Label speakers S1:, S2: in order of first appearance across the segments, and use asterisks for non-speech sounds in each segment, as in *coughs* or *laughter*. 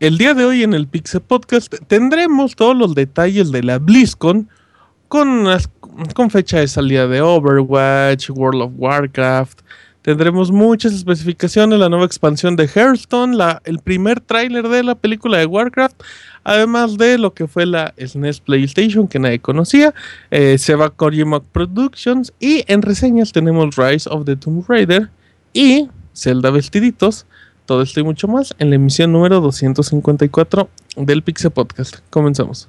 S1: El día de hoy en el Pixel Podcast tendremos todos los detalles de la BlizzCon con, con fecha de salida de Overwatch, World of Warcraft. Tendremos muchas especificaciones, la nueva expansión de Hearthstone, el primer tráiler de la película de Warcraft, además de lo que fue la SNES PlayStation que nadie conocía, eh, Seba Kojima Productions y en reseñas tenemos Rise of the Tomb Raider y Zelda Vestiditos. Todo esto y mucho más en la emisión número 254 del Pixel Podcast. Comenzamos.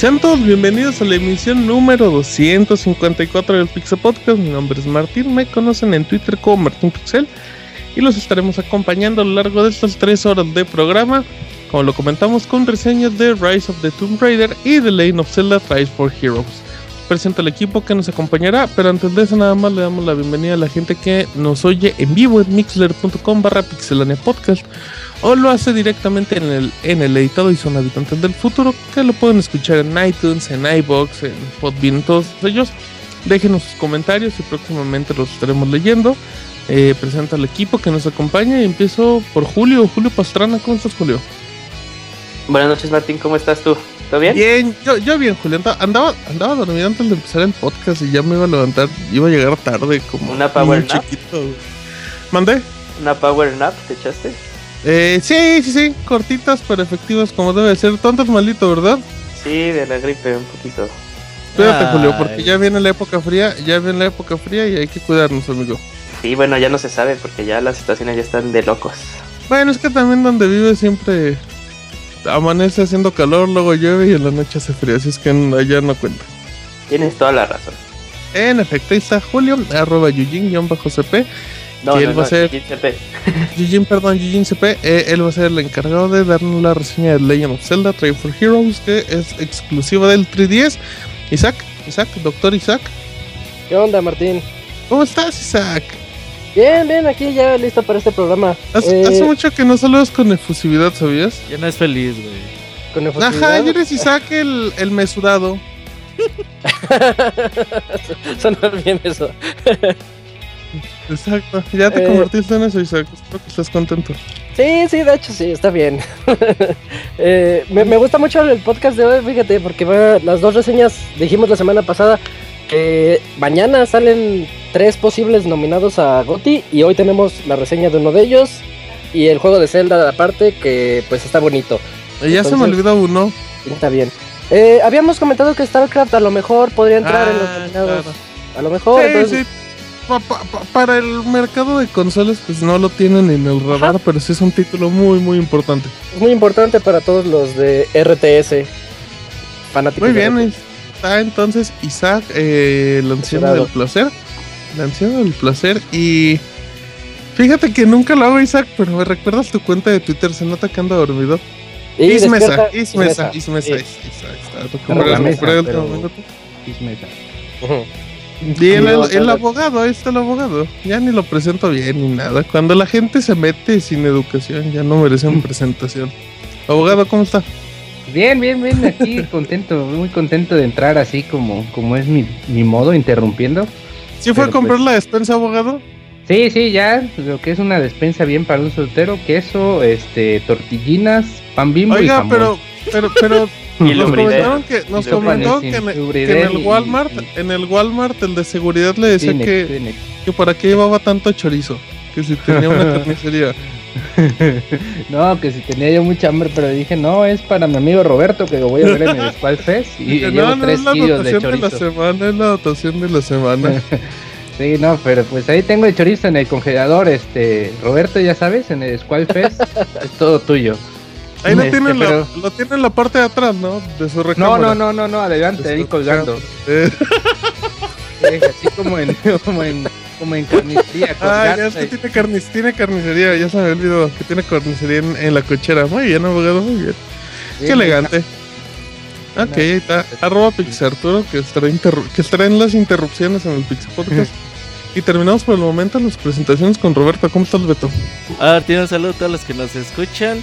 S1: Sean todos bienvenidos a la emisión número 254 del Pixel Podcast. Mi nombre es Martín, me conocen en Twitter como Martín Pixel y los estaremos acompañando a lo largo de estas tres horas de programa, como lo comentamos con reseñas de Rise of the Tomb Raider y The Lane of Zelda Rise for Heroes. Presento al equipo que nos acompañará, pero antes de eso nada más le damos la bienvenida a la gente que nos oye en vivo en mixler.com barra pixelania podcast o lo hace directamente en el, en el editado y son habitantes del futuro, que lo pueden escuchar en iTunes, en iBox, en Podbean, todos ellos. Déjenos sus comentarios y próximamente los estaremos leyendo. Eh, presenta al equipo que nos acompaña y empiezo por Julio. Julio Pastrana, ¿cómo estás, Julio?
S2: Buenas noches, Martín, ¿cómo estás tú? ¿Todo bien?
S1: Bien, yo, yo bien, Julio. Andaba, andaba dormido antes de empezar el podcast y ya me iba a levantar. Iba a llegar tarde, como
S2: una power nap. Chiquito.
S1: ¿Mandé?
S2: ¿Una power nap te echaste?
S1: Eh, sí, sí, sí, cortitas pero efectivas como debe ser. Tontas malito, ¿verdad?
S2: Sí, de la gripe un poquito.
S1: Cuídate, Julio, porque ya viene la época fría, ya viene la época fría y hay que cuidarnos, amigo.
S2: Sí, bueno, ya no se sabe porque ya las estaciones ya están de locos.
S1: Bueno, es que también donde vive siempre amanece haciendo calor, luego llueve y en la noche hace frío, así es que allá no cuenta.
S2: Tienes toda la razón.
S1: En efecto, ahí está Julio, arroba Yujin-CP.
S2: No,
S1: él
S2: no,
S1: va a ser
S2: CP. *laughs*
S1: perdón, Yujin CP, eh, él va a ser el encargado de darnos la reseña de Legend of Zelda Trail for Heroes, que es exclusiva del 3DS. Isaac, Isaac, doctor Isaac.
S3: ¿Qué onda, Martín?
S1: ¿Cómo estás, Isaac?
S3: Bien, bien, aquí ya listo para este programa.
S1: Hace, hace mucho que no saludas con efusividad, ¿sabías?
S4: Ya no es feliz, güey.
S3: Con efusividad.
S1: Ajá, ya eres Isaac el, el mesurado. *laughs*
S3: Suena bien eso. *laughs*
S1: Exacto, ya te
S3: Eh.
S1: convertiste en eso, Isaac. Espero que estés contento.
S3: Sí, sí, de hecho sí, está bien. *laughs* Eh, me, me gusta mucho el podcast de hoy, fíjate, porque va, las dos reseñas dijimos la semana pasada que mañana salen tres posibles nominados a GOTY y hoy tenemos la reseña de uno de ellos y el juego de Zelda aparte que pues está bonito.
S1: Eh, ya se me olvidó uno.
S3: Está bien. Eh, habíamos comentado que StarCraft a lo mejor podría entrar en los
S1: Ah,
S3: nominados.
S1: claro.
S3: A lo mejor.
S1: Sí,
S3: entonces-
S1: sí. Pa- pa- pa- para el mercado de consolas, pues no lo tienen en el radar,
S3: Ajá.
S1: pero sí es un título muy, muy importante.
S3: Es muy importante para todos los de RTS. Fanáticos.
S1: Muy
S3: de
S1: bien,
S3: RTS.
S1: está entonces Isaac, eh, el anciano
S3: Jurado.
S1: del placer. El anciano del placer. Y fíjate que nunca lo hago, Isaac, pero me recuerdas tu cuenta de Twitter. Se nota que anda dormido. Ismesa,
S3: despierta-
S1: Ismesa, Ismesa,
S3: Sí.
S1: Ismesa. Y el, abogado, ahí está el abogado. Ya ni lo presento bien ni nada. Cuando la gente se mete sin educación, ya no merecen presentación. Abogado, ¿cómo está?
S4: Bien, bien, bien, aquí *laughs* contento, muy contento de entrar así como, como es mi, mi modo, interrumpiendo.
S1: ¿Sí fue a
S4: Pero,
S1: comprar
S4: pues-
S1: la despensa, abogado?
S4: Sí, sí, ya, lo que es una despensa bien para un soltero, queso, este, tortillinas, pan bimbo y
S1: Oiga,
S4: jamón.
S1: pero, pero, pero *laughs*
S2: Y
S1: nos comentaron que, nos
S4: lumbridez,
S1: que en, que en
S4: lumbridez
S1: el Walmart, en el Walmart el de seguridad le decía
S4: Kleenex,
S1: que,
S4: Kleenex.
S1: que para qué llevaba tanto chorizo, que si tenía una *laughs* carnicería. *laughs*
S4: no, que si tenía yo mucha hambre, pero dije, no, es para mi amigo Roberto que lo voy a ver en el Squad Fest. Y
S1: no,
S4: llevo
S1: no
S4: tres
S1: es la
S4: kilos de
S1: dotación de, la semana, es la dotación de la semana. *laughs*
S4: Sí, no, pero pues ahí tengo el chorizo en el congelador, este, Roberto, ya sabes, en el Squad Fest, es todo tuyo.
S1: Ahí lo
S4: Este,
S1: tiene, en la,
S4: pero-
S1: lo tiene en la parte de atrás, ¿no? De su
S4: No,
S1: recámara.
S4: no, no, no, no, adelante,
S1: De
S4: ahí colgando.
S1: Eh, *laughs*
S4: Sí, así como en, como en, como en carnicería, *laughs*
S1: Ah, ya es que tiene, carnic- tiene carnicería, ya se me olvidó que tiene carnicería en, en la cochera. Muy bien, abogado, muy bien.
S4: Sí,
S1: Qué elegante. Ok, ahí está. Arroba Pixarturo, que estará, que estará en las interrupciones en el Pixar Podcast. *laughs* y terminamos por el momento las presentaciones con Roberto. ¿Cómo estás, Beto?
S5: Ah, tiene un saludo a todos los que nos escuchan.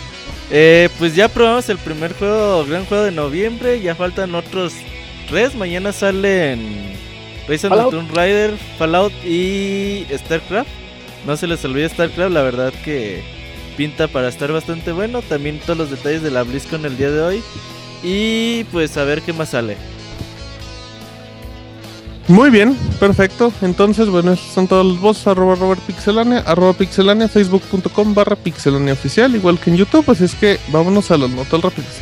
S5: Eh, pues ya probamos el primer juego, gran juego de noviembre. Ya faltan otros tres. Mañana salen Rise of the. Tomb Raider, Fallout y StarCraft. No se les olvide StarCraft, la verdad que pinta para estar bastante bueno. También todos los detalles de la BlizzCon el día de hoy. Y pues a ver qué más sale.
S1: Muy bien, perfecto. Entonces, bueno, estos son todos los voces. Arroba Robert Pixelania, arroba Pixelania, facebook.com barra Pixelania oficial, igual que en YouTube. Así es que vámonos a las notas rápidas.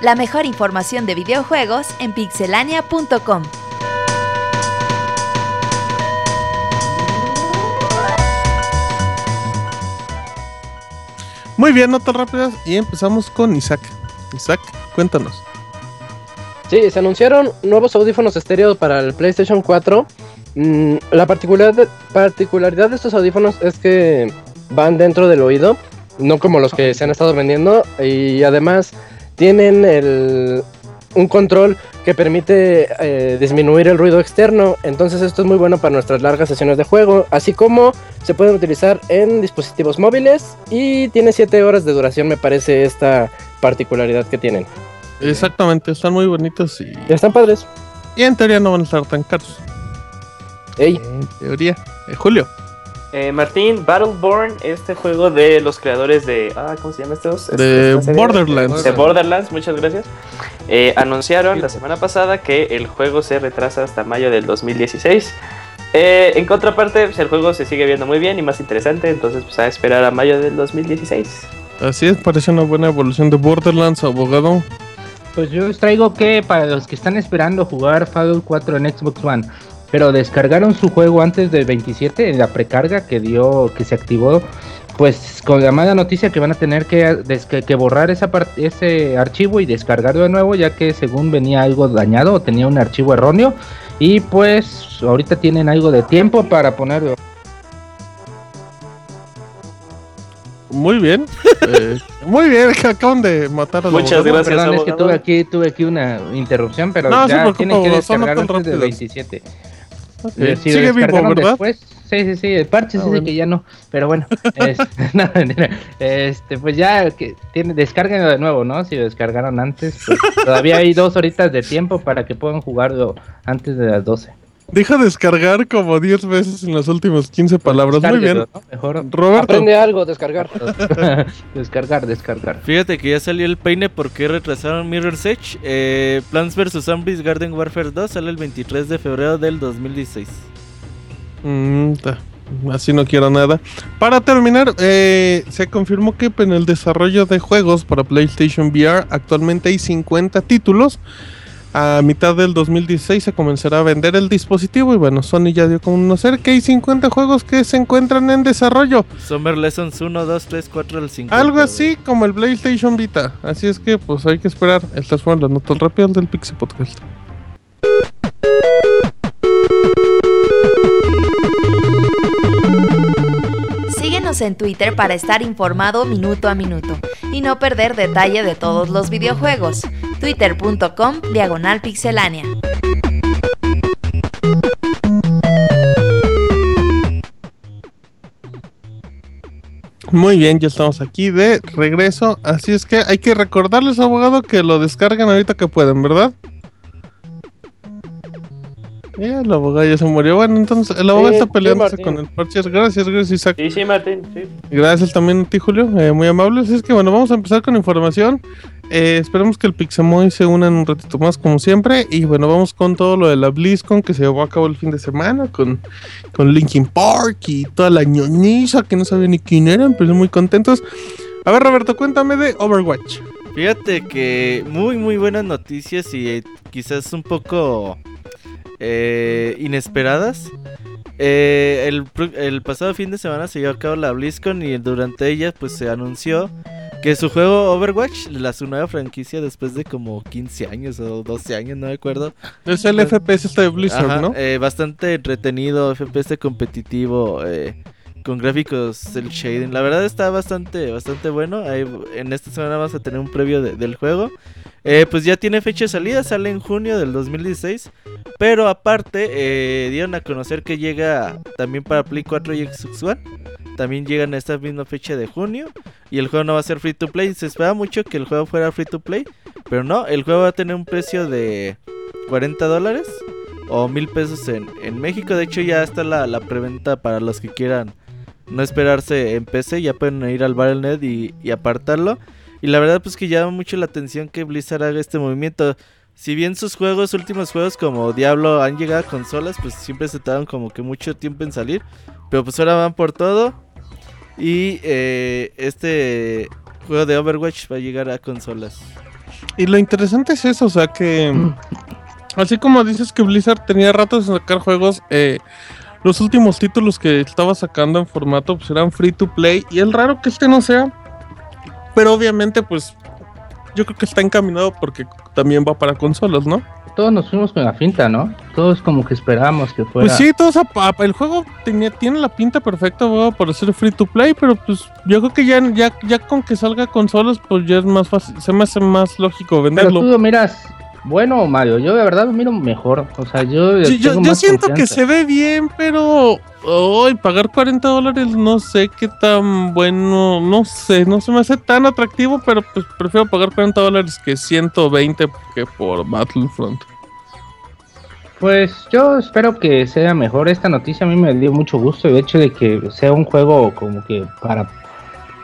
S6: La mejor información de videojuegos en pixelania.com.
S1: Muy bien, notas rápidas. Y empezamos con Isaac. Isaac, cuéntanos.
S3: Sí, se anunciaron nuevos audífonos estéreo para el PlayStation 4. Mm, la particularidad, particularidad de estos audífonos es que van dentro del oído, no como los que se han estado vendiendo. Y además tienen el, un control que permite eh, disminuir el ruido externo. Entonces esto es muy bueno para nuestras largas sesiones de juego. Así como se pueden utilizar en dispositivos móviles. Y tiene 7 horas de duración, me parece esta particularidad que tienen.
S1: Exactamente, están muy bonitos y,
S3: Ya están padres.
S1: y en teoría no van a estar tan caros.
S3: Ey.
S1: En teoría. Eh, Julio.
S2: Eh, Martín, Battleborn, este juego de los creadores de. Ah, ¿cómo se llama estos?
S1: De
S2: Esta serie?
S1: Borderlands.
S2: De Borderlands, muchas gracias. Eh, anunciaron la semana pasada que el juego se retrasa hasta mayo del 2016. Eh, en contraparte, pues, el juego se sigue viendo muy bien y más interesante, entonces pues a esperar a mayo del 2016.
S1: Así es, parece una buena evolución de Borderlands, abogado.
S4: Pues yo os traigo que para los que están esperando jugar Fallout 4 en Xbox One, pero descargaron su juego antes del 27 en la precarga que dio, que se activó, pues con la mala noticia que van a tener que, que- que borrar esa ese archivo y descargarlo de nuevo, ya que según venía algo dañado o tenía un archivo erróneo. Y pues ahorita tienen algo de tiempo para ponerlo.
S1: Muy bien. Eh, *laughs* muy bien, que acaban de matar a
S2: Muchas gracias.
S4: Perdón, es que
S2: abogado.
S4: tuve aquí, tuve aquí una interrupción, pero
S1: No,
S4: ya tienen que
S1: abogado, notas
S4: antes del
S1: rápidas.
S4: 27. Eh, si lo
S1: Sigue vivo,
S4: descargaron
S1: ¿verdad?
S4: después, sí, sí, sí, el parche
S1: Ah,
S4: dice
S1: bueno.
S4: que ya no, pero bueno, *laughs* es- *laughs* no, mentira. este, pues ya que tiene, descárguenlo de nuevo, ¿no? Si lo descargaron antes, pues todavía hay dos horitas de tiempo para que puedan jugarlo antes de las 12.
S1: Deja descargar como 10 veces en las últimas 15 palabras. Muy bien.
S4: ¿no? Mejor
S1: Roberto.
S3: Aprende algo, descargar. *laughs*
S4: descargar, descargar.
S5: Fíjate que ya salió el peine porque retrasaron Mirror's Edge. Eh, Plants vs. Zombies Garden Warfare 2 sale el 23 de febrero del 2016.
S1: Mm, así no quiero nada. Para terminar, eh, se confirmó que en el desarrollo de juegos para PlayStation VR actualmente hay 50 títulos. A mitad del 2016 se comenzará a vender el dispositivo y bueno, Sony ya dio como conocer que hay 50 juegos que se encuentran en desarrollo.
S5: Summer Lessons 1, 2, 3, 4 al 5.
S1: Algo así como el PlayStation Vita. Así es que pues hay que esperar. Estas fueron las notas rápidas del Pixie Podcast.
S6: Síguenos en Twitter para estar informado minuto a minuto y no perder detalle de todos los videojuegos. Twitter.com Diagonal Pixelánea.
S1: Muy bien, ya estamos aquí de regreso. Así es que hay que recordarles, abogado, que lo descarguen ahorita que pueden, ¿verdad? Ya, el abogado ya se murió. Bueno, entonces el abogado
S3: Sí,
S1: está peleándose con el parche. Gracias, gracias, Isaac.
S2: Sí, sí, Martín, sí.
S1: Gracias también a ti, Julio. eh, muy amable. Así es que bueno, vamos a empezar con información. Eh, esperemos que el Pixemoy se una en un ratito más, como siempre. Y bueno, vamos con todo lo de la BlizzCon que se llevó a cabo el fin de semana con, con Linkin Park y toda la ñoñiza que no sabía ni quién eran, pero muy contentos. A ver, Roberto, cuéntame de Overwatch.
S5: Fíjate que muy, muy buenas noticias y eh, quizás un poco eh, inesperadas. Eh, el, el pasado fin de semana se llevó a cabo la BlizzCon y durante ella pues se anunció que su juego Overwatch, la su nueva franquicia después de como 15 años o 12 años, no me acuerdo.
S1: Es el FPS este de Blizzard,
S5: Ajá,
S1: ¿no?
S5: eh, bastante entretenido, FPS competitivo, eh, con gráficos el shading. La verdad está bastante, bastante bueno. Ahí, en esta semana vamos a tener un previo de- del juego. Eh, pues ya tiene fecha de salida, sale en junio del 2016. Pero aparte, eh, dieron a conocer que llega también para Play 4 y Xbox One. También llega en esta misma fecha de junio. Y el juego no va a ser free to play. Se esperaba mucho que el juego fuera free to play. Pero no, el juego va a tener un precio de 40 dólares o mil pesos en, en México. De hecho, ya está la, la preventa para los que quieran no esperarse en PC. Ya pueden ir al Battle.net y, y apartarlo. Y la verdad, pues que llama mucho la atención que Blizzard haga este movimiento. Si bien sus juegos, últimos juegos como Diablo han llegado a consolas, pues siempre se tardan como que mucho tiempo en salir. Pero pues ahora van por todo. Y eh, este juego de Overwatch va a llegar a consolas.
S1: Y lo interesante es eso, o sea que. *clears throat* Así como dices que Blizzard tenía ratos de sacar juegos, eh, los últimos títulos que estaba sacando en formato pues eran free to play. Y es raro que este no sea. Pero obviamente, pues. Yo creo que está encaminado porque también va para consolas, ¿no?
S4: Todos nos fuimos con la finta, ¿no? Todos como que esperábamos que fuera.
S1: Pues sí, todos a- a- el juego tenía, tiene la pinta perfecta weón, para ser free to play, pero pues yo creo que ya, ya, ya con que salga consolas, pues ya es más fácil, se me hace más lógico
S4: Pero
S1: venderlo.
S4: tú lo miras bueno o malo. Yo de verdad lo miro mejor. O sea, yo.
S1: Yo, yo siento que se ve bien, pero hoy pagar 40 dólares no sé qué tan bueno, no sé, no se me hace tan atractivo, pero pues prefiero pagar 40 dólares que 120 que por Battlefront.
S4: Pues yo espero que sea mejor. Esta noticia a mí me dio mucho gusto. El hecho de que sea un juego como que para.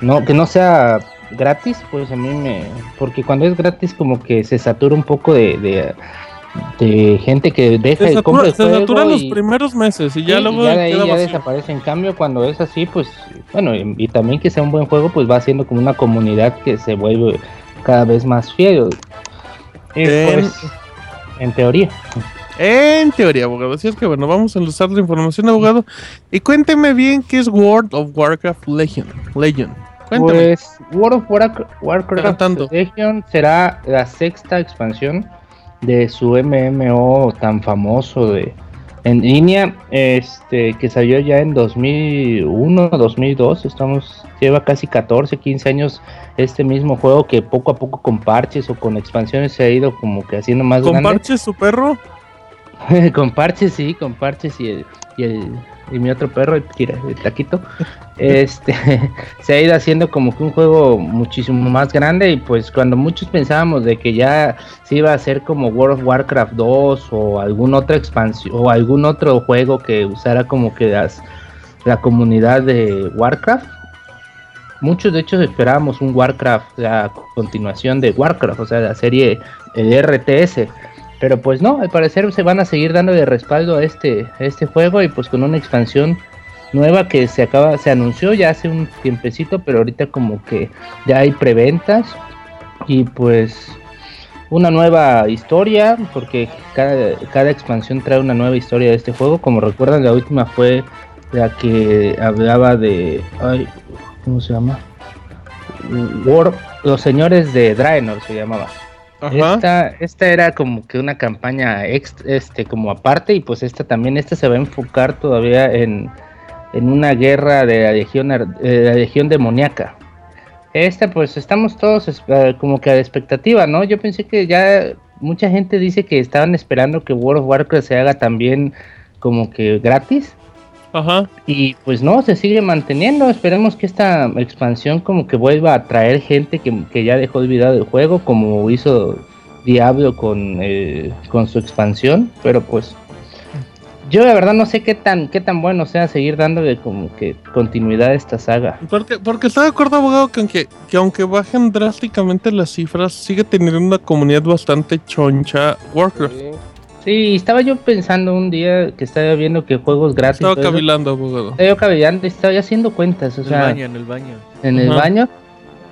S4: No, que no sea gratis, pues a mí me. Porque cuando es gratis, como que se satura un poco de. de, de gente que deja
S1: Se
S4: el
S1: se
S4: juego
S1: satura los primeros meses y ya
S4: Sí,
S1: luego
S4: y ya de ahí ya desaparece. En cambio, cuando es así, pues, bueno, y, y también que sea un buen juego, pues va siendo como una comunidad que se vuelve cada vez más fiel. Pues, en teoría.
S1: En teoría, abogado. Así es que bueno, vamos a enlazar la información, abogado. Y cuénteme bien qué es World of Warcraft Legion. Legion. Cuéntame.
S4: Pues World of Warcraft. Legion será la sexta expansión de su MMO tan famoso de en línea, este que salió ya en 2001, 2002, estamos lleva casi 14, 15 años este mismo juego que poco a poco con parches o con expansiones se ha ido como que haciendo más
S1: ¿Con
S4: grande.
S1: parches su perro? *laughs*
S4: con parches, sí, con parches y el, y el y mi otro perro, el, taquito, *laughs* este *laughs* se ha ido haciendo como que un juego muchísimo más grande y pues cuando muchos pensábamos de que ya se iba a hacer como World of Warcraft 2 o algún otra expansión o algún otro juego que usara como que las, la comunidad de Warcraft. Muchos de hecho esperábamos un Warcraft, la continuación de Warcraft, o sea, la serie, RTS. Pero pues no, al parecer se van a seguir dando de respaldo a este, este juego y pues con una expansión nueva que se acaba, se anunció ya hace un tiempecito, pero ahorita como que ya hay preventas y pues una nueva historia, porque cada, cada expansión trae una nueva historia de este juego. Como recuerdan, la última fue la que hablaba de. Ay, ¿Cómo se llama? War, los señores de Draenor se llamaba. Esta, esta era como que una campaña ex- este, como aparte y pues esta también, esta se va a enfocar todavía en, en una guerra de la legión, eh, la legión demoníaca. Esta pues estamos todos eh, como que a la expectativa, ¿no? Yo pensé que ya mucha gente dice que estaban esperando que World of Warcraft se haga también como que gratis.
S1: Ajá.
S4: Y pues no, se sigue manteniendo. Esperemos que esta expansión como que vuelva a atraer gente que, que ya dejó olvidado el juego, como hizo Diablo con, eh, con su expansión. Pero pues yo la verdad no sé qué tan, qué tan bueno sea seguir dándole como que continuidad a esta saga.
S1: Porque, porque está de acuerdo, abogado, que aunque, que aunque bajen drásticamente las cifras, sigue teniendo una comunidad bastante choncha Warcraft.
S3: Sí.
S4: Sí, estaba yo pensando un día que estaba viendo que juegos gratis.
S1: Estaba cavilando, abogado.
S4: estaba yo cavilando y estaba yo haciendo cuentas, o
S5: En el
S4: sea,
S5: baño, en el baño.
S4: en el baño.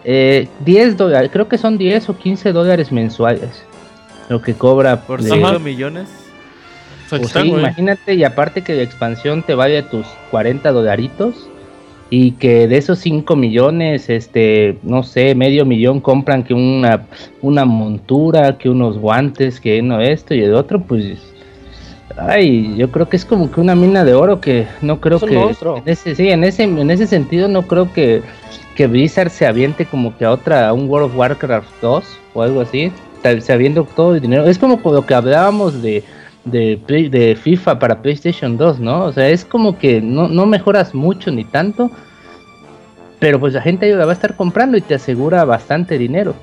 S4: Eh, 10 dólares, creo que son 10 o 15 dólares mensuales. Lo que cobra
S5: Por
S4: de-
S5: 5
S1: Ajá.
S5: millones.
S4: Pues sí,
S1: güey.
S4: imagínate, y aparte que la expansión te vale tus 40 dolaritos y que de esos 5 millones, este, no sé, medio millón compran que una, una montura, que unos guantes, que uno esto y el otro, pues, ay, yo creo que es como que una mina de oro que no creo que, en ese, sí, en ese, en ese sentido no creo que, que Blizzard se aviente como que a otra, a un World of Warcraft 2 o algo así, tal- se aviendo todo el dinero, es como lo que hablábamos de de, Play- de FIFA para PlayStation 2, ¿no? O sea, es como que no, no mejoras mucho ni tanto, pero pues la gente la va a estar comprando y te asegura bastante dinero.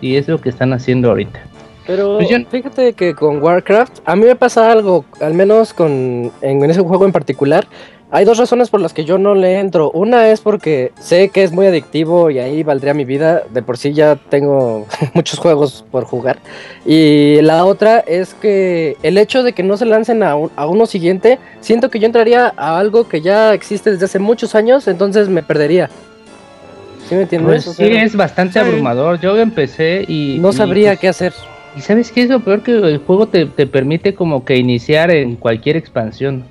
S4: Y es lo que están haciendo ahorita.
S3: Pero
S4: Pues yo-
S3: fíjate que con Warcraft, a mí me pasa algo, al menos con en, en ese juego en particular. Hay dos razones por las que yo no le entro. Una es porque sé que es muy adictivo y ahí valdría mi vida. De por sí ya tengo *laughs* muchos juegos por jugar. Y la otra es que el hecho de que no se lancen a, un- a uno siguiente, siento que yo entraría a algo que ya existe desde hace muchos años, entonces me perdería. ¿Sí me entiendes?
S4: Pues
S3: O
S4: sí,
S3: sea,
S4: es bastante
S1: sí.
S4: abrumador. Yo empecé y...
S3: no
S4: y,
S3: sabría
S4: pues,
S3: qué hacer.
S4: Y sabes qué es lo peor que el juego te, te permite como que iniciar en cualquier expansión.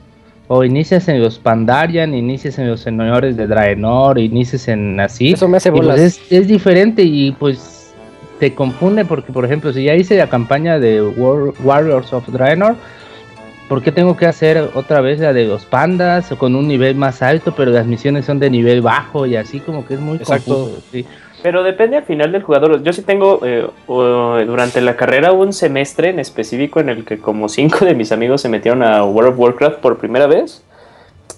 S4: O inicias en los Pandarian, inicias en los señores de Draenor, inicias en así.
S3: Eso me hace
S4: pues,
S3: bolas.
S4: es, es diferente y pues te confunde porque, por ejemplo, si ya hice la campaña de War- Warriors of Draenor, ¿por qué tengo que hacer otra vez la de los pandas o con un nivel más alto, pero las misiones son de nivel bajo y así como que es muy
S3: Exacto.
S4: confuso? sí.
S2: Pero depende al final del jugador. Yo sí tengo eh, durante la carrera un semestre en específico en el que como cinco de mis amigos se metieron a World of Warcraft por primera vez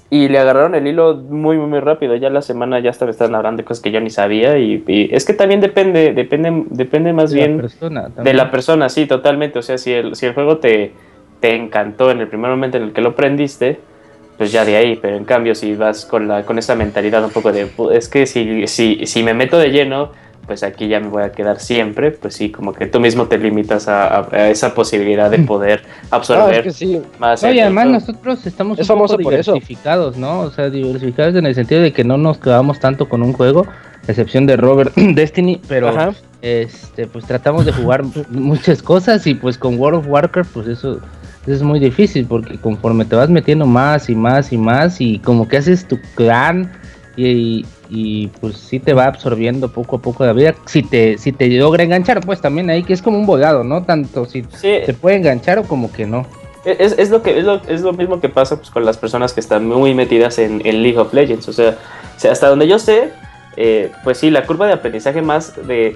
S2: y le agarraron el hilo muy muy rápido. Ya la semana ya hasta me estaban hablando de cosas que yo ni sabía y, y es que también depende depende depende más
S4: De la
S2: bien
S4: persona
S2: de la persona, sí, totalmente. O sea, si el, si el juego te, te encantó en el primer momento en el que lo aprendiste, pues ya de ahí. Pero en cambio, si vas con, la, con esa mentalidad un poco de, "Pu- es que si, si, si me meto de lleno, pues aquí ya me voy a quedar siempre, pues sí, como que tú mismo te limitas a, a- a esa posibilidad de poder
S3: No, es
S2: absorber
S3: que sí.
S2: más.
S4: No, y además nosotros estamos
S3: Es
S4: un poco
S3: eso.
S4: diversificados, ¿no? O sea, diversificados en el sentido de que no nos quedamos tanto con un juego, a excepción de Robert *clears throat* Destiny, pero
S3: Ajá.
S4: este pues tratamos de jugar *laughs* muchas cosas y pues con World of Warcraft pues eso es muy difícil porque conforme te vas metiendo más y más y más y como que haces tu clan y, y, pues sí te va absorbiendo poco a poco la vida. Si te si te logra enganchar pues también ahí que es como un volado no tanto si
S2: Sí,
S4: te puede enganchar o como que no.
S2: Es, es lo que es lo, es lo mismo que pasa pues, con las personas que están muy metidas en, en League of Legends. O sea, o sea, hasta donde yo sé, eh, pues sí, la curva de aprendizaje más de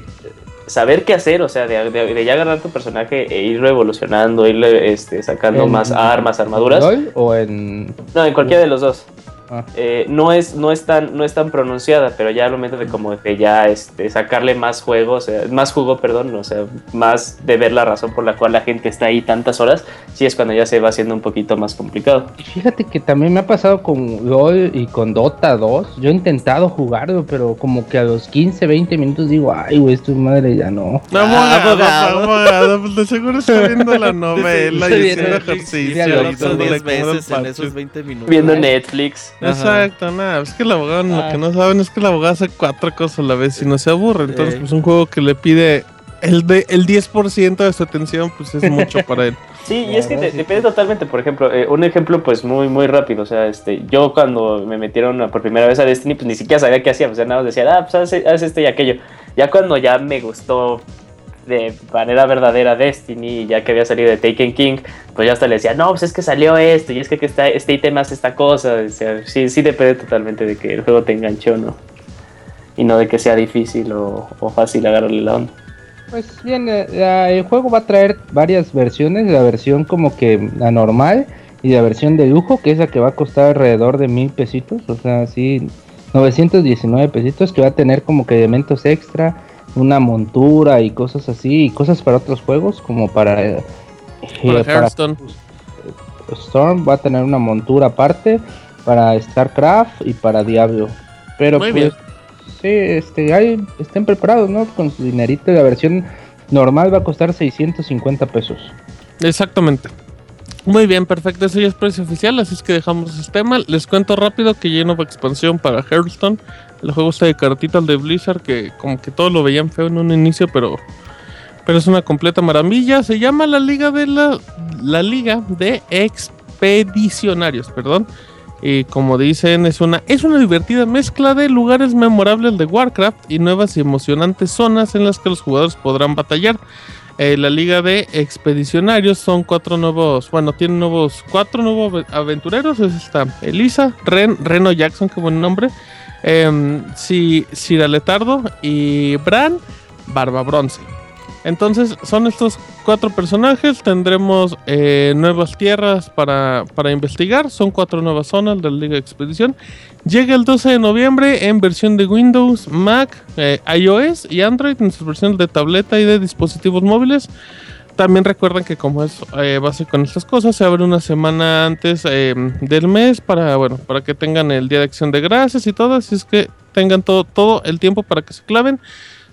S2: saber qué hacer, o sea, de, de- de ya agarrar tu personaje e irlo evolucionando, irle este, sacando
S4: En-
S2: más armas, armaduras.
S4: ¿LOL o en
S2: No, en cualquiera de los dos.
S4: Ah.
S2: Eh, no, es, no, es tan, no es tan pronunciada, pero ya al momento de como de ya este, sacarle más juego, o sea, más jugo, perdón, o sea, más de ver la razón por la cual la gente está ahí tantas horas, sí es cuando ya se va haciendo un poquito más complicado.
S4: Fíjate que también me ha pasado con LOL y con Dota 2. Yo he intentado jugarlo, pero como que a los 15, 20 minutos digo, ay, güey, esto madre ya no.
S1: No,
S5: Ah,
S1: abogado,
S5: abogado.
S1: abogado, pues de seguro está *laughs* viendo la novela y haciendo ejercicio.
S4: sí,
S1: y
S4: lo
S5: Lo hizo
S1: dándole
S5: 10
S1: como
S5: veces en esos 20 minutos.
S2: Viendo Netflix.
S1: Exacto, nada, es que el abogado lo
S4: Ah.
S1: que no saben es que el abogado hace cuatro cosas a la vez y no se aburre. Entonces, pues un juego que le pide el de el 10% de su atención, pues es mucho *laughs* para él.
S2: Sí, y es que te- depende totalmente, por ejemplo, eh, un ejemplo pues muy muy rápido, o sea, este, yo cuando me metieron por primera vez a Destiny, pues ni siquiera sabía qué hacía, o sea, nada más decía, ah, pues haz, haz esto y aquello. Ya cuando ya me gustó de manera verdadera Destiny, ya que había salido de Taken King, pues ya hasta le decía, no, pues es que salió esto, y es que, está, este ítem hace esta cosa, o sea, sí, sí depende totalmente de que el juego te enganche o no, y no de que sea difícil o, o fácil agarrarle la onda.
S4: Pues bien, eh, el juego va a traer varias versiones, la versión como que la normal y la versión de lujo, que es la que va a costar alrededor de mil pesitos, o sea, sí, 919 pesitos, que va a tener como que elementos extra, una montura y cosas así, y cosas para otros juegos, como para... eh,
S1: Para
S4: para-
S1: Hearthstone.
S4: Storm va a tener una montura aparte para StarCraft y para Diablo. Pero
S1: Muy
S4: pues
S1: bien.
S4: sí, este, hay, estén preparados, ¿no? Con su dinerito, la versión normal va a costar 650 pesos.
S1: Exactamente. Muy bien, perfecto. Ese ya es precio oficial, así es que dejamos ese tema. Les cuento rápido que ya hay nueva expansión para Hearthstone. El juego está de cartitas de Blizzard, que como que todos lo veían feo en un inicio, pero, pero es una completa maravilla. Se llama la Liga de la, la Liga de Expedicionarios, perdón. Y como dicen, es una, es una divertida mezcla de lugares memorables de Warcraft y nuevas y emocionantes zonas en las que los jugadores podrán batallar. Eh, la liga de expedicionarios son cuatro nuevos, bueno, tienen nuevos, cuatro nuevos ave- aventureros. Es esta Elisa, Ren, Reno Jackson, qué buen nombre. Em, si, Cira Letardo y Bran, Barba Bronce. Entonces, son estos cuatro personajes. Tendremos eh, nuevas tierras para, para investigar. Son cuatro nuevas zonas de la Liga de Expedición. Llega el 12 de noviembre en versión de Windows, Mac, eh, iOS y Android en sus versiones de tableta y de dispositivos móviles. También recuerden que como es eh, básico en estas cosas, se abre una semana antes eh, del mes para, bueno, para que tengan el Día de Acción de Gracias y todo. Así es que tengan todo, todo el tiempo para que se claven.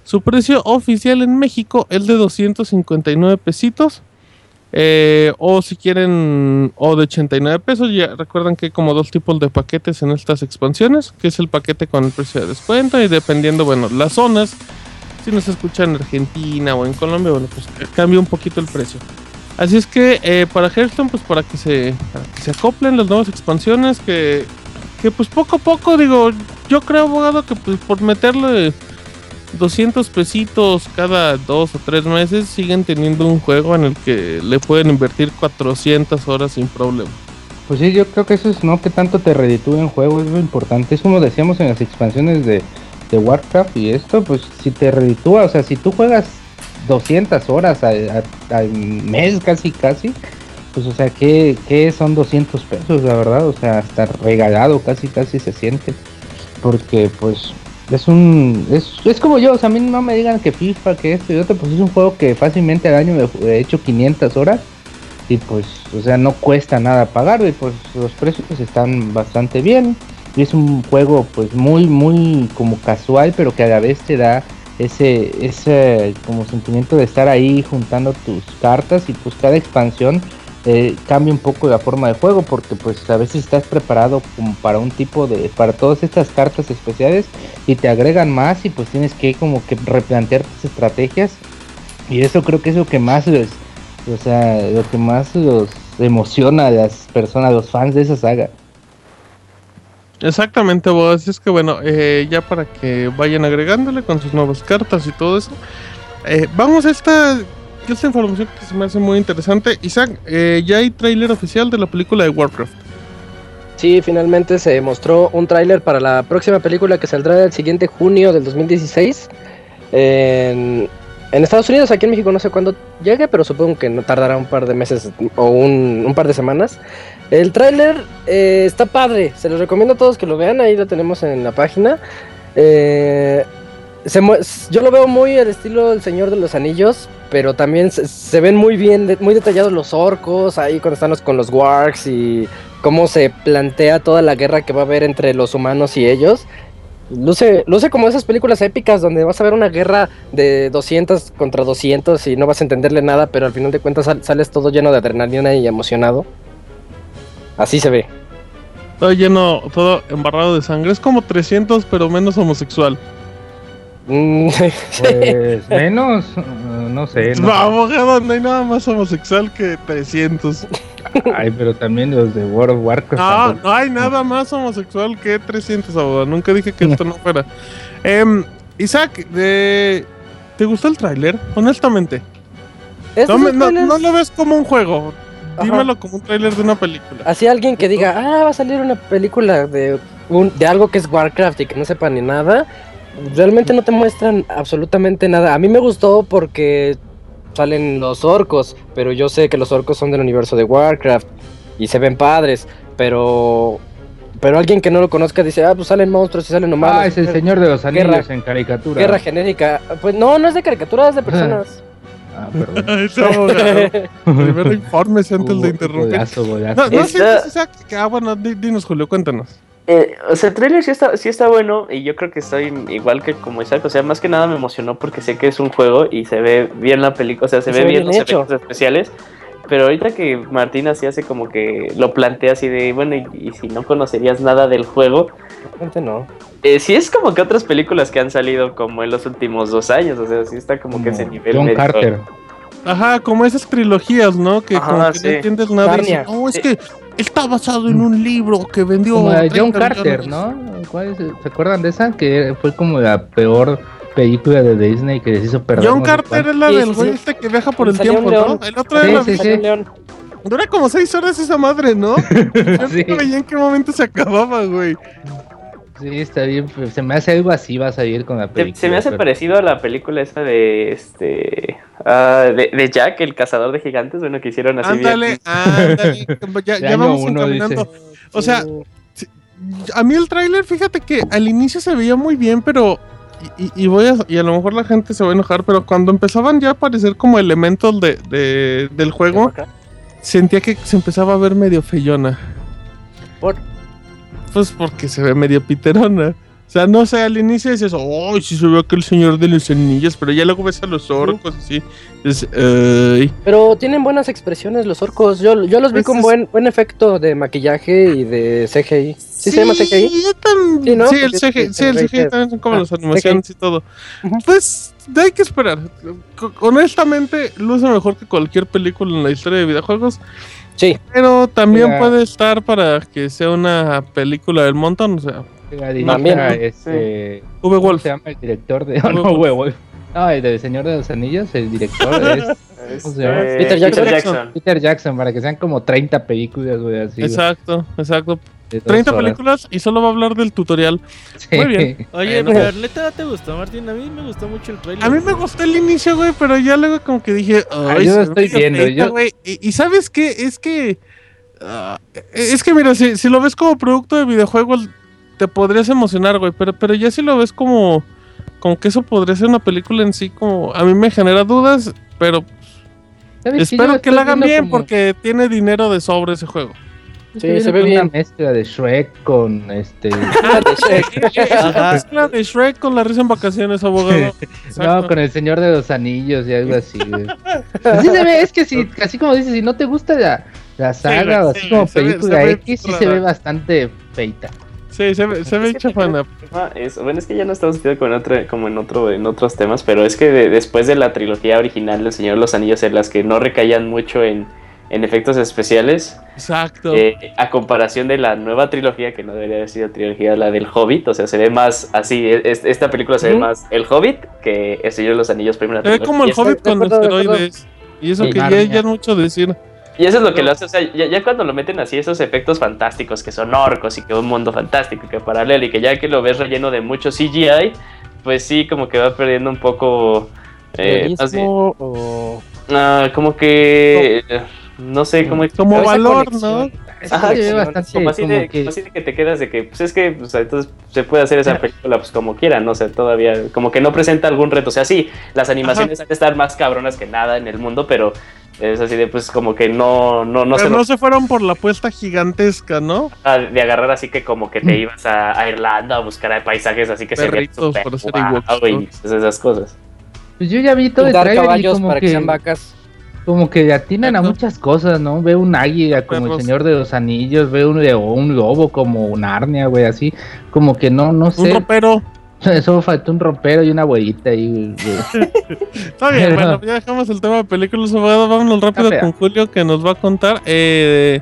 S1: Su precio oficial en México es de 259 pesitos. Eh, o si quieren, o de 89 pesos. Ya recuerdan que hay como dos tipos de paquetes en estas expansiones, que es el paquete con el precio de descuento y dependiendo, bueno, las zonas. Si nos escuchan en Argentina o en Colombia, bueno, pues eh, cambia un poquito el precio. Así es que eh, para Hearthstone, pues para que se, se acoplen las nuevas expansiones, que, que pues poco a poco, digo, yo creo, abogado, que pues por meterle 200 pesitos cada dos o tres meses, siguen teniendo un juego en el que le pueden invertir 400 horas sin problema.
S4: Pues sí, yo creo que eso es no que tanto te reditúe en juego, es lo importante. Es como decíamos en las expansiones de, de Warcraft y esto, pues si te reditúa, o sea, si tú juegas 200 horas al mes casi casi, pues o sea, ¿qué, qué son 200 pesos, la verdad? O sea, hasta regalado casi casi se siente. Porque pues es un... Es, es como yo, o sea, a mí no me digan que FIFA, que esto y otro, pues es un juego que fácilmente al año me he hecho 500 horas y pues, o sea, no cuesta nada pagarlo y pues los precios están bastante bien. Y es un juego pues muy, muy como casual, pero que a la vez te da ese, ese como sentimiento de estar ahí juntando tus cartas y pues cada expansión eh, cambia un poco la forma de juego porque pues a veces estás preparado como para un tipo de, para todas estas cartas especiales y te agregan más y pues tienes que como que replantear tus estrategias y eso creo que es lo que más les, o sea, lo que más emociona a las personas, a los fans de esa saga.
S1: Exactamente, vos. Así es que bueno, eh, ya para que vayan agregándole con sus nuevas cartas y todo eso. eh, vamos a esta, esta información que se me hace muy interesante. Isaac, eh, ya hay tráiler oficial de la película de Warcraft.
S3: Sí, finalmente se mostró un tráiler para la próxima película que saldrá el siguiente junio del 2016. En, en Estados Unidos, aquí en México no sé cuándo llegue, pero supongo que no tardará un par de meses o un, un par de semanas. El tráiler eh, está padre, se los recomiendo a todos que lo vean, ahí lo tenemos en la página. Eh, yo lo veo muy al estilo del Señor de los Anillos, pero también se, ven muy bien, muy detallados los orcos, ahí cuando están los, con los wargs y cómo se plantea toda la guerra que va a haber entre los humanos y ellos. Luce, luce como esas películas épicas donde vas a ver una guerra de 200 contra 200 y no vas a entenderle nada, pero al final de cuentas sal- sales todo lleno de adrenalina y emocionado. Así se ve.
S1: Todo lleno, todo embarrado de sangre. Es como 300, pero menos homosexual.
S3: Mm,
S4: Pues *laughs* menos, eh, no sé. no
S1: No, abogado, no hay nada más homosexual que 300.
S4: Ay, pero también los de World of Warcraft.
S1: No, no hay nada más homosexual que 300, abogado. Nunca dije que esto no fuera. Em, Isaac, de- ¿te gustó el tráiler? Honestamente. No, me- no lo ves como un juego. Dímelo como un tráiler de una película.
S3: Así alguien que diga, ah, va a salir una película de, un, de algo que es Warcraft y que no sepa ni nada, realmente no te muestran absolutamente nada. A mí me gustó porque salen los orcos, pero yo sé que los orcos son del universo de Warcraft y se ven padres, pero pero alguien que no lo conozca dice, ah, pues salen monstruos y salen humanos.
S4: Ah, es el señor de los
S3: Guerra.
S4: anillos en caricatura.
S3: Guerra genérica. Pues no, no es de caricatura, es de personas.
S4: Ah, perdón. *laughs*
S1: Ese abogado. *laughs* Primero infórmese antes de interrumpir.
S4: Golazo, golazo.
S1: No, no sientes esa- que- Ah, bueno, di- dinos, Julio, cuéntanos.
S2: Eh, o sea, el trailer sí está, sí está bueno y yo creo que estoy igual que como Isaac. O sea, más que nada me emocionó porque sé que es un juego y se ve bien la película, o sea, se
S3: Se
S2: ve
S3: ve
S2: bien
S3: bien
S2: los
S3: hecho.
S2: efectos especiales. Pero ahorita que Martín así hace como que lo plantea así de, bueno, y, y si no conocerías nada del juego,
S3: Realmente no.
S2: Eh, sí es como que otras películas que han salido como en los últimos dos años, o sea, sí está como que ese nivel
S4: John
S2: medio-
S4: Carter.
S1: Ajá, como esas trilogías, ¿no? Que
S2: Ajá,
S1: como que
S2: sí.
S1: no entiendes nada. y
S3: Narnia.
S1: dices, no, es que está basado en un libro que vendió.
S4: Como la de John
S1: 30
S4: Carter,
S1: millones".
S4: ¿no? ¿Cuál es? ¿Se acuerdan de esa? Que fue como la peor película de Disney que les hizo perder.
S1: John Carter es la
S3: Sí,
S1: del güey
S3: sí.
S1: este que viaja por el tiempo, ¿no? El otro
S4: Sí,
S1: era
S3: león.
S1: Dura como seis horas esa madre, ¿no? *laughs* Yo no veía en qué momento se acababa, güey.
S4: Sí, está bien. pues, Se me hace algo así, va a salir con la película.
S2: se me hace
S4: pero-
S2: parecido a la película esa de este ah, de, de Jack, el cazador de gigantes, bueno, que hicieron así
S1: Ándale, ándale. Ya, ya vamos
S4: uno,
S1: encaminando.
S4: dice.
S1: O sea, a mí el tráiler, fíjate que al inicio se veía muy bien, pero y, y- y voy a y a lo mejor la gente se va a enojar, pero cuando empezaban ya a aparecer como elementos de, de- del juego, sentía que se empezaba a ver medio feyona.
S3: ¿Por?
S1: Pues porque se ve medio piterona. O sea, no sé, al inicio dices, ¡ay, sí se ve aquel señor de los anillos! Pero ya luego ves a los orcos así.
S3: Pero tienen buenas expresiones los orcos. Yo, yo los vi
S1: Pues
S3: con
S1: es-
S3: buen, buen efecto de maquillaje y de CGI. ¿Sí, se llama CGI?
S1: yo
S3: Sí, ¿no?
S1: Sí, el CGI, sí, el. CGI también son como
S3: Ah,
S1: las animaciones y todo. Pues hay que esperar. Honestamente, luce mejor que cualquier película en la historia de videojuegos.
S3: Sí.
S1: Pero también puede estar para que sea una película del montón. O sea,
S3: También, ¿no?
S4: este.
S1: V.
S4: ¿Cómo
S1: Wolf.
S4: se llama el director de.? *laughs*
S1: Uwe
S4: no. Uwe Wolf. No, el del Señor de los Anillos, el director *laughs* es ¿Cómo se llama?
S2: Este,
S3: Peter Jackson.
S4: Peter Jackson, para que sean como 30 películas, güey, así.
S1: Exacto, exacto.
S4: De dos
S1: 30
S4: horas.
S1: películas y solo va a hablar del tutorial.
S4: Sí.
S1: Muy bien. *laughs*
S5: Oye,
S1: Bueno.
S5: pero neta no te gustó, Martín. A mí me gustó mucho el trailer.
S1: A mí me gustó el inicio, güey, pero ya luego como que dije, ay,
S4: yo
S1: ve
S4: estoy viendo, yo-
S1: güey. Y, y sabes qué, es que ah, es que mira, si, si lo ves como producto de videojuegos te podrías emocionar, güey, pero pero ya si lo ves como como que eso podría ser una película en sí como a mí me genera dudas, pero espero
S4: lo
S1: que la hagan bien
S4: como-
S1: porque tiene dinero de sobre ese juego.
S3: Sí, se ve
S4: como una
S3: bien.
S4: mezcla de Shrek con este. *laughs* *laughs*
S1: Es una
S5: Ajá.
S1: mezcla de Shrek con la risa en vacaciones, abogado. *laughs* Exacto.
S4: No, con el Señor de los Anillos y algo así. Así se ve, es que si, así como dices, si no te gusta la, la saga o
S1: sí,
S4: así como
S1: se ve-
S4: película
S1: se ve
S4: X, sí se ve bastante feita.
S1: Sí, se ve, se ve chafana.
S2: Ah, es- bueno, es que ya no estamos con otro, como en otro, en otros temas, pero es que de- después de la trilogía original del Señor de los Anillos, en las que no recaían mucho en, en efectos especiales,
S1: Exacto.
S2: eh, a comparación de la nueva trilogía, que no debería haber sido trilogía, la del Hobbit, o sea, se ve más así, es- esta película se ve más el Hobbit que el Señor de los Anillos primera
S1: Se ve como el
S2: Y eso-
S1: Hobbit con esteroides. Y eso
S4: Sí,
S1: que ya, ya mucho decir.
S2: Y eso es lo que lo hace, o sea, ya, ya cuando lo meten así, esos efectos fantásticos, que son orcos y que un mundo fantástico, y que paralelo, y que ya que lo ves relleno de mucho CGI, pues sí, como que va perdiendo un poco... Eh,
S3: ¿Realismo o...?
S2: ah, como que... No sé cómo...
S1: Como valor. ¿no?
S2: Ajá,
S4: se bastante
S2: Como así,
S4: como
S2: de,
S4: que-
S2: como así de que te quedas de que, pues es que, o sea, entonces se puede hacer esa película pues como quieran, no sé, todavía, como que no presenta algún reto, o sea, sí, las animaciones han de estar más cabronas que nada en el mundo, pero es así de, pues como que no, no, no
S1: Pero
S2: se
S1: no
S2: lo
S1: se fueron por la apuesta gigantesca, ¿no?
S2: Ah, de agarrar así que como que te ibas a, a Irlanda a buscar paisajes así que se
S1: Perritos
S2: súper
S1: para hacer
S2: guau,
S1: Ewoks,
S2: y
S1: ¿no?
S2: pues esas cosas.
S4: Pues yo ya vi todo el trailer y
S3: caballos
S4: como
S3: para que
S4: que,
S3: sean vacas.
S4: Como que atinan a muchas cosas, ¿no? Veo un águila como el Señor de los Anillos, veo un un lobo como Narnia, güey, así. Como que no, no
S1: Un
S4: sé.
S1: ropero. *laughs*
S4: Eso faltó un ropero y una abuelita ahí, güey. *laughs*
S1: Está bien,
S4: Pero-
S1: bueno, ya dejamos el tema de películas, abogado. Vámonos rápido con Julio que nos va a contar. eh,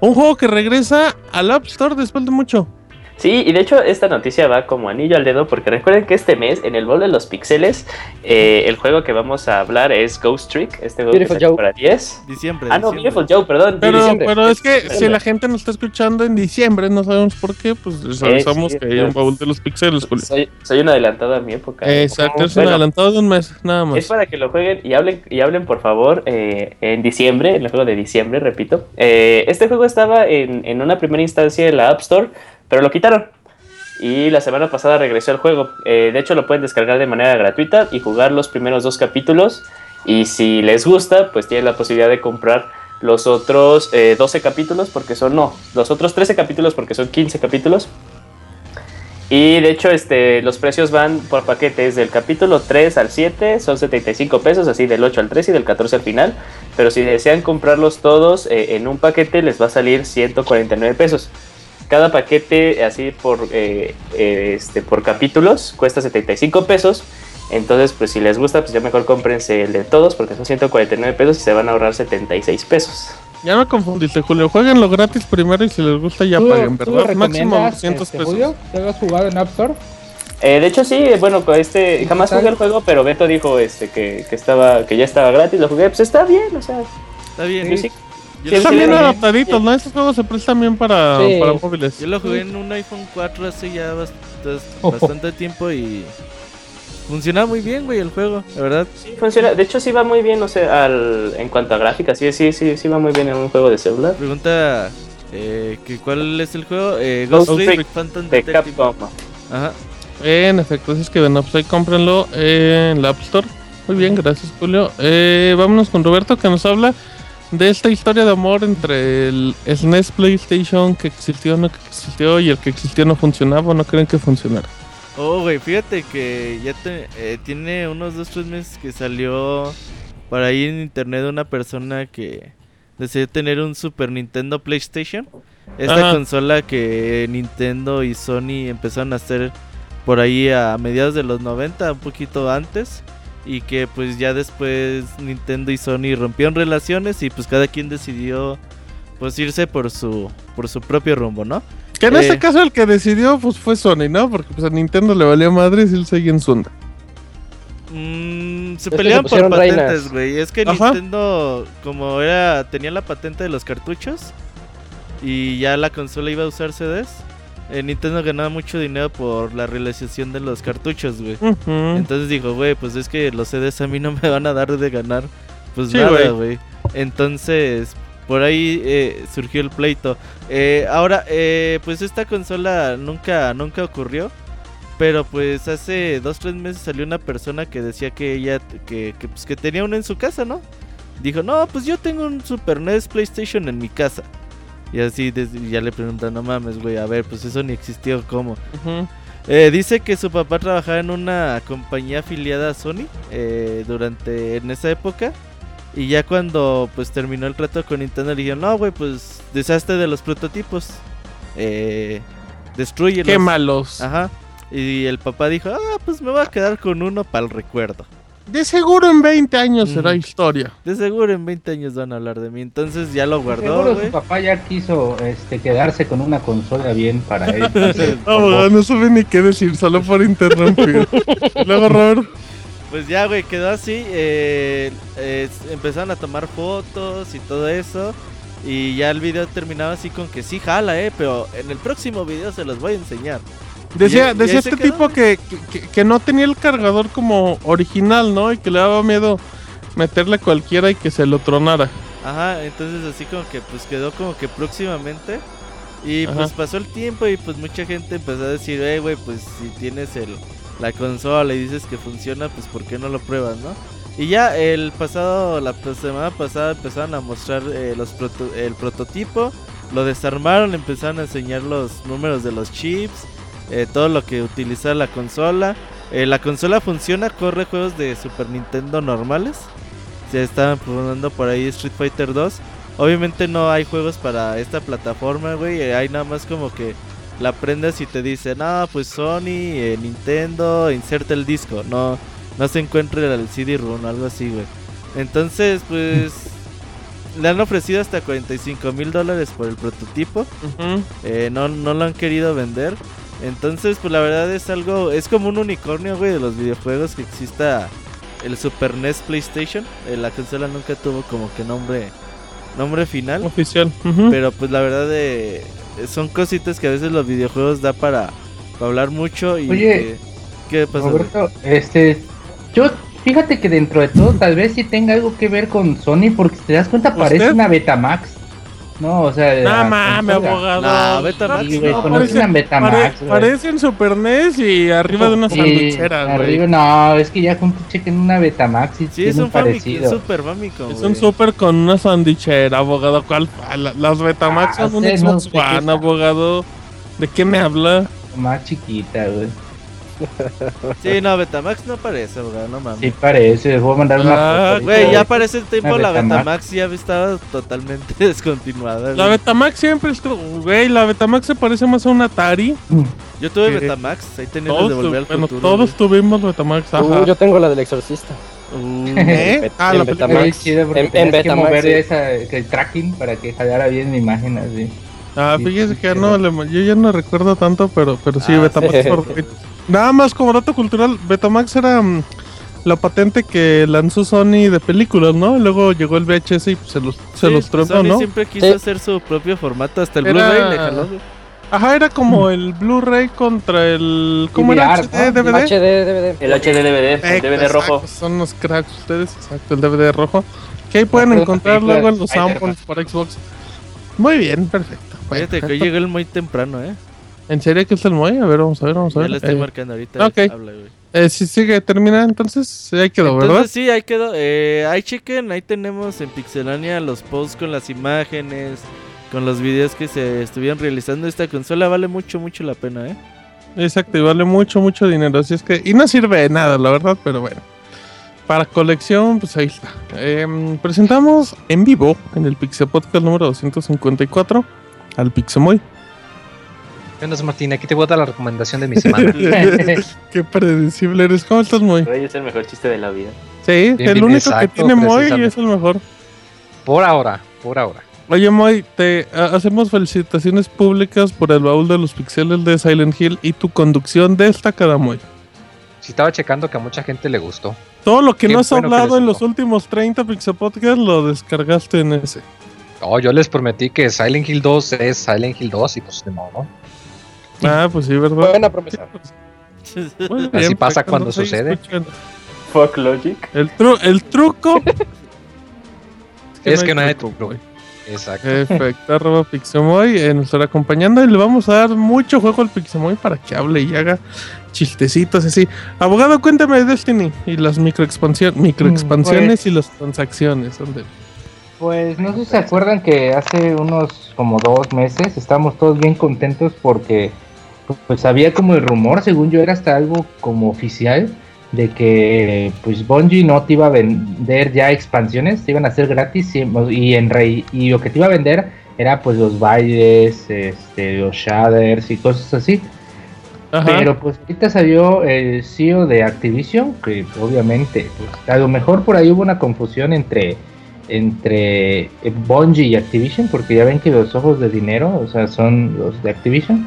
S1: un juego que regresa al App Store después de mucho.
S2: Sí, y de hecho esta noticia va como anillo al dedo porque recuerden que este mes en el Bowl de los Pixeles eh, el juego que vamos a hablar es Ghost Trick, este juego
S3: Beautiful
S2: que
S3: Joe.
S2: para 10.
S5: Diciembre.
S2: Ah, no,
S5: diciembre.
S2: Beautiful Joe, perdón.
S1: Pero,
S2: diciembre.
S1: pero es que si la gente nos está escuchando en diciembre, no sabemos por qué, pues les avisamos
S2: sí,
S1: que hay un baúl de los pixeles, Julio.
S2: Soy, soy un adelantado a mi época.
S1: Exacto, es un
S2: Bueno,
S1: adelantado de un mes, nada
S2: Es
S1: más.
S2: para que lo jueguen y hablen, y hablen por favor eh, en diciembre, en el juego de diciembre, repito. Eh, este juego estaba en, en una primera instancia en la App Store, pero lo quitaron. Y la semana pasada regresó al juego. Eh, de hecho, lo pueden descargar de manera gratuita y jugar los primeros dos capítulos. Y si les gusta, pues tienen la posibilidad de comprar los otros eh, 12 capítulos porque son, no, los otros 13 capítulos porque son 15 capítulos. Y de hecho, este, los precios van por paquetes del capítulo 3 al 7, son 75 pesos, así del 8 al 3 y del 14 al final. Pero si desean comprarlos todos eh, en un paquete, les va a salir 149 pesos. Cada paquete, así por, eh, eh, este, por capítulos, cuesta 75 pesos. Entonces, pues si les gusta, pues ya mejor cómprense el de todos porque son 149 pesos y se van a ahorrar 76 pesos.
S1: Ya me confundiste, Julio. Jueguenlo gratis primero y si les gusta ya
S4: ¿Tú-
S1: paguen, ¿verdad? Máximo
S4: recomiendas,
S1: 200
S4: este,
S1: pesos.
S4: Julio? ¿Te lo has jugado en App Store?
S2: Eh, de hecho sí, bueno, con este
S4: ¿Y
S2: jamás jugué el juego, pero Beto dijo este que, que estaba que ya estaba gratis, lo jugué, pues está bien, o sea,
S5: Está bien.
S2: sí.
S5: Yo,
S1: Están bien adaptaditos, ¿no? Estos juegos se prestan bien para,
S3: Sí.
S1: para móviles.
S5: yo lo jugué en un iPhone 4 hace ya bast- bastante tiempo y funciona muy bien, güey, el juego, la verdad.
S2: Sí, funciona. De hecho sí va muy bien, o sea, al, en cuanto a gráficas, sí, sí, sí, sí va muy bien en un juego de celular.
S5: Pregunta eh, que cuál es el juego. Eh,
S2: Ghost
S5: Ghost Phantom
S2: De
S5: Detective.
S2: Capcom.
S5: Ajá.
S1: En efecto, así es que ven, pues ahí cómprenlo en la App Store. Muy bien, gracias Julio. Eh, vámonos con Roberto que nos habla de esta historia de amor entre el SNES PlayStation que existió no que existió y el que existió no funcionaba o no creen que funcionara.
S5: Oh, güey, fíjate que ya te- eh, tiene unos 2-3 meses que salió por ahí en internet una persona que desea tener un Super Nintendo PlayStation. Esta
S1: Ajá.
S5: consola que Nintendo y Sony empezaron a hacer por ahí a mediados de los 90, un poquito antes. Y que pues ya después Nintendo y Sony rompieron relaciones y pues cada quien decidió pues irse por su, por su propio rumbo, ¿no?
S1: Que en
S5: Eh.
S1: este caso el que decidió pues fue Sony, ¿no? Porque pues a Nintendo le valía madres y él seguía en su onda.
S5: Mm, se
S3: Es pusieron
S5: por patentes, güey. Es que
S1: Ajá.
S5: Nintendo, como era, tenía la patente de los cartuchos y ya la consola iba a usar CDs. Eh, Nintendo ganaba mucho dinero por la realización de los cartuchos, güey. Entonces dijo, güey, pues es que los CDs a mí no me van a dar de ganar. Pues
S1: Sí,
S5: nada,
S1: güey.
S5: Entonces, por ahí eh, surgió el pleito. Eh, ahora, eh, pues esta consola nunca, nunca ocurrió. Pero pues hace dos, tres meses salió una persona que decía que ella, que, que, pues, que tenía uno en su casa, ¿no? Dijo, no, pues yo tengo un Super NES PlayStation en mi casa. Y así y ya le preguntan, no mames, güey, a ver, pues eso ni existió, ¿cómo?
S1: Ujú.
S5: Eh, dice que su papá trabajaba en una compañía afiliada a Sony eh, durante en esa época y ya cuando pues terminó el trato con Nintendo le dijeron no güey pues deshazte de los prototipos eh, destruyelos
S1: Qué malos.
S5: ajá y el papá dijo ah pues me voy a quedar con uno para el recuerdo
S1: De seguro en 20 años será
S5: Ujú.
S1: historia.
S5: de seguro en 20 años van a hablar de mí entonces ya lo guardó
S4: Seguro
S5: güey
S4: su papá ya quiso este, quedarse con una consola bien para él. *laughs* entonces,
S1: No, no sabe ni qué decir, solo por interrumpir. *laughs* Luego, Robert,
S5: Pues ya, güey, quedó así. eh, eh, empezaron a tomar fotos y todo eso. Y ya el video terminaba así con que sí jala, eh. Pero en el próximo video se los voy a enseñar.
S1: Decía, decía este
S5: quedó,
S1: tipo que, que, que no tenía el cargador como original, ¿no? Y que le daba miedo meterle cualquiera y que se lo tronara.
S5: Ajá, entonces así como que pues quedó como que próximamente. Y
S1: Ajá.
S5: pues pasó el tiempo y pues mucha gente empezó a decir, eh, güey, pues si tienes el, la consola y dices que funciona, pues ¿por qué no lo pruebas, no? Y ya el pasado, la semana pasada empezaron a mostrar eh, los proto- el prototipo, lo desarmaron, empezaron a enseñar los números de los chips, eh, todo lo que utiliza la consola. Eh, la consola funciona, corre juegos de Super Nintendo normales. Se estaban probando por ahí Street Fighter 2. Obviamente no hay juegos para esta plataforma, güey. eh, Hay nada más como que la prendes y te dice, no, pues Sony, eh, Nintendo, inserta el disco. No, no se encuentra el CD-ROM o algo así, güey. Entonces, pues *laughs* le han ofrecido hasta 45 mil dólares por el prototipo. No, no lo han querido vender. Entonces, pues la verdad es algo, es como un unicornio, güey, de los videojuegos que exista el Super NES PlayStation. Eh, la consola nunca tuvo como que nombre, nombre final.
S1: Oficial.
S5: Pero pues la verdad eh, son cositas que a veces los videojuegos da para, para hablar mucho y
S4: Oye,
S5: que- ¿qué pasa?
S4: Roberto, este, yo fíjate que dentro de todo tal vez sí tenga algo que ver con Sony porque si te das cuenta parece
S1: ¿Usted?
S4: una Betamax. No, o sea.
S1: No
S4: la
S1: mames, abogado.
S5: No, Betamax
S4: Sí,
S1: No, parece-
S4: Betamax,
S1: Pare- Super NES y arriba de una
S4: Sí,
S1: sandwichera, güey.
S4: arriba, no, es que ya con chequen una Betamax y
S5: Sí, es
S4: un parecido.
S5: Super Famicom.
S1: Es un super con una sandwichera, abogado. ¿Cuál? Ah, la- Las Betamax
S4: Ah,
S1: son un
S4: no
S1: Xbox
S4: sé qué
S1: One,
S4: tal.
S1: abogado. ¿De qué me habla?
S4: Más chiquita, güey.
S5: Sí, no, Betamax no parece, abogado, no mames.
S4: Sí parece, les voy a mandar una
S1: Ah,
S4: foto.
S5: Güey, ya para ese tiempo la
S4: Betamax.
S5: Betamax ya estaba totalmente *laughs* descontinuada.
S1: La
S5: güey.
S1: Betamax siempre estuvo. Güey, la Betamax se parece más a un Atari.
S5: Yo tuve
S1: que-
S5: Betamax, ahí teníamos
S1: Todos,
S5: de volver al
S1: bueno,
S5: futuro.
S1: todos tuvimos Betamax. Ajá.
S3: Uh, yo tengo la del exorcista.
S1: Uh, *laughs* ¿eh? Ah,
S3: en
S1: la
S3: Betamax. En- en
S4: tenías que
S3: Betamax,
S4: mover
S3: sí.
S4: esa, el tracking para que jalara bien mi imagen así.
S1: Ah,
S4: Sí,
S1: fíjese
S4: sí,
S1: que
S4: sí,
S1: no, yo ya no recuerdo tanto, pero, pero sí,
S5: Ah,
S1: Betamax.
S3: sí.
S1: por- *laughs* Nada más como dato cultural, Betamax era mm, la patente que lanzó Sony de películas, ¿no? Luego llegó el VHS y pues, se los, se
S5: Sí,
S1: los tronó,
S5: Sony
S1: ¿no?
S5: siempre quiso
S3: Sí.
S5: hacer su propio formato, hasta el
S1: Era-
S5: Blu-ray le jaló.
S1: Ajá, era como el Blu-ray contra el... ¿Cómo era? HD,
S4: ¿no?
S1: DVD.
S3: HD, DVD.
S2: El HD DVD, el
S1: Exacto,
S2: DVD rojo.
S1: Son los cracks ustedes, exacto, el DVD rojo. Que ahí pueden encontrar luego en los samples para Xbox. Muy bien, perfecto.
S5: Fíjate que hoy llegó el muy temprano, ¿eh?
S1: ¿En serio que es el Moy? A ver, vamos a ver, vamos a
S5: Ya
S1: ver.
S5: le estoy
S1: Eh,
S5: marcando ahorita.
S1: ok.
S5: Habla, güey.
S1: eh, si sigue, termina, entonces ahí quedó, ¿verdad?
S5: Entonces sí, ahí quedó. Eh, ahí chequen, ahí tenemos en Pixelania los posts con las imágenes, con los videos que se estuvieron realizando. Esta consola vale mucho, mucho la pena, ¿eh?
S1: Exacto, y vale mucho, mucho dinero. Así es que, y no sirve de nada, la verdad, pero bueno. Para colección, pues ahí está. Em, presentamos en vivo en el Pixel Podcast número 254 al Pixemoy.
S7: Buenas Martín, aquí te voy a dar la recomendación de mi semana. *laughs*
S1: Qué predecible eres. ¿Cómo estás, Moy?
S2: Es el mejor chiste de la vida.
S1: Sí,
S7: bien,
S1: el único que tiene Moy y es el mejor.
S7: Por ahora, por ahora.
S1: Oye, Moy, te hacemos felicitaciones públicas por el baúl de los pixeles de Silent Hill y tu conducción destacada, Moy.
S7: Si estaba checando que a mucha gente le gustó.
S1: Todo lo que
S7: Qué
S1: no has
S7: bueno
S1: hablado en los últimos 30 Pixel Podcast lo descargaste en ese.
S7: Oh, yo les prometí que Silent Hill 2 es Silent Hill 2 y pues de modo, ¿no? *laughs*
S1: Ah, pues sí, ¿verdad?
S3: Buena promesa. *laughs*
S1: Muy
S7: Así pasa cuando sucede.
S1: escuchan.
S2: Fuck Logic.
S1: El, tru- el truco. *laughs*
S7: Es que no hay
S1: truco,
S7: truco.
S1: güey.
S7: Exacto.
S1: Perfecto, arroba Pixemoy eh, nos estará acompañando y le vamos a dar mucho juego al Pixemoy para que hable y haga chistecitos así. Abogado, cuéntame de Destiny y las microexpansión, microexpansiones
S4: pues-
S1: y las transacciones. ¿dónde?
S4: Pues no sé si se acuerdan que hace unos como dos meses estábamos todos bien contentos porque pues había como el rumor, según yo era hasta algo como oficial, de que pues Bungie no te iba a vender ya expansiones, te iban a hacer gratis y, y en rey y lo que te iba a vender era pues los bailes, este, los shaders y cosas así.
S1: Ajá.
S4: Pero pues ahorita salió el CEO de Activision, que obviamente, pues a lo mejor por ahí hubo una confusión entre, entre Bungie y Activision, porque ya ven que los ojos de dinero, o sea, son los de Activision.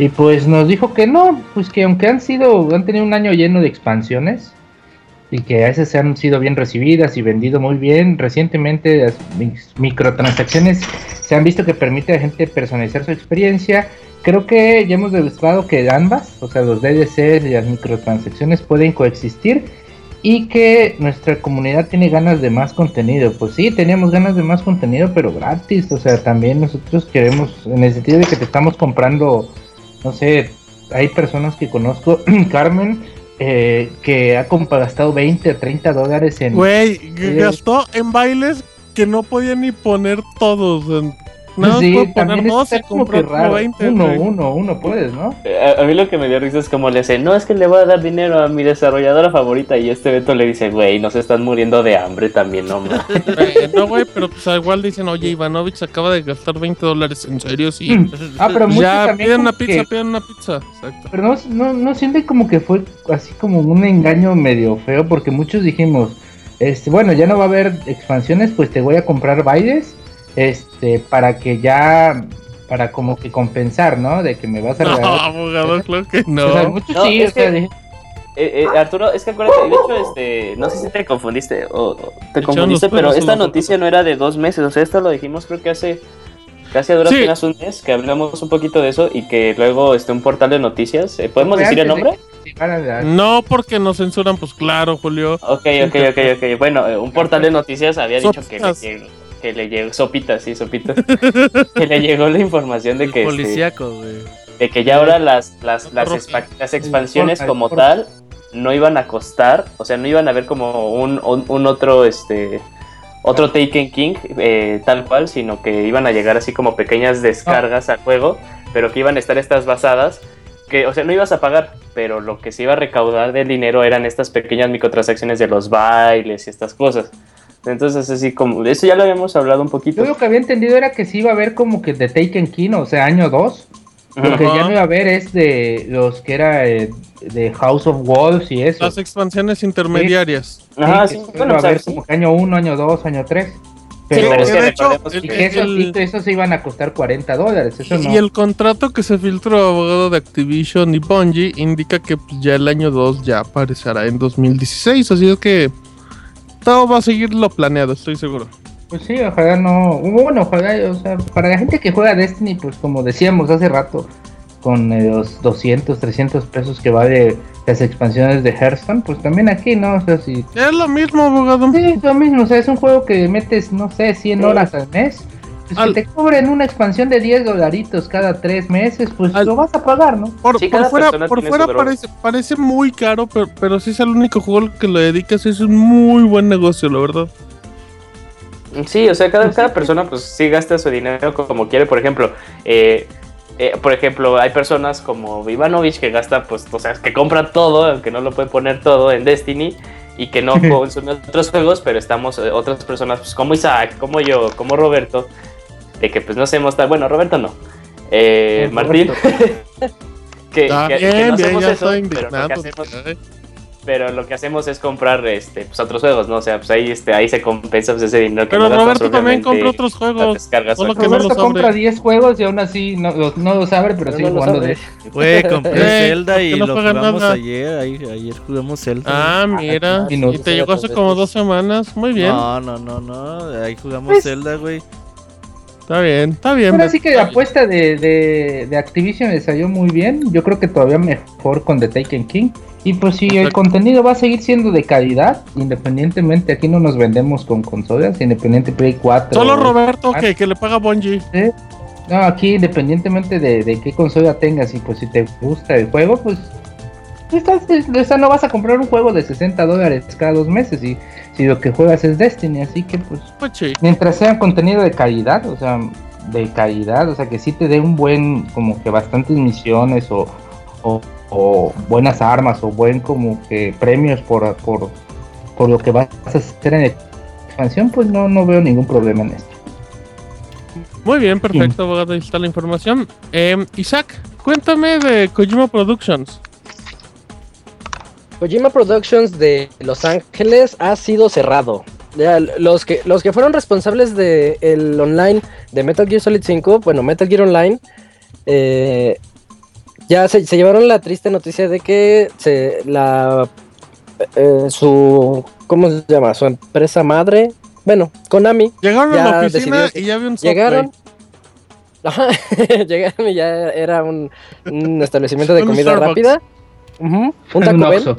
S4: Y pues nos dijo que no, pues que aunque han sido, han tenido un año lleno de expansiones y que a veces han sido bien recibidas y vendido muy bien, recientemente las microtransacciones se han visto que permite a la gente personalizar su experiencia Creo que ya hemos demostrado que ambas, o sea, los DLCs y las microtransacciones pueden coexistir y que nuestra comunidad tiene ganas de más contenido. Pues sí, teníamos ganas de más contenido, pero gratis. O sea, también nosotros queremos, en el sentido de que te estamos comprando, no sé, hay personas que conozco, *clears throat* Carmen, eh, que ha gastado 20 o 30 dólares en...
S1: Güey,
S4: Sí.
S1: gastó en bailes que no podía ni poner todos. en- Más
S4: sí,
S1: puedo poner dos y comprar como
S4: raro.
S1: 20.
S4: uno,
S1: güey.
S4: uno, uno puedes, ¿no?
S2: Eh, A, a mí lo que me dio risa es como le dice, no, es que le voy a dar dinero a mi desarrolladora favorita y este Beto le dice, güey, no se están muriendo de hambre también, no mames". *laughs*
S1: Eh, no, güey, pero pues igual dicen, oye, Ivanovich acaba de gastar 20 dólares. ¿En serio? Sí.
S4: Ah, pero muchos
S1: ya,
S4: también
S1: piden una
S4: como
S1: pizza,
S4: que-
S1: piden una pizza. Exacto.
S4: Pero no, no, no sienten como que fue así como un engaño medio feo, porque muchos dijimos, este, bueno, ya no va a haber expansiones, pues te voy a comprar bailes, este, para que ya, para como que compensar, ¿no? De que me vas a
S1: No,
S4: regalar. *laughs*
S1: abogado, claro que
S4: O sea,
S1: no.
S4: muchos
S2: No,
S4: sí,
S2: es
S4: o sea,
S2: que-
S4: dije,
S2: Eh, eh, Arturo, es que acuérdate, de hecho, este, no sé si te confundiste o, o te confundiste, pero esta noticia no era de dos meses, o sea, esto lo dijimos creo que hace casi a duras
S1: Sí.
S2: penas un mes, que hablamos un poquito de eso y que luego este, un portal de noticias, eh, ¿podemos decir el nombre?
S1: No porque nos censuran, pues claro, Julio.
S2: Ok, ok, ok, ok, bueno, eh, un portal de noticias había dicho que- que le llegó, Sopitas, sí, Sopitas, *laughs* que le llegó la información de que, este,
S5: Policíaco,
S2: de que ya ahora las, las, las,
S1: Rojo.
S2: expa- las expansiones como tal no iban a costar, o sea, no iban a ver como un, un, un otro, este, otro Taken King eh, tal cual, sino que iban a llegar así como pequeñas descargas al juego, pero que iban a estar estas basadas, que, o sea, no ibas a pagar, pero lo que se iba a recaudar del dinero eran estas pequeñas microtransacciones de los bailes y estas cosas. Entonces, así como, eso ya lo habíamos hablado un poquito.
S4: Yo lo que había entendido era que sí iba a haber como que de Taken King, o sea, año 2. Lo que ya no iba a haber es de los que era eh, de House of Wolves y eso.
S1: Las expansiones intermediarias.
S2: Ajá,
S4: Sí,
S2: sí, bueno,
S4: iba a haber
S2: sí.
S4: como que año 1, año 2, año 3.
S1: Sí,
S2: pero es
S1: que de hecho,
S4: Y que esos,
S1: el-
S4: y esos iban a costar 40 dólares. Eso no.
S1: Y el contrato que se filtró abogado de Activision y Bungie indica que pues, ya el año 2 ya aparecerá en 2016, así es que todo va a seguir lo planeado, estoy seguro.
S4: Pues sí, ojalá no. Bueno, ojalá, o sea, para la gente que juega Destiny, pues como decíamos hace rato, con eh, los 200, 300 pesos que vale las expansiones de Hearthstone, pues también aquí, ¿no? O sea, si.
S1: Es lo mismo, abogado.
S4: Sí, es lo mismo, o sea, es un juego que metes, no sé, 100 horas al mes. Pues
S1: Al-
S4: que te cobren una expansión de 10 dolaritos cada 3 meses, pues
S1: Al-
S4: lo vas a pagar, ¿no?
S1: Por,
S2: Sí,
S1: por fuera, por parece, parece muy caro, pero, pero si es el único juego al que lo dedicas, es un muy buen negocio, la verdad.
S2: Sí, o sea, cada, cada persona pues sí gasta su dinero como quiere. Por ejemplo, eh, eh, por ejemplo, hay personas como Ivanovich que gasta, pues, o sea, que compra todo, aunque no lo puede poner todo en Destiny y que no *laughs* consume otros juegos, pero estamos eh, otras personas pues, como Isaac, como yo, como Roberto, de que pues no hacemos tal, bueno, Roberto no, eh, Martín, *laughs* que, que- que
S1: bien,
S2: no
S1: bien,
S2: hacemos
S1: ya
S2: eso, pero lo que hacemos pero lo que hacemos es comprar este pues otros juegos, ¿no? O sea, pues ahí este ahí se compensa pues, ese dinero que
S1: Pero
S2: no
S1: Roberto también compra otros juegos. solo
S2: o
S1: que no
S4: Roberto
S1: abre.
S4: compra 10 juegos y aún así no, los- no los abre, pero
S3: Pero
S4: sigue
S3: no lo
S4: jugando
S3: sabe.
S4: de *laughs*
S5: Güey, compré
S1: Eh,
S5: Zelda y
S1: no
S5: lo jugamos
S1: nada.
S5: ayer. Ayer, ayer jugamos Zelda.
S1: Ah, mira.
S4: y no-
S1: Y te llegó hace como dos semanas. Muy bien.
S5: No, no, no, no. Ahí jugamos
S4: Pues-
S5: Zelda, güey.
S1: Está bien, está bien.
S4: Ahora sí que la apuesta de, de, de Activision le salió muy bien. Yo creo que todavía mejor con The Taken King. Y pues si el contenido va a seguir siendo de calidad, independientemente, aquí no nos vendemos con consolas, independiente Play 4.
S1: Solo Roberto
S4: Ah.
S1: que, que le paga Bungie.
S4: ¿eh? No, aquí independientemente de, de qué consola tengas y pues si te gusta el juego, pues estás, o sea, no vas a comprar un juego de 60 dólares cada dos meses y si lo que juegas es Destiny, así que pues
S1: Pues sí.
S4: mientras sea contenido de calidad, o sea, de calidad, o sea, que sí te dé un buen, como que bastantes misiones o, o, o buenas armas o buen como que premios por, por, por lo que vas a hacer en expansión, pues no, no veo ningún problema en esto.
S1: Muy bien, perfecto, abogado. Ahí está la información. Eh, Isaac, cuéntame de Kojima Productions.
S3: Kojima Productions de Los Ángeles ha sido cerrado. Ya, los que los que fueron responsables de el online de Metal Gear Solid 5, bueno, Metal Gear Online, eh, ya se, se llevaron la triste noticia de que se la eh, su ¿cómo se llama? Su empresa madre, bueno, Konami,
S1: Llegaron a
S3: Ya
S1: la oficina y ya había un software.
S3: llegaron. *laughs* Llegaron y ya era un, un establecimiento de *laughs*
S1: Un
S3: comida
S1: Starbucks.
S3: rápida. *laughs* Un Taco Bell.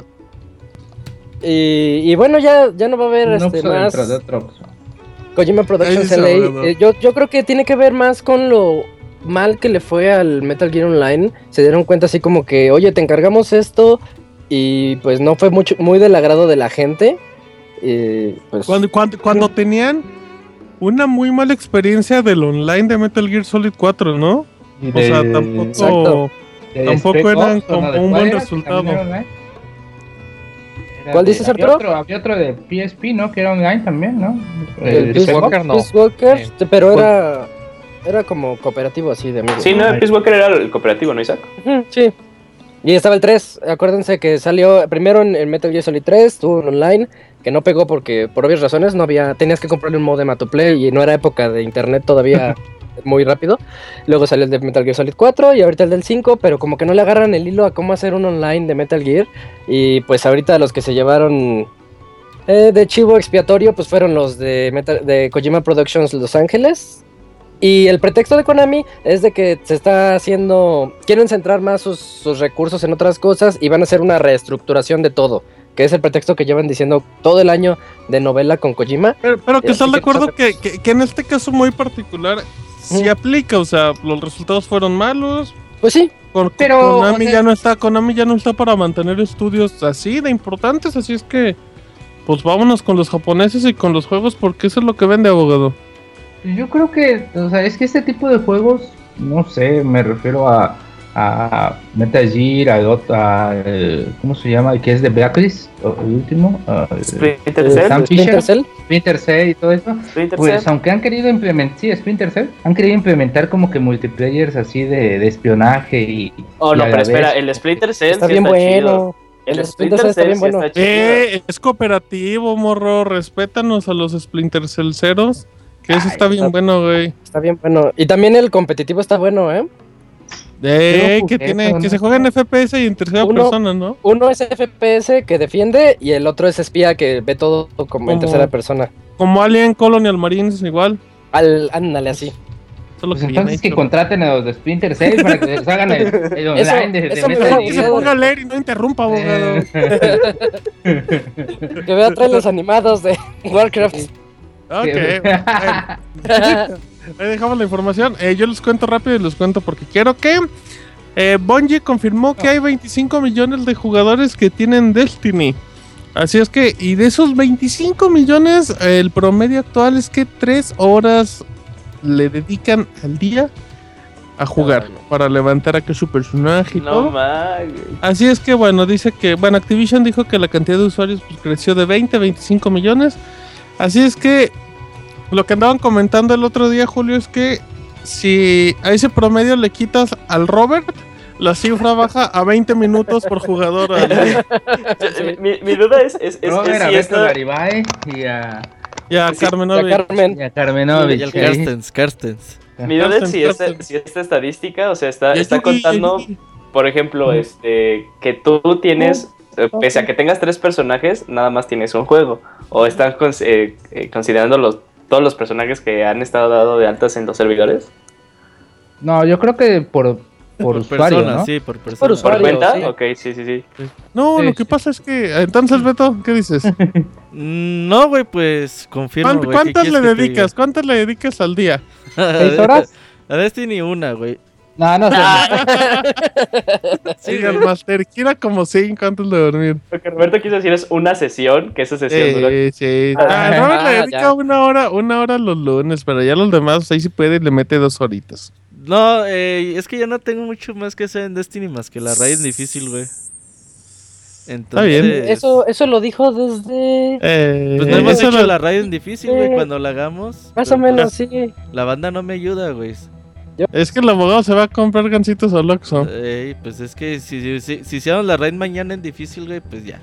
S3: Y, y bueno, ya, ya no va a haber este,
S4: Oxxo
S3: más
S4: de Oxxo.
S3: Kojima Productions LA. Eh, yo, yo creo que tiene que ver más con lo mal que le fue al Metal Gear Online. Se dieron cuenta así como que, oye, te encargamos esto y pues no fue mucho, muy del agrado de la gente. Y pues
S1: Cuando, cuando, cuando tenían una muy mala experiencia del online de Metal Gear Solid 4, ¿no? O sea, tampoco, tampoco eran
S4: Ops, ¿o
S1: como un buen resultado.
S3: ¿Cuál dices,
S4: había
S3: Arturo?
S4: Otro, había otro de PSP, ¿no? Que era online también, ¿no?
S3: el
S4: Eh,
S3: Peace.
S7: Walker no.
S3: Peace Walker, t- pero era, era como cooperativo así de amigos.
S2: Sí, no, Peace Walker era el cooperativo, ¿no, Isaac?
S3: Sí. Y estaba el 3. Acuérdense que salió primero en, en Metal Gear Solid 3, tuvo un online que no pegó porque por obvias razones no había tenías que comprarle un modem a tu play y no era época de internet todavía *laughs* muy rápido. Luego salió el de Metal Gear Solid 4 y ahorita el del 5, pero como que no le agarran el hilo a cómo hacer un online de Metal Gear y pues ahorita los que se llevaron eh, de chivo expiatorio pues fueron los de Metal- de Kojima Productions Los Ángeles y el pretexto de Konami es de que se está haciendo. Quieren centrar más sus, sus recursos en otras cosas y van a hacer una reestructuración de todo. Que es el pretexto que llevan diciendo todo el año de novela con Kojima.
S1: Pero, pero que estás
S3: ¿qué
S1: de acuerdo que, que- que en este caso muy particular sí aplica, o sea, los resultados fueron malos.
S3: Pues sí,
S1: Con,
S4: Pero,
S1: Konami
S4: o sea-
S1: ya no está, Konami ya no está para mantener estudios así de importantes, así es que pues vámonos con los japoneses y con los juegos porque eso es lo que vende abogado.
S4: Yo creo que, o sea, es que este tipo de juegos, no sé, me refiero a, a Metal Gear, a, ot- a, eh, ¿cómo se llama? Que es de Blacklist, el último, ah,
S2: Splinter Cell.
S4: Sam
S3: Splinter
S4: Fisher.
S3: Cell.
S4: Splinter Cell y todo eso.
S2: Splinter
S4: Pues
S2: Cell.
S4: aunque han querido implementar, sí, Splinter Cell, han querido implementar como que multiplayers así de, de espionaje y...
S2: Oh,
S4: y
S2: no, pero espera, el Splinter Cell
S3: Está
S2: sí
S3: bien
S2: está chido.
S3: bueno.
S2: El
S3: El
S2: Splinter
S3: Splinter Cell está
S2: Cell
S3: bien
S2: sí
S3: bueno.
S2: está chido.
S1: Eh, es cooperativo, morro, respétanos a los Splinter Cellceros, que eso
S4: Ay,
S1: está bien
S3: está-
S1: bueno, güey.
S3: Está bien bueno. Y también el competitivo está bueno, ¿eh?
S1: Eh,
S4: Yo
S1: que tiene, se juega en FPS y en tercera
S3: Uno-
S1: persona, ¿no?
S3: Uno es FPS que defiende y el otro es espía que ve todo como en tercera persona.
S1: Como Alien Colonial Marines igual.
S3: Al, ándale así.
S1: Solo
S4: Pues entonces que contraten a los de Splinter Cell para que les hagan el, *laughs* el
S3: Eso-
S4: online de, de
S3: eso
S1: Que se ponga a leer y no interrumpa, abogado. *laughs*
S3: Que vea trailers animados de Warcraft.
S1: Ok. *laughs* Ahí dejamos la información. Eh, yo les cuento rápido y les cuento porque quiero que eh, Bungie confirmó que hay 25 millones de jugadores que tienen Destiny. Así es que, y de esos 25 millones, el promedio actual es que 3 horas le dedican al día a jugar
S3: no.
S1: para levantar a que su personaje y
S2: No
S1: todo. Así es que bueno, dice que, bueno, Activision dijo que la cantidad de usuarios pues, creció de 20 a 25 millones. Así es que lo que andaban comentando el otro día, Julio, es que si a ese promedio le quitas al Robert, la cifra baja a 20 minutos por jugador. *laughs* al día.
S2: Mi, mi duda es, es, es,
S4: Robert, a
S2: si
S4: Beto
S2: esto...
S4: Garibay y a,
S1: Y a Carmen
S3: Ya
S1: Ovi.
S3: Carmen.
S4: y a Carmenovich.
S5: Y el
S4: ahí.
S5: Carstens, Carstens.
S2: Mi duda es si esta, si esta estadística, o sea, está,
S1: Y a
S2: está
S1: y a
S2: contando, por ejemplo, este, que tú tienes, eh, pese a que tengas tres personajes, nada más tienes un juego. O están eh, eh, considerando los, todos los personajes que han estado dado de altas en los servidores.
S4: No, yo creo que por, por, usuario,
S5: persona,
S4: ¿no?
S5: sí, por persona.
S2: ¿Por
S3: usuario.
S2: cuenta?
S3: sí.
S2: Ok, sí, sí, sí.
S1: No,
S4: Sí,
S1: lo que
S4: sí.
S1: pasa es que, entonces Beto, ¿qué dices?
S5: Mm, *laughs* No, güey, pues confirmo,
S1: ¿Cuánt-
S5: güey. ¿qué
S1: ¿Cuántas le dedicas? ¿Cuántas le dedicas al día?
S4: ¿Seis *laughs* horas?
S5: A Destiny una, güey.
S4: No, no sé. *laughs* *laughs*
S1: Sí, el Master quiera como 5 antes de dormir.
S2: Lo que Roberto quiso decir es una sesión, que esa sesión dura...
S1: Sí, sí.
S2: Ah,
S1: Ah, *laughs* le
S3: ah,
S1: dedica
S3: ya.
S1: una hora, una hora los lunes, pero ya los demás ahí sí puede le mete dos horitas.
S5: No, eh, es que ya no tengo mucho más que hacer en Destiny más que la raid difícil, güey. Entonces,
S1: bien.
S3: Eso, eso lo dijo desde.
S1: Eh,
S5: Pues no hemos hecho
S1: lo-
S5: la raid difícil, güey,
S3: Eh,
S5: cuando la hagamos.
S3: Más o menos,
S5: pues,
S3: sí.
S5: La banda no me ayuda, güey.
S1: Es que el abogado se va a comprar gancitos al Oxxo.
S5: Ey, pues es que si, si, si, si hiciéramos la raid mañana en difícil, güey, pues ya.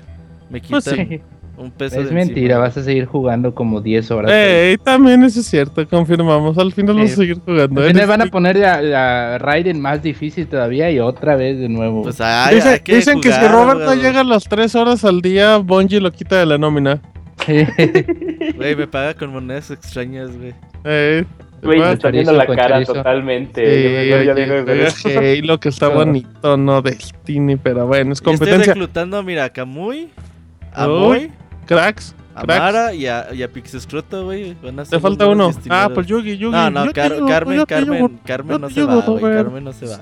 S5: Me quitan
S1: Pues sí.
S5: un peso
S4: Es
S5: de
S4: mentira,
S5: encima.
S4: vas a seguir jugando como 10 horas.
S1: Eh, también eso es cierto, confirmamos. Al final vamos
S4: Eh,
S1: a seguir jugando.
S4: Al final
S1: Eres-
S4: van a poner la, la Raiden más difícil todavía y otra vez de nuevo.
S5: Pues ay,
S1: Dice-
S5: hay que
S1: dicen que si
S5: jugar,
S1: Robert no
S5: abogado.
S1: llega a las 3 horas al día, Bungie lo quita de la nómina.
S5: Güey, me paga con monedas extrañas, güey.
S1: Eh,
S2: Güey, te
S1: bueno,
S2: está viendo la cara
S4: chorizo.
S2: totalmente.
S1: sí, oye, Halo que está
S4: Claro. *laughs*
S1: bonito, no Destiny, pero bueno, es
S5: Yo estoy
S1: competencia.
S5: reclutando, mira, a Kamui, a
S1: Oh, Cracks,
S5: a
S1: cracks.
S5: Mara y a, y a Pixescroto, güey.
S1: Te falta uno. Ah, pues Yugi, Yugi.
S5: No, no,
S1: te
S5: Car- Carmen,
S1: te
S5: Carmen. Carmen no
S1: te
S5: se
S1: ayudo,
S5: va, güey. Carmen no se va.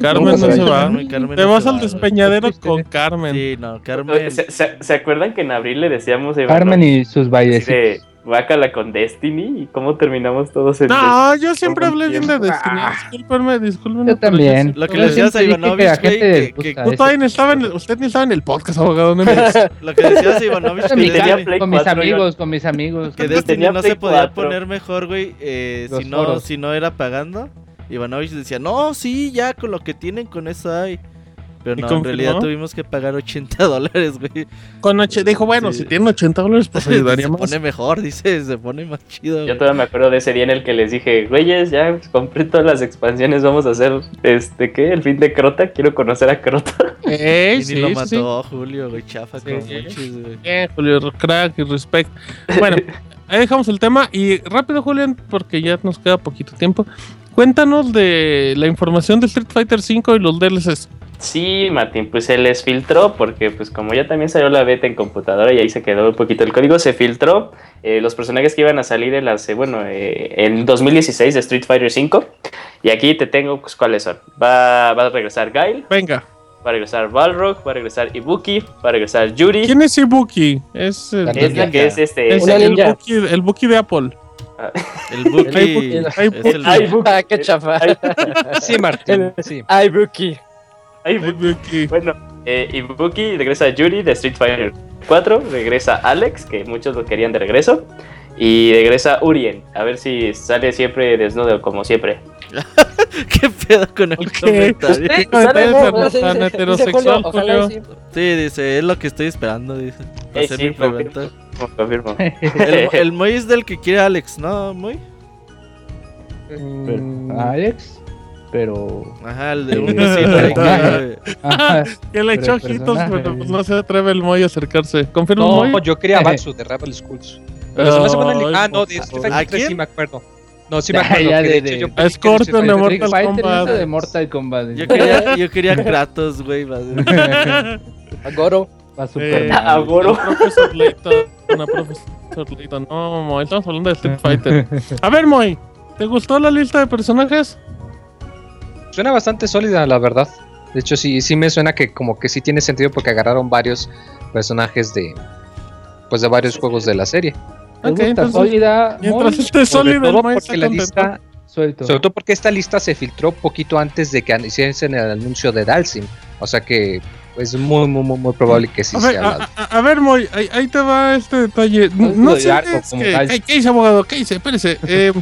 S1: Carmen
S3: ¿Cómo
S1: no
S3: se
S1: se
S3: va?
S5: Carmen, Carmen
S1: Te
S5: no
S1: vas
S5: se
S1: al
S5: va, güey.
S1: despeñadero
S4: Triste.
S1: con Carmen.
S5: Sí, no, Carmen.
S2: ¿Se, se, se acuerdan que en abril le decíamos a Iván
S4: Carmen y sus bailes.
S2: de Guácala con Destiny y cómo terminamos todos en
S1: No, yo siempre hablé bien de. Destiny.
S4: Ah.
S1: Discúlpenme, discúlpenme.
S4: Yo también.
S5: Lo que le decías a
S4: que
S5: Ivanovich, güey, que, que-
S4: eso.
S1: todavía ni estaba en usted ni estaba en el podcast, abogado. No me *laughs*
S5: lo que decías a Ivanovich, que Destiny,
S4: con mis
S2: 4,
S4: amigos, con mis amigos.
S5: que Destiny no se podía
S2: 4.
S5: poner mejor, güey, eh, si, no, si no era pagando. Ivanovich decía, no, sí, ya con lo que tienen, con eso hay. Pero
S1: ¿Y
S5: no, en realidad tuvimos que pagar 80 *laughs* dólares, güey.
S1: Con H, dijo, bueno,
S5: Sí.
S1: si tienen 80 dólares, pues *laughs* ayudaría
S5: se
S1: más.
S5: pone mejor, dice, se pone más chido.
S2: Yo
S5: güey.
S2: todavía me acuerdo de ese día en el que les dije, güeyes, ya compré todas las expansiones, vamos a hacer, este, ¿qué? El fin de Crota, quiero conocer a Crota. *laughs*
S1: Eh,
S5: Y ni
S1: sí,
S5: lo mató
S1: sí.
S5: Julio, güey, chafa
S1: Sí.
S5: con muchos, güey.
S1: Bien, Julio, crack y respect. Bueno, ahí dejamos el tema. Y rápido, Julián, porque ya nos queda poquito tiempo. Cuéntanos de la información de Street Fighter V y los DLCs.
S2: Sí, Martín, pues se les filtró porque pues como ya también salió la beta en computadora y ahí se quedó un poquito el código, se filtró eh, los personajes que iban a salir en las, eh, bueno, eh, en 2016 de Street Fighter V y aquí te tengo pues cuáles son. Va, va a regresar Guile,
S1: Venga.
S2: va a regresar Balrog, va a regresar Ibuki, va a regresar Yuri.
S1: ¿Quién es Ibuki? Es el,
S7: La
S2: Es la que es este...
S1: es el. Buki, el Buki de Apple.
S5: El Buki el
S2: Ay, Buki.
S3: Ah, qué chafa.
S7: Sí, Martín, sí.
S3: Ay, Buki.
S2: Ay. Bueno, eh, Ibuki regresa Yuri de Street Fighter 4, regresa Alex, que muchos lo querían de regreso, y regresa Urien, a ver si sale siempre desnudo como siempre. *laughs*
S5: ¿Qué pedo con el
S1: Ok.
S5: comentario?
S3: Sí.
S5: Dice, es lo que estoy esperando, dice.
S2: Eh,
S5: Hacer
S2: sí,
S5: mi
S2: confirmo, confirmo.
S5: El, el Moy es del que quiere Alex, ¿no, Moy?
S4: Pero- Alex, pero.
S5: Ajá, el de un besito ahí *laughs* que-
S4: Ajá,
S1: Que le echó
S4: el
S1: ojitos, pero pues no se atreve el Moy a acercarse. ¿Confirma
S7: No,
S1: Moy?
S7: yo quería *laughs* Batsu de Rebel Schools. Pero se me hace buena li-
S1: Ay,
S7: Ah, no, de Street
S1: favor.
S7: Fighter
S5: ¿A
S7: 3 sí
S5: quién?
S7: me acuerdo. No, sí *laughs* me acuerdo.
S4: ya
S7: que
S4: de-
S7: de hecho
S4: de-
S1: A
S7: que
S1: Scorpion
S7: Street
S1: de
S7: Fighter
S1: Mortal Kombat.
S4: de Mortal Kombat.
S5: Yo quería, yo quería Kratos, güey.
S3: A Goro.
S1: Eh,
S4: super
S2: a
S4: mal.
S2: Goro.
S1: Profesor Layton, una profesor Layton. No, Moy, estamos hablando de Street Fighter. A ver, Moy, ¿te gustó la lista de personajes?
S7: Suena bastante sólida, la verdad. De hecho, sí, sí me suena que como que sí tiene sentido porque agarraron varios personajes de pues de varios juegos de la serie.
S4: Me
S1: Ok,
S4: gusta,
S1: entonces,
S4: sólida,
S1: Mientras
S4: muy
S1: esté el
S7: todo
S1: Moy
S7: porque
S1: está
S7: la
S1: contento.
S7: lista,
S4: suelto.
S7: sobre todo porque esta lista se filtró poquito antes de que hiciesen el anuncio de Dalsim. O sea que es muy, muy, muy, muy probable que sí
S1: A ver,
S7: sea
S1: a,
S7: la-
S1: a- a ver, Moy, ahí, ahí te va este detalle.
S4: No,
S1: ¿No
S4: de arco
S1: sientes
S4: como
S1: que...
S4: tal.
S1: ¿Qué, qué dice, abogado? ¿Qué dice? Espérese. *laughs* Eh,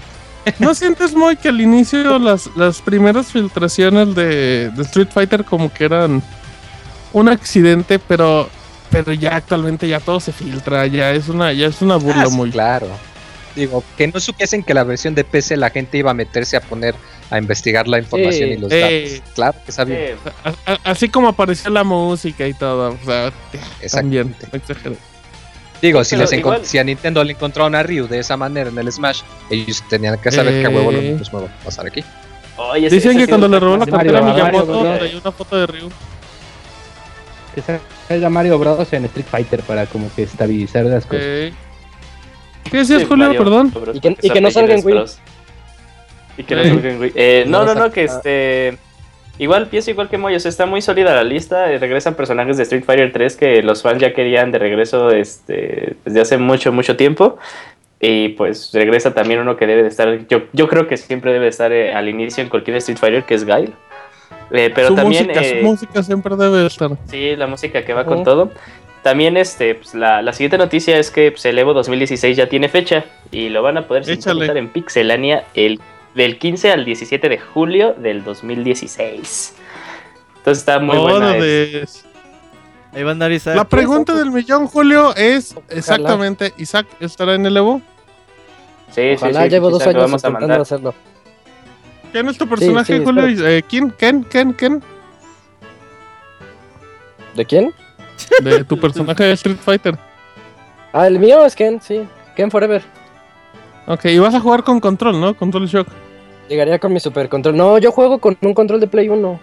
S1: ¿No sientes, Moy, que al inicio las, las primeras filtraciones de, de Street Fighter como que eran un accidente, pero pero ya actualmente ya todo se filtra, ya es una ya es una burla
S7: Ah,
S1: muy...
S7: claro. Digo, que no supiesen que la versión de PC la gente iba a meterse a poner a investigar la información
S3: Sí.
S7: y los
S1: Eh.
S7: datos. Claro que sabía.
S2: Eh,
S1: así como apareció la música y todo, o sea, también,
S7: Digo, si, les
S2: igual-
S7: si a Nintendo le encontraron a Ryu de esa manera en el Smash, ellos tenían que saber que a huevo lo
S1: Eh.
S7: mismo va a pasar aquí.
S2: oye,
S1: Dicen
S2: ese
S1: que cuando le robó la cartera a
S4: Mario,
S1: Miyamoto traía una foto de Ryu.
S4: Que salga Mario Bros. en Street Fighter para como que estabilizar las cosas.
S1: Eh, ¿Qué decías,
S2: Sí,
S1: Julio?
S2: Mario
S1: Perdón.
S2: Bros,
S3: Y que-
S2: porque
S3: y que no salga en Wii.
S2: Bros. Y que no
S1: Eh.
S2: salga en Wii. Eh, no,
S3: No
S2: no, no, que
S3: saca-
S2: este. Igual pienso igual que Moyo, o sea, está muy sólida la lista. eh, regresan personajes de Street Fighter 3 que los fans ya querían de regreso este, desde hace mucho, mucho tiempo. Y pues regresa también uno que debe de estar, yo, yo creo que siempre debe de estar eh, al inicio en cualquier Street Fighter, que es Guile. Eh, pero
S1: su
S2: también,
S1: música,
S2: eh,
S1: su música siempre debe estar.
S2: sí, la música que va con
S3: Oh.
S2: todo. También este, pues, la, la siguiente noticia es que pues, el Evo 2016 ya tiene fecha y lo van a poder sintonizar en Pixelania el, del 15 al 17 de julio del 2016. Entonces está muy buena. Es-
S5: Ahí va a andar Isaac.
S1: La pregunta del millón, Julio, es exactamente, ¿Isaac estará en el Evo?
S2: Sí, sí,
S3: Ojalá
S2: sí,
S3: llevo
S2: quizá
S3: dos
S2: que
S3: años intentando hacerlo.
S1: ¿Quién es tu personaje,
S3: sí,
S1: Julio? Eh, ¿Quién? ¿Quién? ¿Quién? ¿Quién?
S3: ¿De quién?
S1: De tu personaje de Street Fighter.
S3: Ah, el mío es Ken, sí. Ken Forever.
S1: Ok, y vas a jugar con control, ¿no? Control Shock.
S3: Llegaría con mi super control. No, yo juego con un control de Play 1.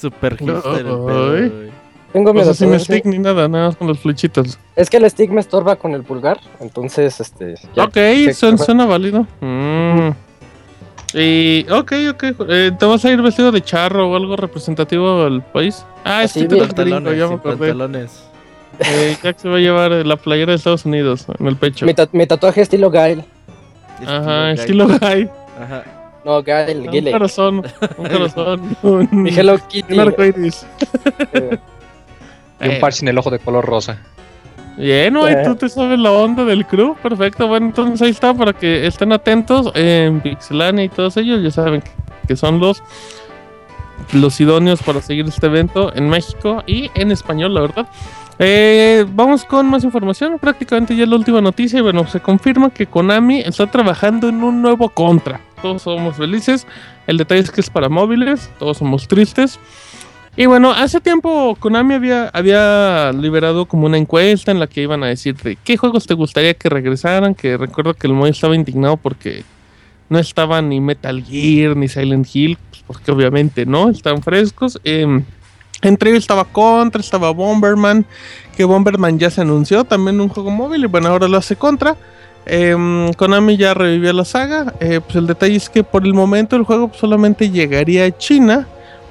S5: Super hipster güey.
S3: Tengo mi
S1: O sea, sin stick ni nada, nada más con los flechitos.
S3: Es que el stick me estorba con el pulgar. Entonces, este. ya-
S1: ok, suena, válido. Mm. Y, ok, ok. eh, ¿Te vas a ir vestido de charro o algo representativo del país? Ah, es eres gringo,
S5: Pantalones,
S1: ya me acordé.
S5: pantalones.
S1: Eh, Jack se va a llevar la playera de Estados Unidos en el pecho.
S3: Mi, ta- mi tatuaje estilo Gail.
S1: Ajá, estilo guy.
S5: Ajá.
S3: No, Gail,
S1: Un
S3: Gile.
S1: corazón, un *laughs* corazón. *laughs* Un,
S3: Hello Kitty.
S1: un arcoiris.
S3: eh,
S7: Y un
S1: Eh.
S7: parche en el ojo de color rosa.
S1: Bien, güey,
S3: Eh.
S1: tú te sabes la onda del crew. Perfecto, bueno, entonces ahí está para que estén atentos en Pixelania y todos ellos. Ya saben que, son los, los idóneos para seguir este evento en México y en español, la verdad. Eh, vamos con más información. Prácticamente ya es la última noticia. Y bueno, se confirma que Konami está trabajando en un nuevo contra. Todos somos felices. El detalle es que es para móviles. Todos somos tristes. Y bueno, hace tiempo Konami había, liberado como una encuesta en la que iban a decirte qué juegos te gustaría que regresaran. Que recuerdo que el Moy estaba indignado porque no estaban ni Metal Gear ni Silent Hill, pues porque obviamente no, están frescos. Em, Entre ellos estaba Contra, estaba Bomberman, que Bomberman ya se anunció, también un juego móvil, y bueno, ahora lo hace Contra. Em, Konami ya revivió la saga. eh, pues el detalle es que por el momento el juego solamente llegaría a China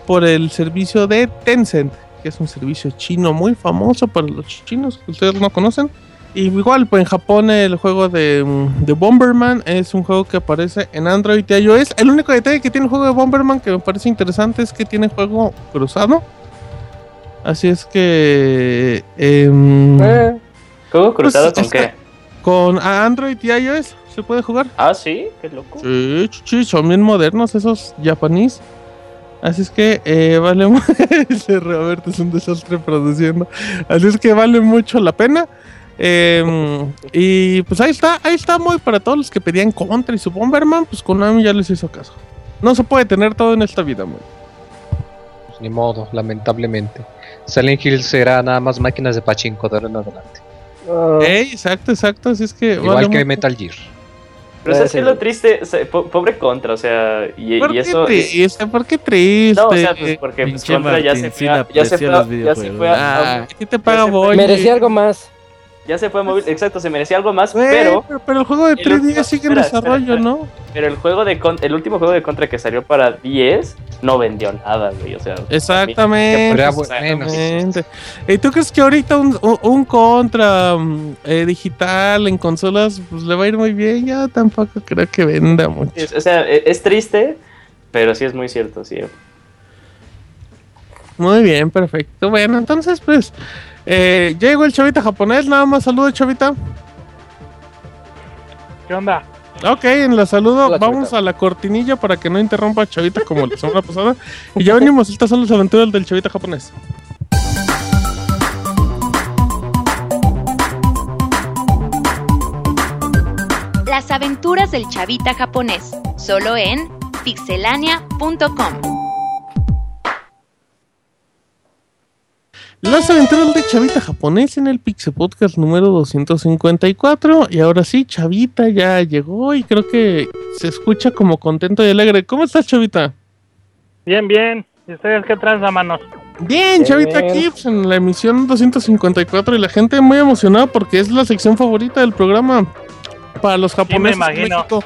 S1: por el servicio de Tencent, que es un servicio chino muy famoso para los chinos que ustedes no conocen. Y igual, pues en Japón el juego de, mm, de Bomberman es un juego que aparece en Android y iOS. El único detalle que tiene el juego de Bomberman que me parece interesante es que tiene juego cruzado. Así es que... em,
S3: Eh,
S2: ¿Juego cruzado
S1: Pues,
S2: con qué?
S1: Con Android y iOS se puede jugar.
S2: Ah, sí, qué loco.
S1: Sí, sí, son bien modernos esos japonís. Así es que eh, vale *laughs* Roberto es un desastre produciendo. Así es que vale mucho la pena. Eh, y pues ahí está, ahí está muy para todos los que pedían Contra y su Bomberman, pues Konami ya les hizo caso. No se puede tener todo en esta vida, muy.
S7: Pues ni modo, lamentablemente. Silent Hill será nada más máquinas de pachinko de ahora en adelante.
S3: Ah,
S1: Ey, exacto, exacto, así es que
S7: Igual
S1: vale
S7: que
S1: mucho.
S7: Metal Gear.
S2: Pero ¿sabes qué es lo triste? O sea, po- pobre contra, o sea, y,
S1: ¿Por
S2: y
S1: qué
S2: eso...
S1: triste? ¿Por qué triste?
S2: No, o sea, pues porque pues,
S5: Pinche
S2: contra ya se
S5: Martín
S2: fue a, ya se fue
S5: a
S2: ya se fue a,
S1: Ah,
S2: a-
S1: ¿qué te paga Boy?
S3: merecía algo más.
S2: Ya se fue a móvil, exacto, se merecía algo más, pero
S1: pero, pero el juego de
S2: el
S1: 3D
S2: último-
S1: sigue en
S2: espera,
S1: desarrollo,
S2: espera,
S1: ¿no?
S2: pero el juego de con- el último juego de contra que salió para 10 no vendió nada, güey, o sea,
S1: Exactamente.
S7: Pero era
S1: exactamente. ¿Y tú crees que ahorita un, un- un contra mm, eh, digital en consolas pues le va a ir muy bien? Ya tampoco creo que venda mucho.
S2: es, o sea, e- es triste, pero sí es muy cierto, sí.
S1: Muy bien, perfecto. Bueno, entonces pues eh, ya llegó el chavita japonés. Nada más saludo, chavita.
S8: ¿Qué onda?
S1: Ok, en la saludo
S3: Hola,
S1: vamos
S3: Chavita.
S1: a la cortinilla para que no interrumpa a Chavita como la semana pasada. Y ya venimos, estas son las aventuras del Chavita japonés.
S9: Las aventuras del chavita japonés, solo en pixelania.com.
S1: Las aventuras de Chavita japonés en el Pixel Podcast número 254. Y ahora sí, Chavita ya llegó y creo que se escucha como contento y alegre. ¿Cómo estás, Chavita?
S8: Bien, bien. ¿Y ustedes qué tranza, manos?
S1: Bien,
S3: Bien.
S1: Chavita aquí pues, en la emisión 254 y la gente muy emocionada porque es la sección favorita del programa para los japoneses en
S8: imagino.
S1: México.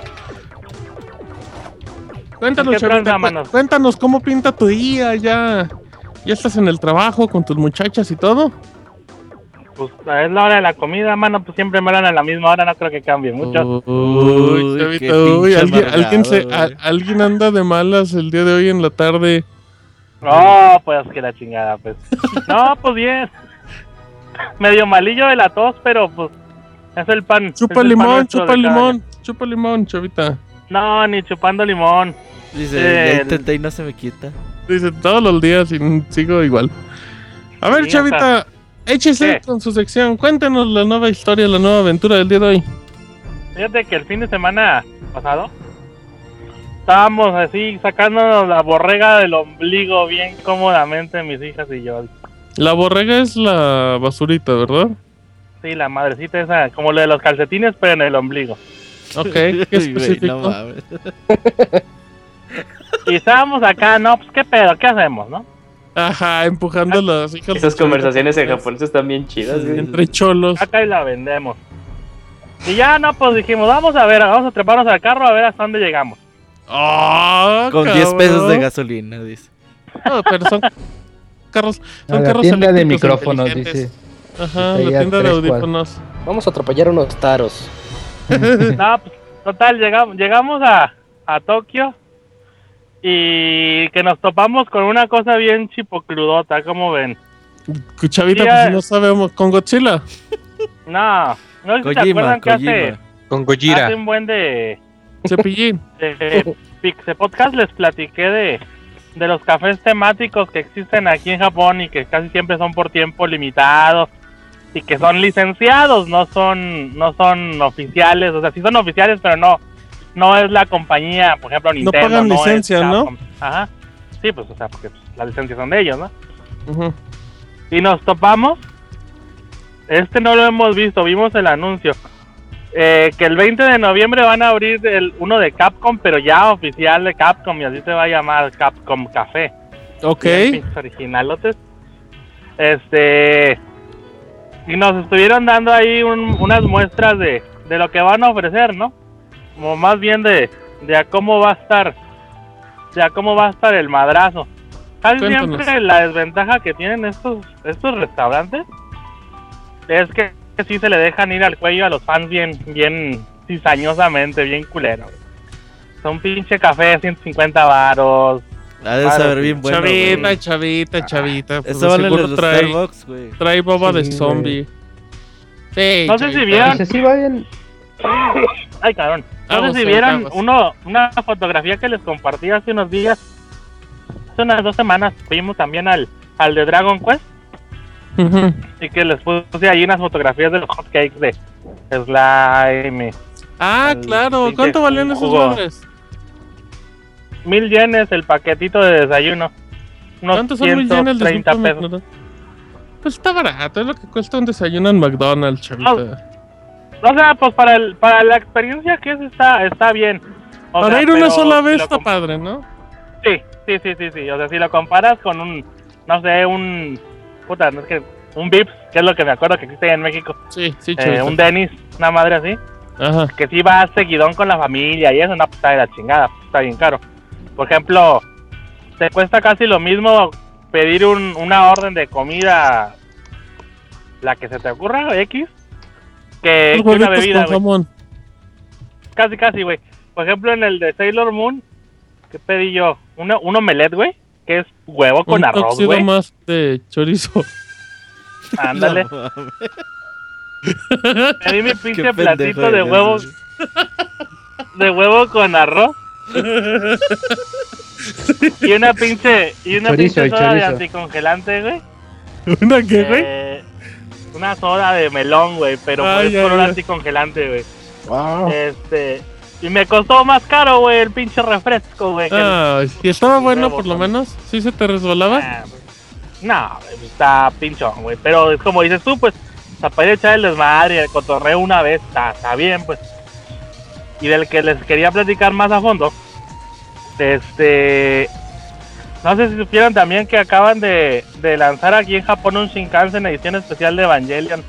S1: Cuéntanos,
S8: ¿Qué
S1: Chavita, cu-
S8: manos?
S1: cuéntanos cómo pinta tu día ya. ¿Ya estás en el trabajo con tus muchachas y todo?
S8: Pues es la hora de la comida, mano. Pues siempre me dan a la misma hora, no creo que cambie mucho.
S1: Uy,
S5: qué
S1: uy, alguien,
S5: amargado,
S1: alguien se- a- alguien anda de malas el día de hoy en la tarde.
S8: No, pues que la chingada, pues. *laughs* No, pues bien. Medio malillo de la tos, pero pues es el pan.
S1: Chupa
S8: el pan
S1: limón,
S8: nuestro
S1: chupa limón, chupa limón, Chavita.
S8: No, ni chupando limón.
S5: Dice,
S8: El-
S5: ya intenté y no se me quita.
S1: Dice todos los días y sigo igual. A ver,
S8: Sí,
S1: Chavita, échese con su sección. Cuéntenos la nueva historia, la nueva aventura del día de hoy.
S8: Fíjate que el fin de semana pasado estábamos así sacándonos la borrega del ombligo bien cómodamente mis hijas y yo.
S1: La borrega es la basurita, ¿verdad?
S8: Sí, la madrecita esa, como lo de los calcetines, pero en el ombligo.
S1: Ok, qué *laughs* específico.
S5: no mames. *laughs*
S8: Y estábamos acá, no, pues qué pedo, ¿qué hacemos, no?
S1: Ajá, empujando las hijas.
S2: Esas
S1: de
S2: conversaciones en japonés están bien chidas, güey.
S1: Entre cholos.
S8: Acá y la vendemos. Y ya, no, pues dijimos, vamos a ver, vamos a treparnos al carro a ver hasta dónde llegamos.
S1: Ah,
S5: Con 10 pesos de
S1: cabrón.
S5: gasolina, dice.
S1: No, pero son carros. Son
S4: la
S1: carros
S4: tienda de micrófonos, dice.
S1: Ajá, la tienda de audífonos.
S3: Vamos a atropellar unos taros. *laughs*
S8: No, pues, total, llegamos, llegamos a, a Tokio y que nos topamos con una cosa bien chipocludota, ¿cómo ven?
S1: Chavita,
S8: Sí,
S1: pues no sabemos. ¿Con Godzilla?
S8: No, no sé si se
S5: Kojima,
S8: acuerdan que hace.
S7: Con Gojira.
S8: hace un buen de,
S1: Cepillín. *laughs*
S8: de Pixe Podcast les platiqué de, de los cafés temáticos que existen aquí en Japón y que casi siempre son por tiempo limitado y que son licenciados, no son no son oficiales, o sea, sí son oficiales, pero no no es la compañía, por ejemplo, Nintendo.
S1: pagan
S8: es
S1: licencia, ¿no?
S8: Ajá. Sí, pues, o sea, porque pues, las licencias son de ellos, ¿no?
S1: Ujú.
S8: Y nos topamos. Este no lo hemos visto, vimos el anuncio. Eh, que el 20 de noviembre van a abrir el, uno de Capcom, pero ya oficial de Capcom, y así se va a llamar Capcom Café.
S1: Ok.
S8: Originalotes. Este. Y nos estuvieron dando ahí un- unas muestras de, de lo que van a ofrecer, ¿no? Como más bien de, de a cómo va a estar. De a cómo va a estar el madrazo. Casi
S1: Cuéntanos.
S8: siempre la desventaja que tienen estos, estos restaurantes es que sí se le dejan ir al cuello a los fans bien, bien cizañosamente, bien culero. Son pinche café, 150 varos.
S5: Ha de saber bien bueno.
S1: chavita, chavita, chavita. Pues
S5: Eso vale los
S1: trae,
S5: Starbucks, güey.
S1: trae boba de zombie. Sí,
S8: No sé si vieron-
S4: Dice, sí, vayan.
S8: Ay, cabrón. Sé si vieron uno, una fotografía que les compartí hace unos días. Hace unas dos semanas fuimos también al, al de Dragon Quest y que les puse ahí unas fotografías de los hotcakes de Slime.
S1: Ah,
S8: El
S1: claro. ¿Cuánto valían esos nombres?
S8: Mil yenes el paquetito de desayuno. Unos
S1: ¿Cuántos son mil yenes de
S8: 130
S1: cinco
S8: pesos.
S1: minutos? Pues está barato, es lo que cuesta un desayuno en McDonald's, chavita.
S8: O sea, pues para el, para la experiencia que es está, está bien. O
S1: Para
S8: sea,
S1: ir una sola vez está padre, ¿no?
S8: Sí, sí, sí, sí, sí. O sea, si lo comparas con un, no sé, un, puta, no es que, un Vips, que es lo que me acuerdo que existe en México,
S1: Sí, sí,
S8: eh, un Dennis, una madre así,
S1: Ajá.
S8: que si va seguidón con la familia y eso, no, pues está de la chingada, pues, está bien caro. Por ejemplo, te cuesta casi lo mismo pedir un, una orden de comida, la que se te ocurra, X, que, que una bebida, güey. Casi, casi, güey. Por ejemplo, en el de Sailor Moon, ¿qué pedí yo? Una, un omelette, güey, que es huevo con
S1: un
S8: arroz, güey.
S1: más de chorizo.
S8: Ándale. *laughs* Pedí mi pinche platito de huevo, de huevo con arroz. *laughs* y una pinche, y una
S4: Chorizo,
S8: pinche soda de anticongelante, güey.
S1: ¿Una qué, güey?
S8: Eh, una soda de melón, güey, pero
S1: Ay,
S8: por
S1: ay,
S8: un anticongelante, güey.
S4: Wow.
S8: Este, y me costó más caro, güey, el pinche refresco, güey.
S1: Ah, ¿y estaba bueno por lo menos? ¿Sí se te resbalaba?
S8: Ah, pues, No, está pinchón, güey. Pero es como dices tú, pues, o sea, para ir a echar el desmadre y el cotorreo una vez, está, está bien, pues. Y del que les quería platicar más a fondo, este. No sé si supieron también que acaban de, de lanzar aquí en Japón un Shinkansen edición especial de Evangelion.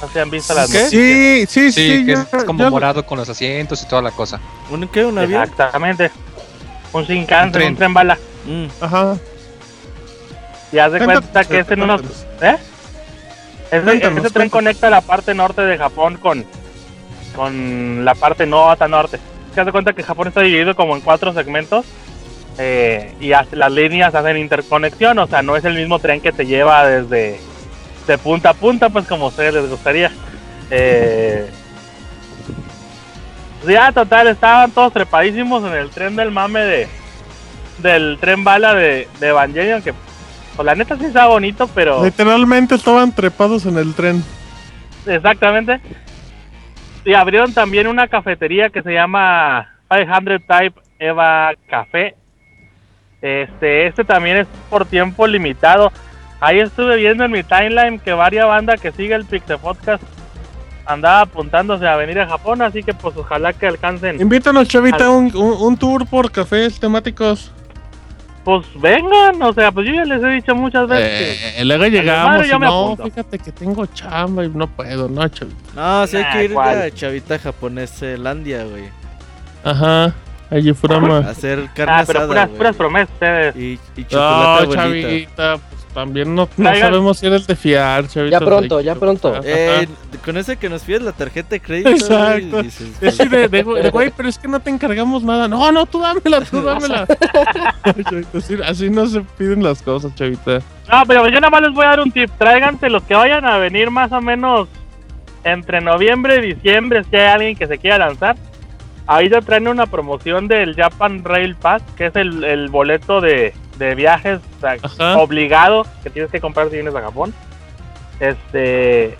S8: No sé si han visto las
S1: ¿Qué?
S8: noticias.
S1: Sí, sí,
S7: Sí,
S1: sí.
S7: que
S1: ya-
S7: es como
S1: ya
S7: morado con los asientos y toda la cosa.
S5: ¿Un qué? ¿Un avión?
S8: Exactamente. Un Shinkansen, un
S7: tren.
S8: tren, bala.
S5: Mm.
S1: Ajá.
S8: Y haz de
S1: Cuéntanos,
S8: cuenta que es en unos. ¿Eh? Ese, ese tren conecta la parte norte de Japón con, con la parte nota norte. Es que haz de cuenta que Japón está dividido como en cuatro segmentos. Eh, y las líneas hacen interconexión, o sea, no es el mismo tren que te lleva desde de punta a punta, pues como a ustedes les gustaría. Eh, ya, total, estaban todos trepadísimos en el tren del mame de del tren bala de, de Evangelion, que pues la neta sí está bonito, pero
S1: Literalmente estaban trepados en el tren.
S8: exactamente. Y abrieron también una cafetería que se llama 500 Type Eva Café. Este, este también es por tiempo limitado. Ahí estuve viendo en mi timeline que varias bandas que sigue el Pixel Podcast andaba apuntándose a venir a Japón, así que pues ojalá que alcancen.
S1: Invítanos, Chavita,
S8: Al-
S1: un, un, un tour por cafés temáticos.
S8: Pues vengan, o sea, pues yo ya les he dicho muchas veces.
S1: Eh, luego llegamos y no, fíjate que tengo chamba y no puedo, no, Chavita.
S5: No, sí hay
S8: Nah,
S5: que ir a Chavita Japoneselandia, güey.
S1: Ajá. Allí
S5: A
S1: Furama.
S5: hacer carne
S8: ah, pero
S5: asada,
S8: puras, puras promesas ustedes.
S5: Y, y chocolate
S1: No. Chavita, pues también no, no sabemos si eres de fiar, Chavita.
S3: Ya pronto, ya pronto.
S5: Eh, con ese que nos pides la tarjeta de crédito.
S1: Exacto.
S5: dices,
S1: Es así de, de, de, güey, pero es que no te encargamos nada. No, no, tú dámela, tú dámela. *laughs* Chavita, así, así no se piden las cosas, Chavita.
S8: No, pero yo nada más les voy a dar un tip. Tráiganse los que vayan a venir más o menos entre noviembre y diciembre, si hay alguien que se quiera lanzar. Ahí ya traen una promoción del Japan Rail Pass, que es el, el boleto de, de viajes o sea,
S1: Ajá.
S8: obligado que tienes que comprar si vienes a Japón. Este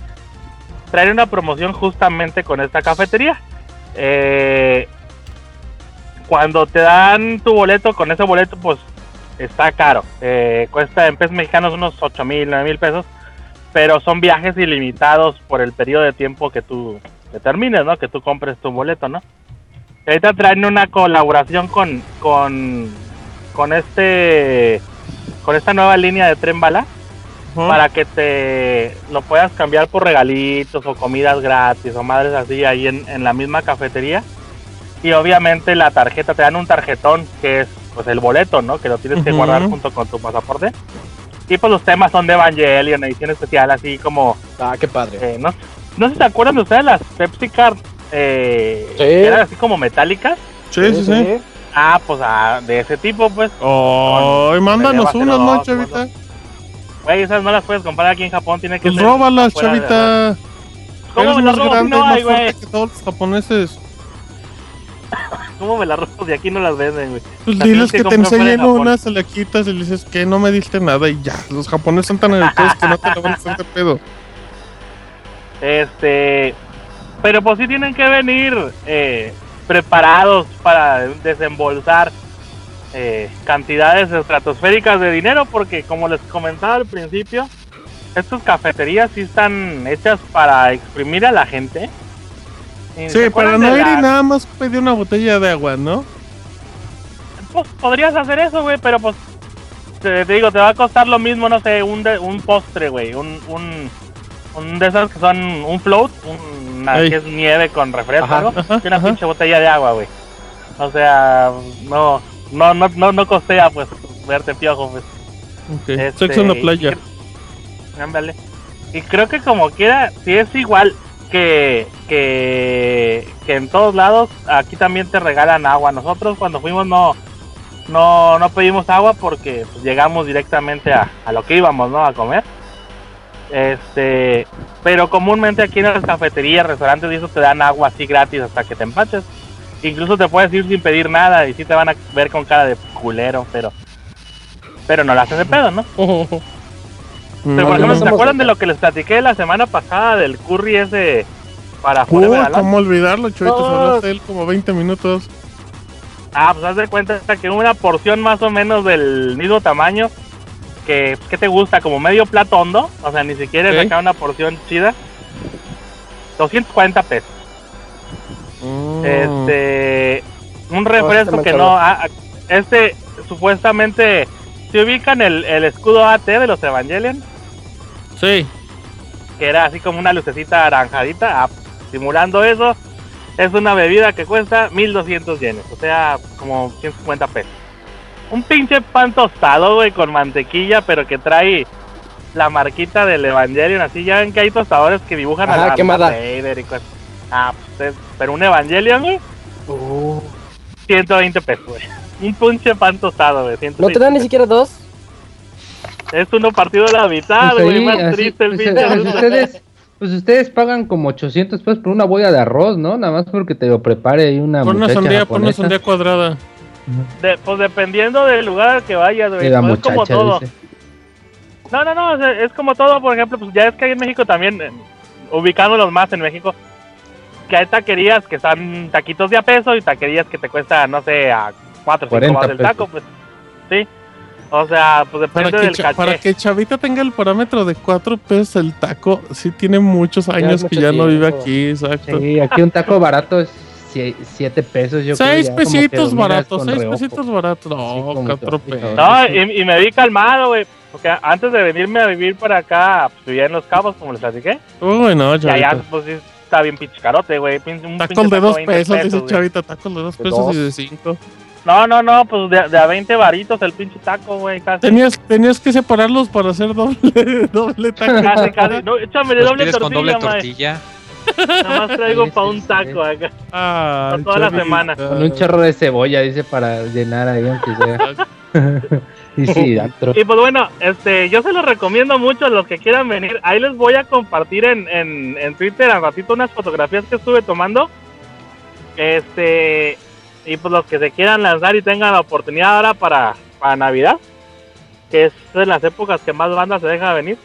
S8: traen una promoción justamente con esta cafetería. Eh, cuando te dan tu boleto, con ese boleto, pues está caro. Eh, cuesta en pesos mexicanos unos 8 mil, 9 mil pesos. Pero son viajes ilimitados por el periodo de tiempo que tú determines, ¿no? Que tú compres tu boleto, ¿no? Ahorita traen una colaboración con, con, con este, con esta nueva línea de tren bala.
S1: Ajá.
S8: para que te lo puedas cambiar por regalitos o comidas gratis o madres así ahí en, en la misma cafetería. Y obviamente la tarjeta, te dan un tarjetón que es pues el boleto, ¿no? Que lo tienes que
S1: Ujú.
S8: guardar junto con tu pasaporte. Y pues los temas son de Evangelion, edición especial, así como
S3: Ah, qué padre.
S8: eh, no, no sé si se acuerdan de ustedes las Pepsi Card eh,
S3: Sí.
S8: eran así como metálicas.
S1: Sí, sí, sí.
S8: Ah, pues ah, de ese tipo, pues.
S1: Ay, mándanos
S8: Con-
S1: unas, ¿no, chavita?
S8: Güey, esas no las puedes comprar aquí en Japón, tiene que
S1: Pues
S8: ser
S1: róbalas, chavita.
S8: ¿Cómo me las robo si
S1: grande
S8: no hay, güey?
S1: que todos los japoneses. *laughs*
S8: ¿Cómo me las robo de aquí no las venden, güey?
S1: Pues diles que te enseñen
S8: Japón.
S1: una, se la quitas y le dices que no me diste nada y ya. Los japoneses son tan *laughs* educados que no te la van a hacer de pedo.
S8: Este, pero pues sí tienen que venir eh, preparados para desembolsar eh, cantidades estratosféricas de dinero, porque como les comentaba al principio, estas cafeterías sí están hechas para exprimir a la gente. ¿Y se
S1: Sí, para no ir y nada más pedir una botella de agua, ¿no?
S8: Pues podrías hacer eso, güey, pero pues te, te digo, te va a costar lo mismo, no sé, un, de- un postre, güey, un, un, un de esos que son un float, una Que es nieve con refresco,
S3: Ajá,
S8: y una pinche botella de agua, güey. O sea, no, no, no, no, no costea, pues, verte piojo, pues.
S1: Ok.
S8: Este,
S1: Sexo en la playa.
S8: Ándale. Y creo que como quiera, si es igual que, que, que en todos lados, aquí también te regalan agua. Nosotros cuando fuimos no, no, no pedimos agua porque pues, llegamos directamente a, a lo que íbamos, ¿no? A comer. Este, pero comúnmente aquí en las cafeterías, restaurantes y eso te dan agua así gratis hasta que te empaches. Incluso te puedes ir sin pedir nada y sí te van a ver con cara de culero, pero pero no la hacen de pedo, ¿no? *laughs* Pero por ejemplo, ¿se acuerdan de lo que les platiqué la semana pasada del curry ese para
S1: Uy,
S8: Forever Alone?
S1: ¿Cómo olvidarlo, chavitos?
S8: No.
S1: Hablaste de él como 20 minutos.
S8: Ah, pues haz de cuenta que una porción más o menos del mismo tamaño que ¿qué te gusta? Como medio plato hondo, o sea, ni siquiera
S1: Ok.
S8: sacar una porción chida. 240 pesos.
S1: Mm.
S8: Este un refresco que no ah, ah, este supuestamente se ubican el, el escudo AT de los Evangelion
S1: Sí.
S8: que era así como una lucecita naranjadita, ah, simulando eso, es una bebida que cuesta 1200 yenes, o sea, como 150 pesos. Un pinche pan tostado, güey, con mantequilla, pero que trae la marquita del Evangelion, así ya ven que hay tostadores que dibujan
S3: Ajá,
S8: a la Vader y cosas. Ah, pues es- pero un Evangelion, güey,
S3: Uh,
S8: 120 pesos, güey. Un pinche pan tostado, güey.
S3: ¿No
S8: 120
S3: te dan ni siquiera dos?
S8: Es uno partido a la mitad,
S4: Pues
S8: güey,
S4: ahí,
S8: más
S4: así,
S8: triste el
S4: pues,
S8: pinche.
S4: pues, ustedes, pues ustedes pagan como 800 pesos por una boya de arroz, ¿no? Nada más porque te lo prepare ahí una
S1: Pon una sandía, pon una sandía cuadrada.
S8: De- pues dependiendo del lugar al que vayas, güey. Pues es como todo.
S4: dice.
S8: No, no, no, o sea, es como todo, por ejemplo, pues ya es que hay en México también, eh, ubicándolos más en México, que hay taquerías que están taquitos de a peso y taquerías que te cuestan, no sé, a 4 o 5
S4: 40
S8: baros el
S4: pesos.
S8: taco, pues. Sí. O sea, pues
S1: Para
S8: depende
S1: que,
S8: del caché.
S1: para que Chavita tenga el parámetro de 4 pesos el taco, sí tiene muchos años que
S3: mucho
S1: ya no vive aquí, exacto.
S4: Sí, aquí un taco barato es 7 pesos. Yo creo,
S1: Seis
S4: ya como que
S1: pesitos
S4: lo miras
S1: baratos,
S4: con
S1: seis
S4: reojo.
S1: pesitos baratos. No,
S4: que-
S1: pesos.
S8: No, y, y me vi calmado, güey. Porque antes de venirme a vivir para acá, pues vivía en Los Cabos, como les platiqué.
S1: Uy, no,
S8: Y allá,
S1: Chavita.
S8: pues sí, está bien pichicarote, güey. Pin- Un
S1: Tacos
S8: pinche
S1: de
S8: taco
S1: dos
S8: 20
S1: pesos, dice
S8: güey.
S1: Chavita. Tacos de dos
S3: De
S1: pesos y
S3: dos.
S1: de cinco.
S8: No, no, no, pues de, de a 20 varitos el pinche taco, güey, casi.
S1: Tenías, tenías que separarlos para hacer doble, *laughs* doble taco.
S8: Casi, casi. No, échame de doble
S7: pides con doble
S8: tortilla, mae. Nada más traigo
S4: Sí,
S8: para
S4: sí,
S8: un
S4: sí.
S8: taco acá.
S1: Ah,
S8: Para toda la semana.
S4: Con un chorro de cebolla, dice, para llenar ahí, aunque sea. *laughs* *laughs* y sí, antro.
S8: Y pues bueno, este, yo se los recomiendo mucho a los que quieran venir. Ahí les voy a compartir en, en, en Twitter al ratito unas fotografías que estuve tomando. Este, y pues los que se quieran lanzar y tengan la oportunidad ahora para, para Navidad, que es en las épocas que más bandas se dejan venir.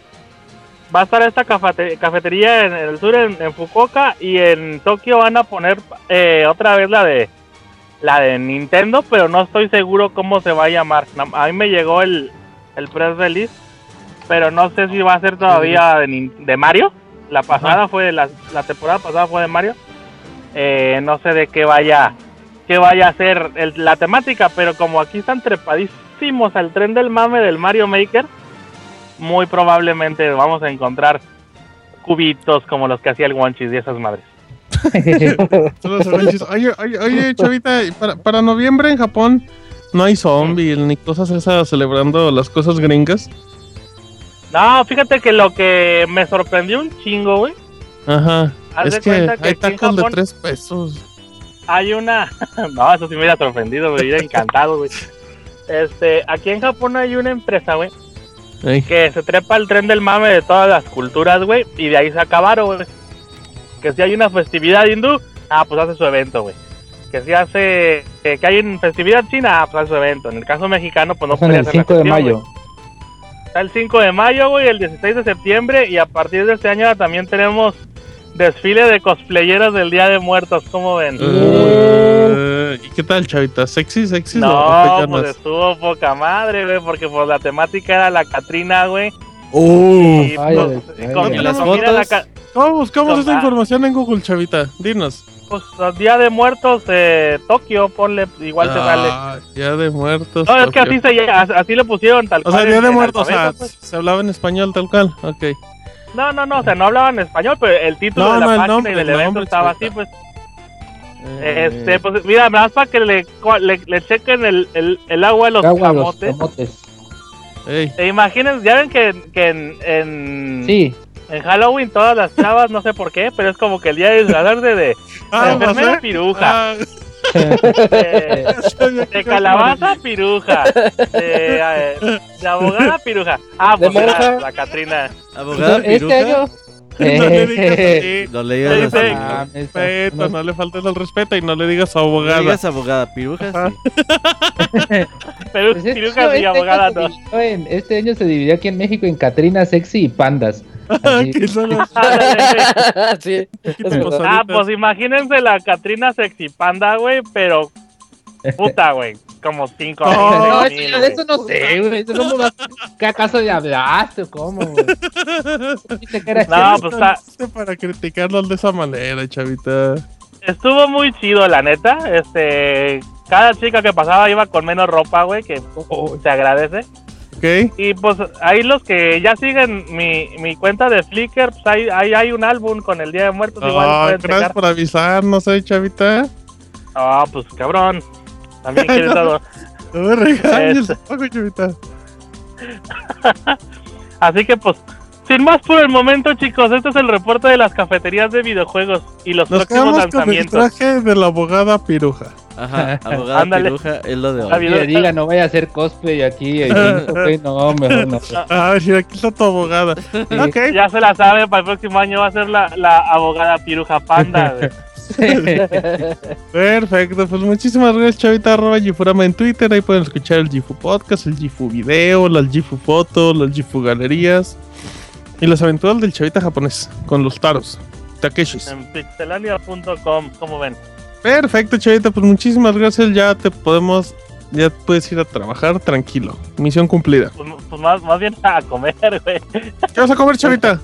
S8: Va a estar esta cafete- cafetería en, el sur, en, en Fukuoka, y en Tokio van a poner eh, otra vez la de la de Nintendo, pero no estoy seguro cómo se va a llamar. A mí me llegó el, el press release, pero no sé si va a ser todavía de, de Mario. La pasada fue, la, la temporada pasada fue de Mario. Eh, no sé de qué vaya, qué vaya a ser el- la temática, pero como aquí están trepadísimos al tren del mame del Mario Maker, muy probablemente vamos a encontrar cubitos como los que hacía el Wonchis y esas madres. *laughs*
S1: Oye, oye, oye, Chavita, para, para noviembre en Japón no hay zombies ni cosas esas celebrando las cosas gringas.
S8: No, fíjate que lo que me sorprendió un chingo, güey.
S1: Ajá.
S8: Haz
S1: Es que hay
S8: que en
S1: tacos de tres pesos.
S8: Hay una. *laughs* no, eso sí me hubiera sorprendido, me hubiera encantado, güey. Este, aquí en Japón hay una empresa, güey,
S1: Ey.
S8: que se trepa el tren del mame de todas las culturas, güey, y de ahí se acabaron, güey. Que si hay una festividad hindú, ah, pues hace su evento, güey. Que si hace. eh, que hay una festividad china, ah, pues hace su evento. En el caso mexicano, pues no
S4: Son
S8: podía
S4: el
S8: hacer la
S4: 5 de mayo.
S8: Está el 5 de mayo, güey, el 16 de septiembre, y a partir de este año también tenemos desfile de cosplayeros del Día de Muertos, ¿cómo ven?
S1: Eh, ¿Y qué tal, Chavita? ¿Sexy, sexy? o
S8: No, pues estuvo poca madre, güey, porque pues la temática era la Catrina, güey.
S1: Uh,
S8: Y,
S4: Ay,
S8: pues,
S1: ¿Cómo buscamos esta información en Google, Chavita? Dinos.
S8: pues, el Día de Muertos eh, Tokio, ponle, igual te sale.
S1: Ah, Día de muertos.
S8: No, es que
S1: Tokio.
S8: así, se, así- así le pusieron tal
S1: O sea,
S8: cual
S1: Día
S8: en-
S1: de
S8: en
S1: muertos, o sea,
S8: pues.
S1: se hablaba en español tal cual. Ok.
S8: No, no, no, o sea, no hablaban español, pero el título
S1: No,
S8: de la
S1: no,
S8: página
S1: nombre,
S8: y del
S1: el
S8: evento estaba
S1: sí,
S8: así, pues.
S1: Eh,
S8: Este, pues mira, más para que le, le, le chequen el, el, el agua de los
S4: Agua, los
S8: camotes.
S4: camotes.
S1: ey.
S8: E imaginen, ya ven que, que en, en,
S4: Sí,
S8: en Halloween todas las chavas, no sé por qué, pero es como que el día de disfrazarse de,
S1: Ah,
S8: de enfermera
S1: ¿vas a-
S8: piruja,
S1: Ah, *laughs*
S8: de, calabaza piruja, de, eh, de abogada piruja. Ah,
S3: De
S8: pues era
S3: monja.
S8: la Catrina.
S5: Abogada
S4: este
S5: piruja.
S4: año.
S1: No le digas *laughs* así.
S5: No le digas
S8: Sí,
S5: así.
S4: Ah,
S1: Respeto, no le faltes el respeto y no le digas
S5: No le
S1: abogada.
S5: digas abogada piruja. Sí. *laughs*
S8: Pero
S4: Pues este
S8: pirujas
S4: año-
S8: y
S4: este
S8: abogada no.
S4: este año se dividió aquí en México en Catrina, Sexy y Pandas. Así.
S1: Que son las *laughs* *laughs*
S3: sí.
S8: Ah, pues imagínense la Catrina sexy panda, güey, pero puta, güey, como cinco
S1: No,
S4: No, eso,
S8: mil, güey.
S4: eso no sé, güey. Eso no ¿Qué acaso de hablaste o cómo, güey? *laughs*
S8: No, pues está,
S1: para criticarlo de esa manera, chavita.
S8: estuvo muy chido, la neta. Este, cada chica que pasaba iba con menos ropa, güey, que se agradece. Y pues ahí los que ya siguen mi, mi cuenta de Flickr, pues ahí, ahí hay un álbum con el Día de Muertos, igual
S1: Ah,
S8: pueden
S1: gracias
S8: checar.
S1: por avisarnos, eh, chavita.
S8: Ah, pues cabrón. También *laughs* quieres todo.
S1: No regañes,
S8: Este.
S1: chavita. *laughs*
S8: Así que pues, sin más por el momento, chicos, este es el reporte de las cafeterías de videojuegos y los
S1: Nos
S8: próximos
S1: quedamos con el
S8: lanzamientos.
S1: traje de la abogada piruja.
S5: Ajá, *laughs* abogada
S8: Ándale.
S5: piruja es lo de hoy.
S4: Oye, diga, no vaya a hacer cosplay aquí. eh, *laughs* no, mejor no.
S1: Ah, sí, aquí está tu abogada.
S8: Ya se la sabe, para el próximo año va a ser la, la abogada piruja panda. güey. *laughs*
S1: Perfecto, pues muchísimas gracias, chavita. Arroba Gifurama en Twitter. Ahí pueden escuchar el Gifu Podcast, el Gifu Video, las Gifu Fotos, las Gifu Galerías y las aventuras del chavita japonés con los taros. Takeshis.
S8: en pixelania.com, como ven.
S1: Perfecto, chavita. Pues muchísimas gracias. Ya te podemos. Ya puedes ir a trabajar tranquilo. Misión cumplida.
S8: Pues, pues más, más bien a comer, *laughs* güey.
S1: ¿Qué vas a comer, chavita?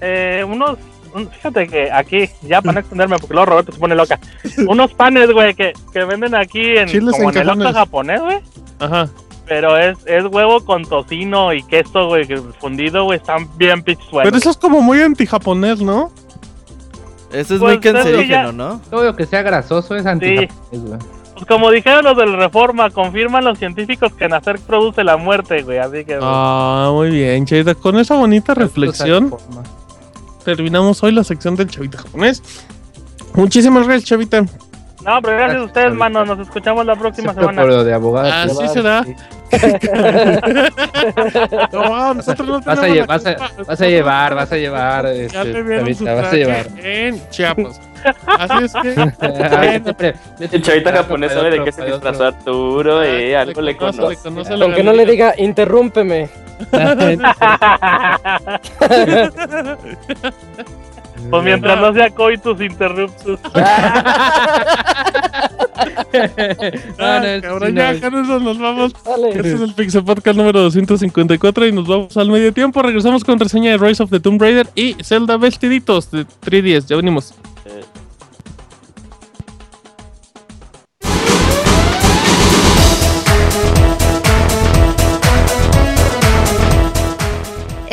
S8: Eh, unos, un- fíjate que aquí, ya para no *laughs* extenderme, porque luego Roberto se pone loca. Unos panes, güey, que, que venden aquí en,
S1: Chiles
S8: como
S1: en
S8: en el Oxxo japonés, güey.
S1: Ajá.
S8: Pero es, es huevo con tocino y queso, güey, que fundido, güey, están bien pitch buenos.
S1: Pero eso es como muy anti-japonés, ¿no?
S5: Eso es
S8: Pues,
S5: muy
S8: es que
S5: cancerígeno,
S8: ya-
S5: ¿no?
S4: Todo lo que sea grasoso es anti güey.
S8: Pues como dijeron los del Reforma, confirman los científicos que nacer produce la muerte, güey, así que...
S1: Ah, muy bien, chavita. Con esa bonita reflexión. terminamos hoy la sección del chavita japonés. Muchísimas gracias, chavita.
S8: No, pero gracias a ustedes, mano, nos escuchamos la próxima semana.
S4: por lo de abogada.
S1: Así
S4: privada,
S1: será.
S4: sí. *laughs*
S1: No, nosotros no
S4: Vas a, vas, a, vas a llevar, vas a llevar,
S1: Ya
S4: este, vas a llevar.
S1: en Chiapas. *laughs* Así es que.
S4: Ay, siempre-
S2: El chavita japonés sabe de qué se disfrazó Arturo, eh, algo le
S1: conoce,
S3: Aunque no le diga, interrúmpeme. *laughs*
S8: pues mientras no sea coitus interruptus.
S1: Ah, *laughs*
S4: No, no,
S1: cabrón,
S4: sí,
S1: ya con eso nos vamos.
S3: Dale.
S1: Este es el Pixel Podcast número 254 y nos vamos al medio tiempo. Regresamos con reseña de Rise of the Tomb Raider y Zelda Vestiditos de 3DS. Ya venimos.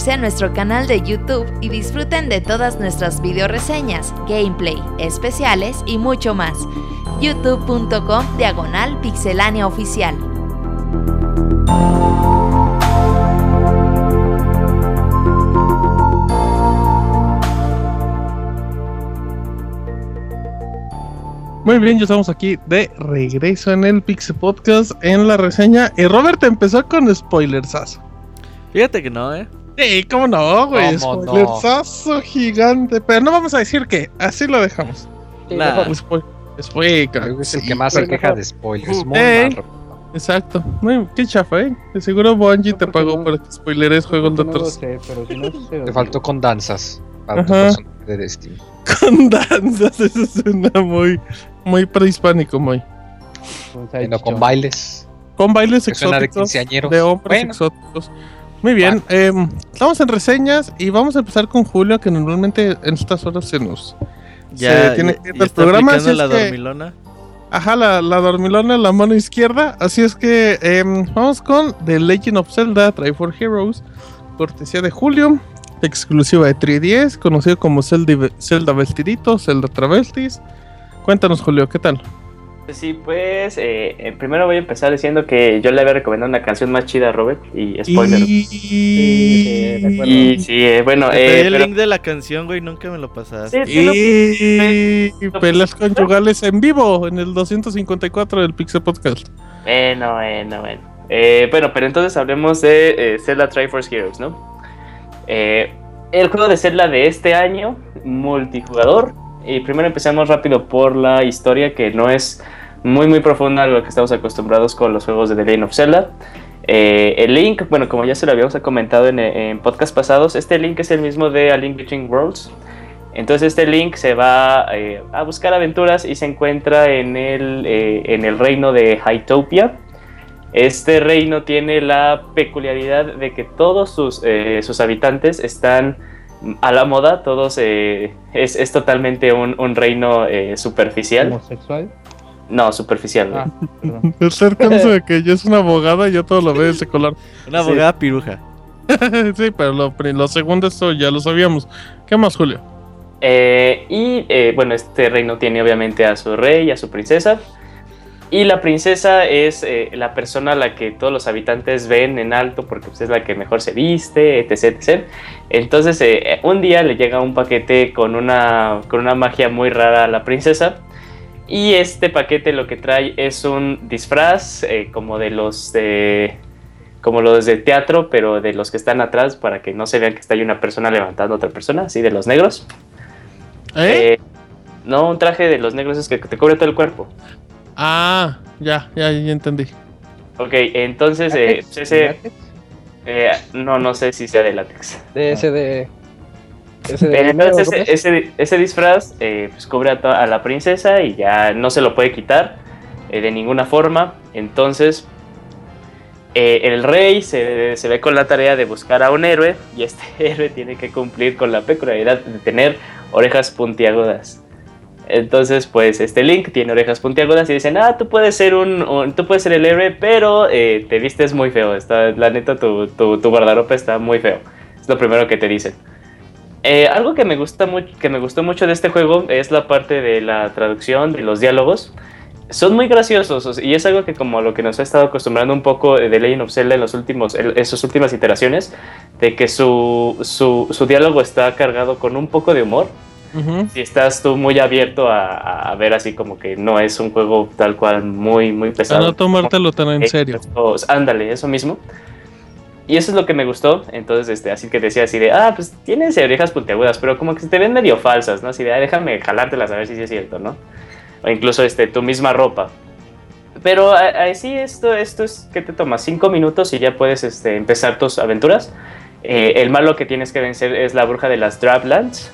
S6: suscribirse a nuestro canal de YouTube y disfruten de todas nuestras video reseñas, gameplay, especiales y mucho más. youtube.com diagonal pixelania oficial.
S1: Muy bien, ya estamos aquí de regreso en el Pixel Podcast en la reseña. Y Robert empezó con spoilersazo.
S5: Fíjate que no, ¿eh?
S1: Sí, cómo no, güey.
S7: ¿Cómo no?
S1: Spoilersazo gigante. Pero no vamos a decir que, así lo dejamos.
S3: Sí,
S5: Nah.
S3: mejor.
S1: Spoil- spoil-
S7: Creo es el
S1: sí,
S7: que más se queja de spoilers. Muy
S1: Eh. Exacto. Muy, qué chafa, ¿eh? De seguro Bungie
S4: No,
S1: te pagó
S4: no-
S1: para que spoileres juegos de
S4: No lo
S1: otros.
S4: sé, pero si no *laughs* se
S7: Te faltó con danzas para tu personaje de Destiny.
S1: Con danzas, eso suena muy, muy prehispánico, muy.
S7: Y no con bailes.
S1: Con bailes
S7: de
S1: exóticos.
S7: quinceañeros.
S1: De hombres
S7: Bueno.
S1: exóticos. Muy bien, em, estamos en reseñas y vamos a empezar con Julio, que normalmente en estas horas se nos.
S5: Ya,
S1: se tiene
S5: ya-
S1: que ir
S5: ya está
S1: programa.
S5: aplicando
S1: Así es
S5: la
S1: que,
S5: dormilona.
S1: ajá, la, la dormilona en la mano izquierda. Así es que em, vamos con The Legend of Zelda Triforce Heroes, cortesía de Julio, exclusiva de 3DS, conocido como Zelda, Zelda Vestidito, Zelda Travestis. Cuéntanos, Julio, ¿qué tal?
S2: Sí, pues eh, eh, primero voy a empezar diciendo que yo le había recomendado una canción más chida a Robert y spoiler.
S1: Y...
S3: sí, de acuerdo.
S2: Y sí, eh, bueno,
S5: Te
S2: eh,
S5: pedí el link de la canción, güey, nunca me lo pasaste.
S2: Sí, sí,
S1: Y pelas conyugales en vivo en el 254 del Pixel Podcast.
S2: Bueno, bueno, bueno. Eh, bueno, pero entonces hablemos de eh, Zelda Triforce Heroes, ¿no? Eh, el juego de Zelda de este año, multijugador. Y primero empezamos rápido por la historia, que no es muy, muy profunda a lo que estamos acostumbrados con los juegos de The Legend of Zelda. Eh, el link, bueno, como ya se lo habíamos comentado en, en podcast pasados, este link es el mismo de A Link Between Worlds. Entonces este link se va eh, a buscar aventuras y se encuentra en el, eh, en el reino de Hytopia. Este reino tiene la peculiaridad de que todos sus, sus habitantes están a la moda, todos es, es totalmente un, un reino superficial.
S4: Homosexual.
S2: No, superficial. güey.
S4: Ah, perdón. *laughs*
S1: Acérquense de que ella es una abogada y yo todo lo veo de ese color.
S5: Una
S2: Sí.
S5: abogada piruja. *laughs*
S1: sí, pero lo, lo segundo esto ya lo sabíamos. ¿Qué más, Julio?
S2: Eh, y eh, bueno, este reino tiene obviamente a su rey y a su princesa. Y la princesa es eh, la persona a la que todos los habitantes ven en alto porque pues, es la que mejor se viste, etc. etc. Entonces, eh, un día le llega un paquete con una, con una magia muy rara a la princesa. Y este paquete lo que trae es un disfraz eh, como de los de como los de teatro, pero de los que están atrás para que no se vean que está ahí una persona levantando a otra persona, así de los negros.
S1: ¿Eh?
S2: Eh, no, un traje de los negros es que te cubre todo el cuerpo.
S1: Ah, ya, ya, ya entendí.
S2: Ok, entonces eh, pues ese, eh, no, no sé si sea de látex.
S3: De ese de. Ese.
S2: Pero entonces
S3: ¿cómo
S2: ese,
S3: es?
S2: ese, ese disfraz eh, pues cubre a, la princesa y ya no se lo puede quitar eh, de ninguna forma. Entonces eh, el rey se, se ve con la tarea de buscar a un héroe y este *laughs* héroe tiene que cumplir con la peculiaridad de tener orejas puntiagudas. Entonces, pues este Link tiene orejas puntiagudas y dicen, ah, tú puedes ser un, un- tú puedes ser el héroe, pero eh, te vistes muy feo. Está, la neta, tu, tu, tu guardarropa está muy feo. Es lo primero que te dicen. Eh, algo que me, gusta mucho, que me gustó mucho de este juego es la parte de la traducción, de los diálogos. Son muy graciosos y es algo que como a lo que nos ha estado acostumbrando un poco de Legend of Zelda en, los últimos, en, sus últimas iteraciones, de que su, su, su diálogo está cargado con un poco de humor.
S1: Ujú.
S2: Si estás tú muy abierto a, a- a ver así como que no es un juego tal cual muy, muy
S1: A
S2: pesado.
S1: no tomártelo tan en serio.
S2: O- ándale, eso mismo. Y eso es lo que me gustó. Entonces, este, así que decía así de, ah, pues tienes orejas puntiagudas, pero como que se te ven medio falsas, ¿no? Así de, ah, déjame jalártelas a ver si es cierto, ¿no? O incluso este, tu misma ropa. Pero así esto, esto es que te toma cinco minutos y ya puedes este, empezar tus aventuras. Eh, el malo que tienes que vencer es la bruja de las Drablands.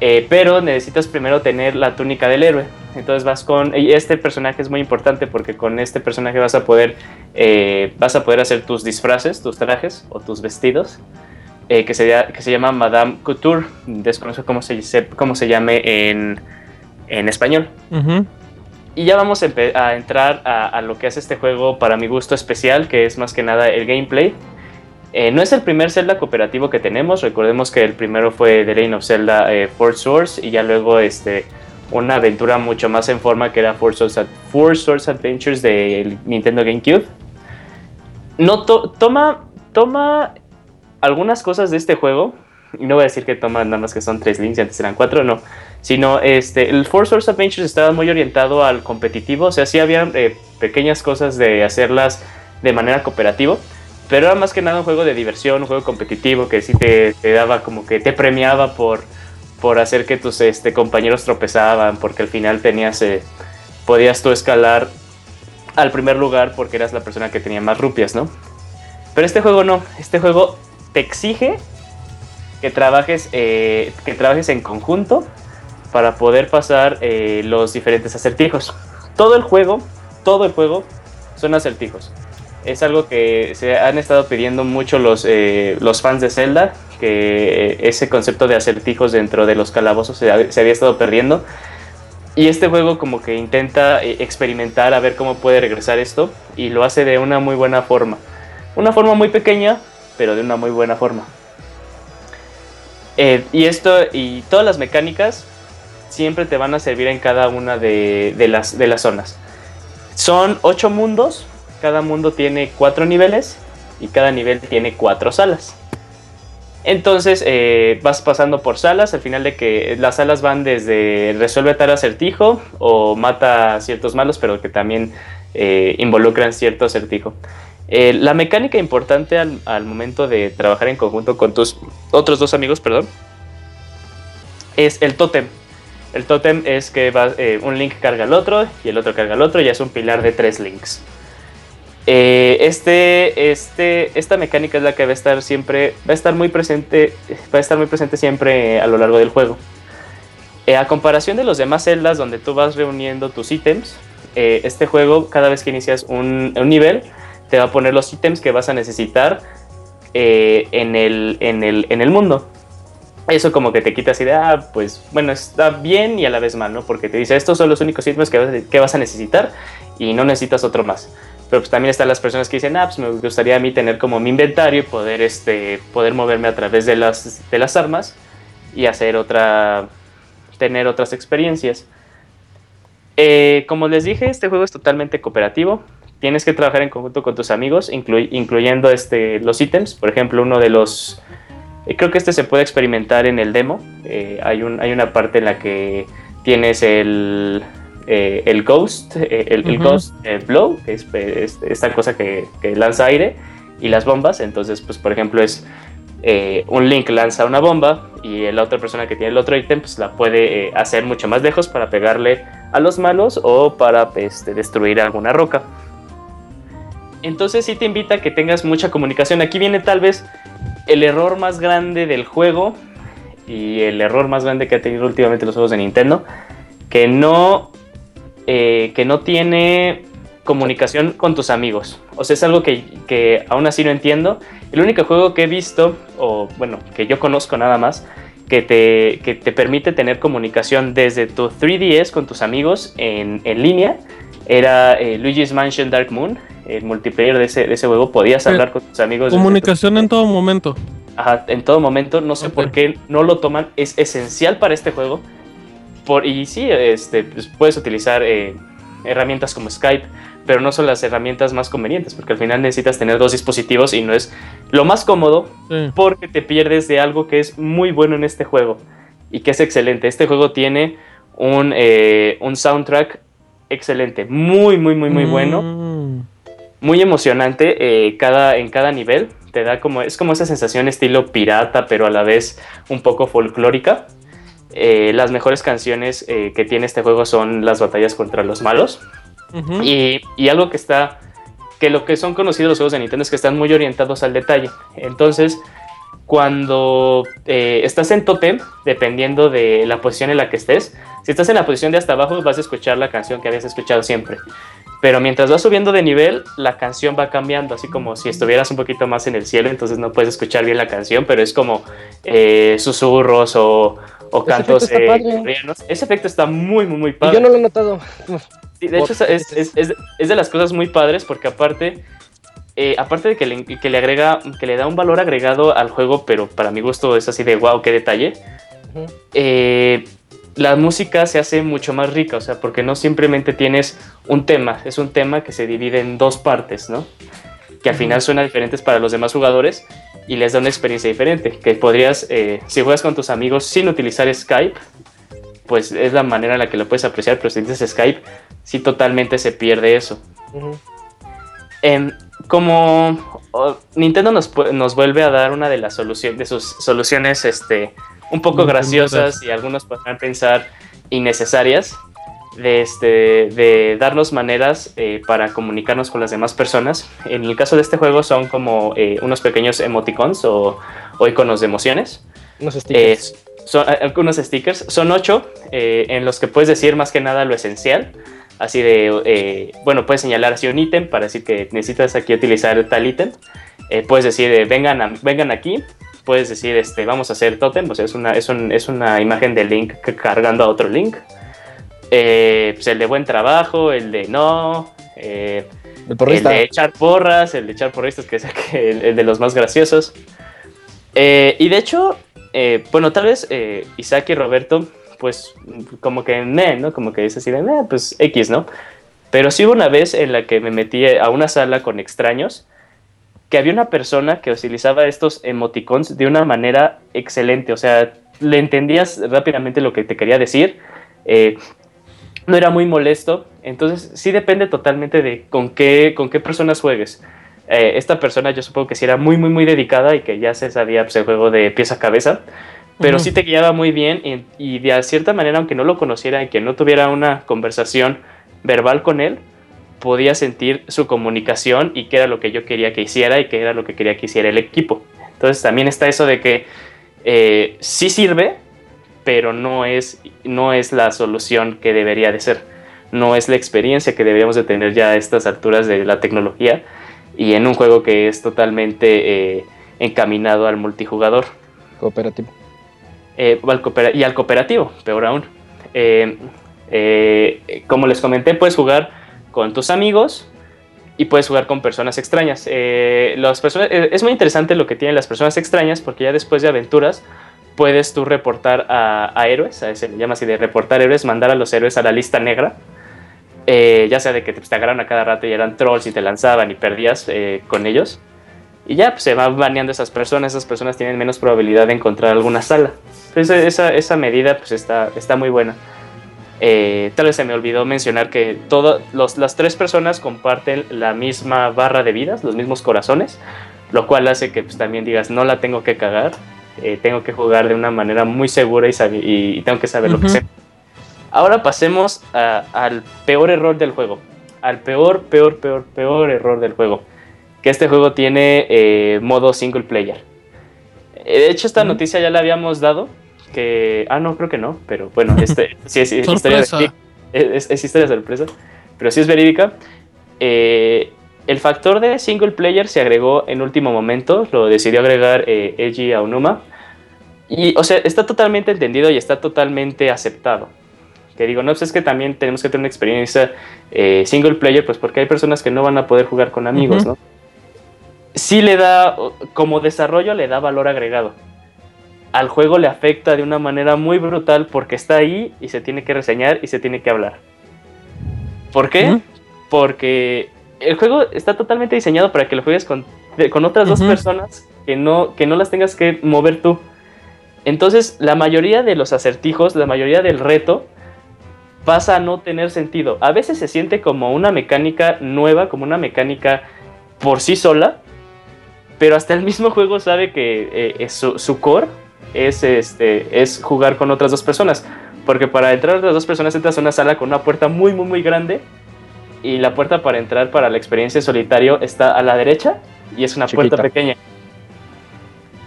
S2: Eh, pero necesitas primero tener la túnica del héroe. Entonces vas con. Y este personaje es muy importante porque con este personaje vas a poder. eh, vas a poder hacer tus disfraces, tus trajes o tus vestidos. eh, que, se, que se llama Madame Couture. Desconozco cómo se, cómo se llame en, en español.
S1: Ujú.
S2: Y ya vamos a, a entrar a, a lo que hace este juego para mi gusto especial, que es más que nada el gameplay. Eh, no es el primer Zelda cooperativo que tenemos, recordemos que el primero fue The Legend of Zelda eh, Four Swords y ya luego este, una aventura mucho más en forma que era Four Swords Adventures de Nintendo GameCube. No to- toma, toma algunas cosas de este juego, y no voy a decir que toma nada más que son tres links y antes eran cuatro, no, sino este, el Four Swords Adventures estaba muy orientado al competitivo, o sea, sí había eh, pequeñas cosas de hacerlas de manera cooperativa, pero era más que nada un juego de diversión, un juego competitivo que sí te daba como que te premiaba por, por hacer que tus este, compañeros tropezaban, porque al final tenías, eh, podías tú escalar al primer lugar porque eras la persona que tenía más rupias, ¿no? Pero este juego no, este juego te exige que trabajes, eh, que trabajes en conjunto para poder pasar eh, los diferentes acertijos. Todo el juego, todo el juego son acertijos. Es algo que se han estado pidiendo mucho los, eh, los fans de Zelda, que ese concepto de acertijos dentro de los calabozos se, ha- se había estado perdiendo. Y este juego como que intenta eh, experimentar a ver cómo puede regresar esto y lo hace de una muy buena forma. Una forma muy pequeña, pero de una muy buena forma. Eh, y esto y todas las mecánicas siempre te van a servir en cada una de, de las, de las zonas. Son ocho mundos, cada mundo tiene cuatro niveles y cada nivel tiene cuatro salas. Entonces eh, vas pasando por salas, al final de que las salas van desde resuelve tal acertijo o mata ciertos malos, pero que también eh, involucran cierto acertijo. Eh, la mecánica importante al, momento de trabajar en conjunto con tus otros dos amigos, perdón, es el tótem. El tótem es que va, un link carga al otro y el otro carga al otro y es un pilar de tres links. Eh, este, este, esta mecánica es la que va a estar siempre, va a estar muy presente, va a estar muy presente siempre a lo largo del juego. Eh, a comparación de los demás celdas donde tú vas reuniendo tus ítems, eh, este juego cada vez que inicias un, un nivel te va a poner los ítems que vas a necesitar eh, en, el, en, el, en el mundo. Eso como que te quita así de, ah, pues bueno, está bien y a la vez mal, ¿no? Porque te dice, estos son los únicos ítems que vas a necesitar y no necesitas otro más. Pero pues también están las personas que dicen, ah, pues me gustaría a mí tener como mi inventario y poder, este, poder moverme a través de las, de las armas y hacer otra, tener otras experiencias. Eh, como les dije, este juego es totalmente cooperativo. Tienes que trabajar en conjunto con tus amigos, inclu- incluyendo este, los ítems. Por ejemplo, uno de los... eh, creo que este se puede experimentar en el demo. Eh, hay, un, hay una parte en la que tienes el, eh, el Ghost, eh, el, el
S1: Ujú.
S2: Ghost eh, Blow, que es, es esta cosa que, que lanza aire, y las bombas. Entonces, pues por ejemplo, es un Link lanza una bomba y la otra persona que tiene el otro ítem pues la puede hacer mucho más lejos para pegarle a los malos o para este, destruir alguna roca. Entonces sí te invita a que tengas mucha comunicación. Aquí viene tal vez el error más grande del juego y el error más grande que ha tenido últimamente los juegos de Nintendo, que no, eh, que no tiene comunicación con tus amigos. O sea, es algo que, que aún así no entiendo. El único juego que he visto, o bueno, que yo conozco nada más, que te, que te permite tener comunicación desde tu 3DS con tus amigos en, en línea, era eh, Luigi's Mansion Dark Moon. El multiplayer de ese, de ese juego podías
S1: Eh,
S2: hablar con tus amigos. tu
S1: Comunicación en todo momento.
S2: Ajá, en todo momento. No sé por qué no lo toman. Es esencial para este juego. Por, y sí, este, pues, puedes utilizar eh, herramientas como Skype, pero no son las herramientas más convenientes, porque al final necesitas tener dos dispositivos y no es lo más cómodo
S1: Sí.
S2: porque te pierdes de algo que es muy bueno en este juego y que es excelente. Este juego tiene un, eh, un soundtrack excelente, muy, muy, muy, muy bueno
S1: Mm.
S2: muy emocionante eh, cada, en cada nivel. Te da como, es como esa sensación estilo pirata, pero a la vez un poco folclórica. Eh, las mejores canciones eh, que tiene este juego son las batallas contra los malos. Y algo que está, que lo que son conocidos los juegos de Nintendo es que están muy orientados al detalle. Entonces, cuando eh, estás en totem, dependiendo de la posición en la que estés, si estás en la posición de hasta abajo vas a escuchar la canción que habías escuchado siempre. Pero mientras vas subiendo de nivel, la canción va cambiando, así como si estuvieras un poquito más en el cielo, entonces no puedes escuchar bien la canción, pero es como eh, susurros o, o cantos eh, coreanos. Ese efecto está muy, muy, muy
S3: Y
S2: padre.
S3: yo no lo he notado.
S2: Sí, de hecho, es, es- es- de las cosas muy padres porque aparte, eh, aparte de que le, que le agrega, que le da un valor agregado al juego, pero para mi gusto es así de wow, qué detalle.
S3: Ujú.
S2: eh, la música se hace mucho más rica, o sea, porque no simplemente tienes un tema, es un tema que se divide en dos partes, ¿no? Que al final suena diferentes para los demás jugadores y les da una experiencia diferente. Que podrías, eh, si juegas con tus amigos sin utilizar Skype, pues es la manera en la que lo puedes apreciar, pero si utilizas Skype, sí totalmente se pierde eso. Como oh, Nintendo nos, nos vuelve a dar una de las soluciones, de sus soluciones, este, un poco graciosas y algunos podrán pensar innecesarias, de, este, de darnos maneras eh, para comunicarnos con las demás personas. En el caso de este juego son como eh, unos pequeños emoticons o, o iconos de emociones.
S3: Unos
S2: Eh,
S3: stickers.
S2: son eh, algunos stickers, son ocho, eh, en los que puedes decir más que nada lo esencial. Así de, eh, bueno, puedes señalar así un ítem para decir que necesitas aquí utilizar tal ítem. Eh, puedes decir, eh, vengan, a- vengan aquí. Puedes decir, este, vamos a hacer totem, o sea, es una, es un- es una imagen de Link ca- cargando a otro Link. Eh, pues el de buen trabajo, el de no, eh,
S3: El porrista.
S2: el de echar porras, el de echar porristas, que es el, el de los más graciosos. Eh, y de hecho, eh, bueno, tal vez Isaac y Roberto pues como que meh, ¿no? Como que dices así de, meh, pues X, ¿no? Pero sí hubo una vez en la que me metí a una sala con extraños que había una persona que utilizaba estos emoticons de una manera excelente, o sea, le entendías rápidamente lo que te quería decir, eh, no era muy molesto, entonces sí depende totalmente de con qué, con qué personas juegues. Eh, esta persona yo supongo que sí era muy, muy, muy dedicada y que ya se sabía pues, el juego de pieza a cabeza, pero
S1: Ujú.
S2: sí te guiaba muy bien y, y de cierta manera, aunque no lo conociera y que no tuviera una conversación verbal con él, podía sentir su comunicación y qué era lo que yo quería que hiciera y qué era lo que quería que hiciera el equipo. Entonces también está eso de que eh, sí sirve, pero no es, no es la solución que debería de ser. No es la experiencia que deberíamos de tener ya a estas alturas de la tecnología y en un juego que es totalmente eh, encaminado al multijugador.
S7: Cooperativo.
S2: Eh, y al cooperativo, peor aún. Eh, como les comenté, puedes jugar con tus amigos y puedes jugar con personas extrañas. Las personas, es muy interesante lo que tienen las personas extrañas porque ya después de aventuras puedes tú reportar a, a héroes, a se le llama así de reportar héroes, mandar a los héroes a la lista negra. Eh, ya sea de que te, te agarraron a cada rato y eran trolls y te lanzaban y perdías eh, con ellos. Y ya pues, se van baneando esas personas, esas personas tienen menos probabilidad de encontrar alguna sala. Entonces esa, esa medida pues está, está muy buena. Eh, tal vez se me olvidó mencionar que todas las tres personas comparten la misma barra de vidas, los mismos corazones, lo cual hace que pues, también digas, no la tengo que cagar, eh, tengo que jugar de una manera muy segura y, y- tengo que saber lo que sé. Ahora pasemos a- al peor error del juego, al peor, peor, peor, peor error del juego, que este juego tiene eh, modo single player. Eh, De hecho, esta noticia ya la habíamos dado. Que. Ah, no, creo que no. Pero bueno, *laughs* este, sí es, historia verídica. Es, es historia sorpresa. Pero sí es verídica. Eh, el factor de single player se agregó en último momento. Lo decidió agregar eh, Eiji Aonuma. Y, o sea, está totalmente entendido y está totalmente aceptado. Que digo, no, pues es que también tenemos que tener una experiencia eh, single player, pues porque hay personas que no van a poder jugar con amigos,
S1: Ujú.
S2: ¿no? Sí le da, como desarrollo, le da valor agregado. Al juego le afecta de una manera muy brutal porque está ahí y se tiene que reseñar y se tiene que hablar. ¿Por qué? Porque el juego está totalmente diseñado para que lo juegues con, con otras dos personas que no, que no las tengas que mover tú. Entonces, la mayoría de los acertijos, la mayoría del reto, pasa a no tener sentido. A veces se siente como una mecánica nueva, como una mecánica por sí sola, pero hasta el mismo juego sabe que eh, es su, su core es, este, es jugar con otras dos personas. Porque para entrar otras dos personas entras a una sala con una puerta muy, muy, muy grande. Y la puerta para entrar para la experiencia en solitario está a la derecha y es una puerta pequeña.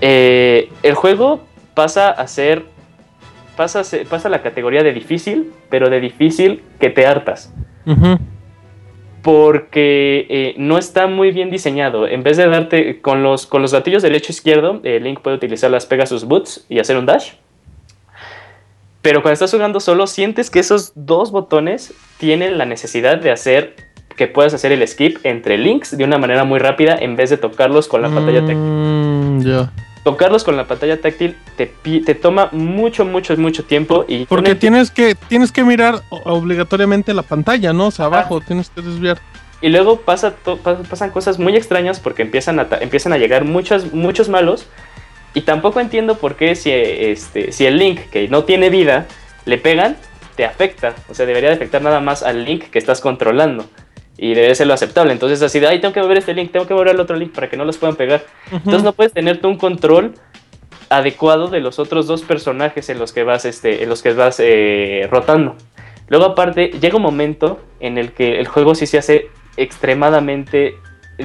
S2: Eh, el juego pasa a ser. Pasa a, ser- pasa a la categoría de difícil, pero de difícil que te hartas porque eh, no está muy bien diseñado. En vez de darte con los, con los gatillos derecho e izquierdo, eh, Link puede utilizar las Pegasus Boots y hacer un dash. Pero cuando estás jugando solo, sientes que esos dos botones tienen la necesidad de hacer que puedas hacer el skip entre links de una manera muy rápida en vez de tocarlos con la pantalla táctil.
S1: Mm.
S2: Tocarlos con la pantalla táctil te, te toma mucho, mucho, mucho tiempo y
S1: Porque tienes que, tienes que mirar obligatoriamente la pantalla, ¿no? O sea, abajo tienes que desviar.
S2: Y luego pasa pasan cosas muy extrañas porque empiezan a, empiezan a llegar muchos, muchos malos. Y tampoco entiendo por qué si, este, si el Link, que no tiene vida, le pegan, te afecta. O sea, debería de afectar nada más al Link que estás controlando. Y debe ser lo aceptable. Entonces así de, ay, tengo que mover este Link, tengo que mover el otro Link para que no los puedan pegar. Entonces no puedes tener tú un control adecuado de los otros dos personajes en los que vas, este, en los que vas eh, rotando. Luego aparte, llega un momento en el que el juego sí se hace extremadamente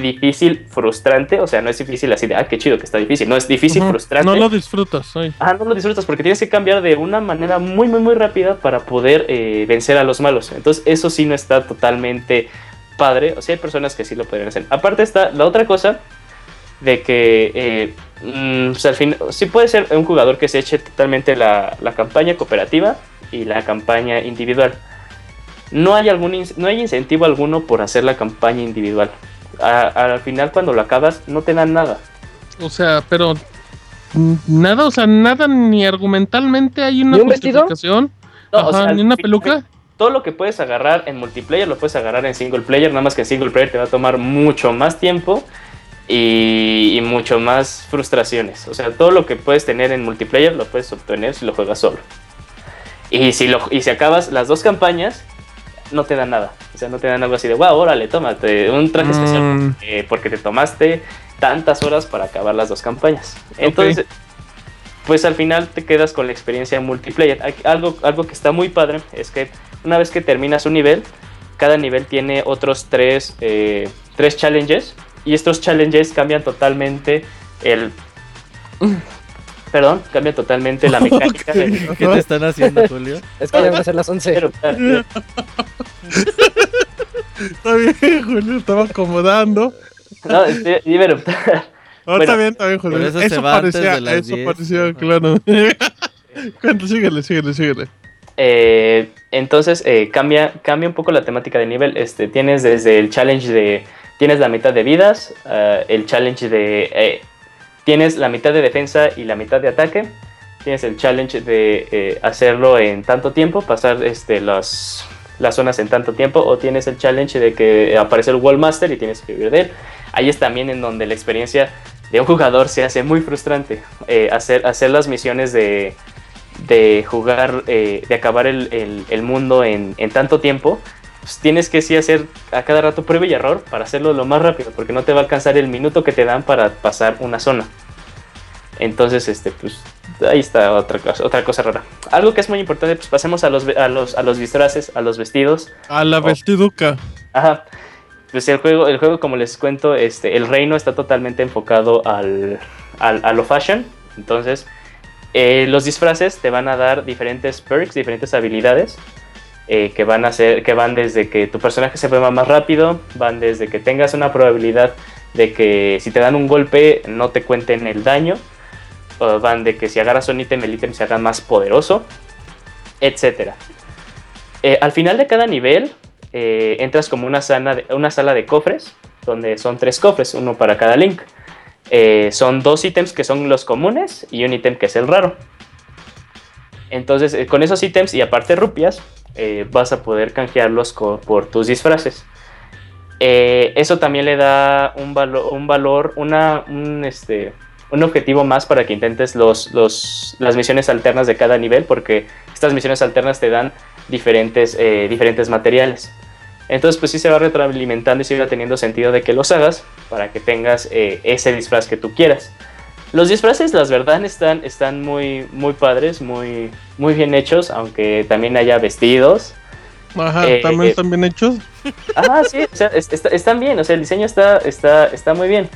S2: difícil, frustrante, o sea, no es difícil así de, ah, qué chido que está difícil, no es difícil, frustrante.
S1: No lo disfrutas.
S2: Ah, no lo disfrutas porque tienes que cambiar de una manera muy, muy, muy rápida para poder eh, vencer a los malos. Entonces, eso sí no está totalmente padre. O sea, hay personas que sí lo podrían hacer. Aparte está la otra cosa de que, eh, mm, pues, al fin, sí puede ser un jugador que se eche totalmente la, la campaña cooperativa y la campaña individual. No hay, algún, no hay incentivo alguno por hacer la campaña individual. A- al final, cuando lo acabas, no te dan nada.
S1: O sea, pero nada, o sea, nada ni argumentalmente hay una
S3: ¿Ni un
S1: justificación.
S2: No, o
S1: Ajá,
S2: sea,
S1: ¿Ni una peluca?
S2: todo lo que puedes agarrar en multiplayer lo puedes agarrar en single player, nada más que en single player te va a tomar mucho más tiempo y, y mucho más frustraciones. O sea, todo lo que puedes tener en multiplayer lo puedes obtener si lo juegas solo. Y si, lo, y si acabas las dos campañas, no te dan nada. O sea, no te dan algo así de, wow, órale, tómate un traje especial
S1: Mm,
S2: eh, porque te tomaste tantas horas para acabar las dos campañas. Entonces, pues al final te quedas con la experiencia multiplayer. Algo, algo que está muy padre es que una vez que terminas un nivel, cada nivel tiene otros tres, eh, tres challenges y estos challenges cambian totalmente el... *laughs* Perdón, cambian totalmente la *laughs* mecánica. de-
S5: ¿Qué te están haciendo, Julio?
S3: Es que ya van a ser las 11.
S2: Pero, claro, *laughs*
S1: Está bien, Julio, estaba acomodando.
S2: no, iba a eruptar.
S1: Oh,
S2: Bueno,
S1: está bien, está bien, Julio.
S5: eso antes
S1: parecía, eso
S5: 10.
S1: parecía, claro. *laughs* Cuenta, síguele, síguele, síguele.
S2: Eh, entonces eh, cambia, cambia un poco la temática de nivel. Este, tienes desde el challenge de. Tienes la mitad de vidas, eh, el challenge de. eh, tienes la mitad de defensa y la mitad de ataque. Tienes el challenge de eh, hacerlo en tanto tiempo, pasar este, las, las zonas en tanto tiempo. O tienes el challenge de que aparece el Wallmaster y tienes que vivir de él. Ahí es también en donde la experiencia de un jugador se hace muy frustrante. Eh, hacer, hacer las misiones de, de jugar, eh, de acabar el, el- el mundo en, en tanto tiempo, pues tienes que sí hacer a cada rato prueba y error para hacerlo lo más rápido, porque no te va a alcanzar el minuto que te dan para pasar una zona. Entonces, este, pues ahí está otra cosa, otra cosa rara. Algo que es muy importante, pues pasemos a los, a los, a los disfraces, a los vestidos.
S1: A la vestiduca.
S2: Ajá. Pues el juego, el juego, como les cuento, este, el reino está totalmente enfocado al, al- a lo fashion. Entonces, eh, los disfraces te van a dar diferentes perks, diferentes habilidades. Eh, que van a ser, que van desde que tu personaje se mueva más rápido, van desde que tengas una probabilidad de que si te dan un golpe no te cuenten el daño, van de que si agarras un ítem el ítem se haga más poderoso, etcétera. Eh, al final de cada nivel eh, entras como una sala, de, una sala de cofres, donde son tres cofres, uno para cada link. Son dos ítems que son los comunes y un ítem que es el raro. Entonces, con esos ítems y aparte rupias, eh, vas a poder canjearlos por tus disfraces. Eh, eso también le da un, valo- un valor, una, un, este, un objetivo más para que intentes los, los- las misiones alternas de cada nivel, porque estas misiones alternas te dan diferentes, eh, diferentes materiales. Entonces, pues sí se va retroalimentando y va teniendo sentido de que los hagas para que tengas eh, ese disfraz que tú quieras. Los disfraces, las verdad, están, están muy, muy padres, muy, muy bien hechos, aunque también haya vestidos.
S1: Ajá,
S2: Eh,
S1: también
S2: eh,
S1: están bien hechos. *laughs*
S2: Ah, sí, o sea, es- está- están bien, o sea, el diseño está, está, está muy bien.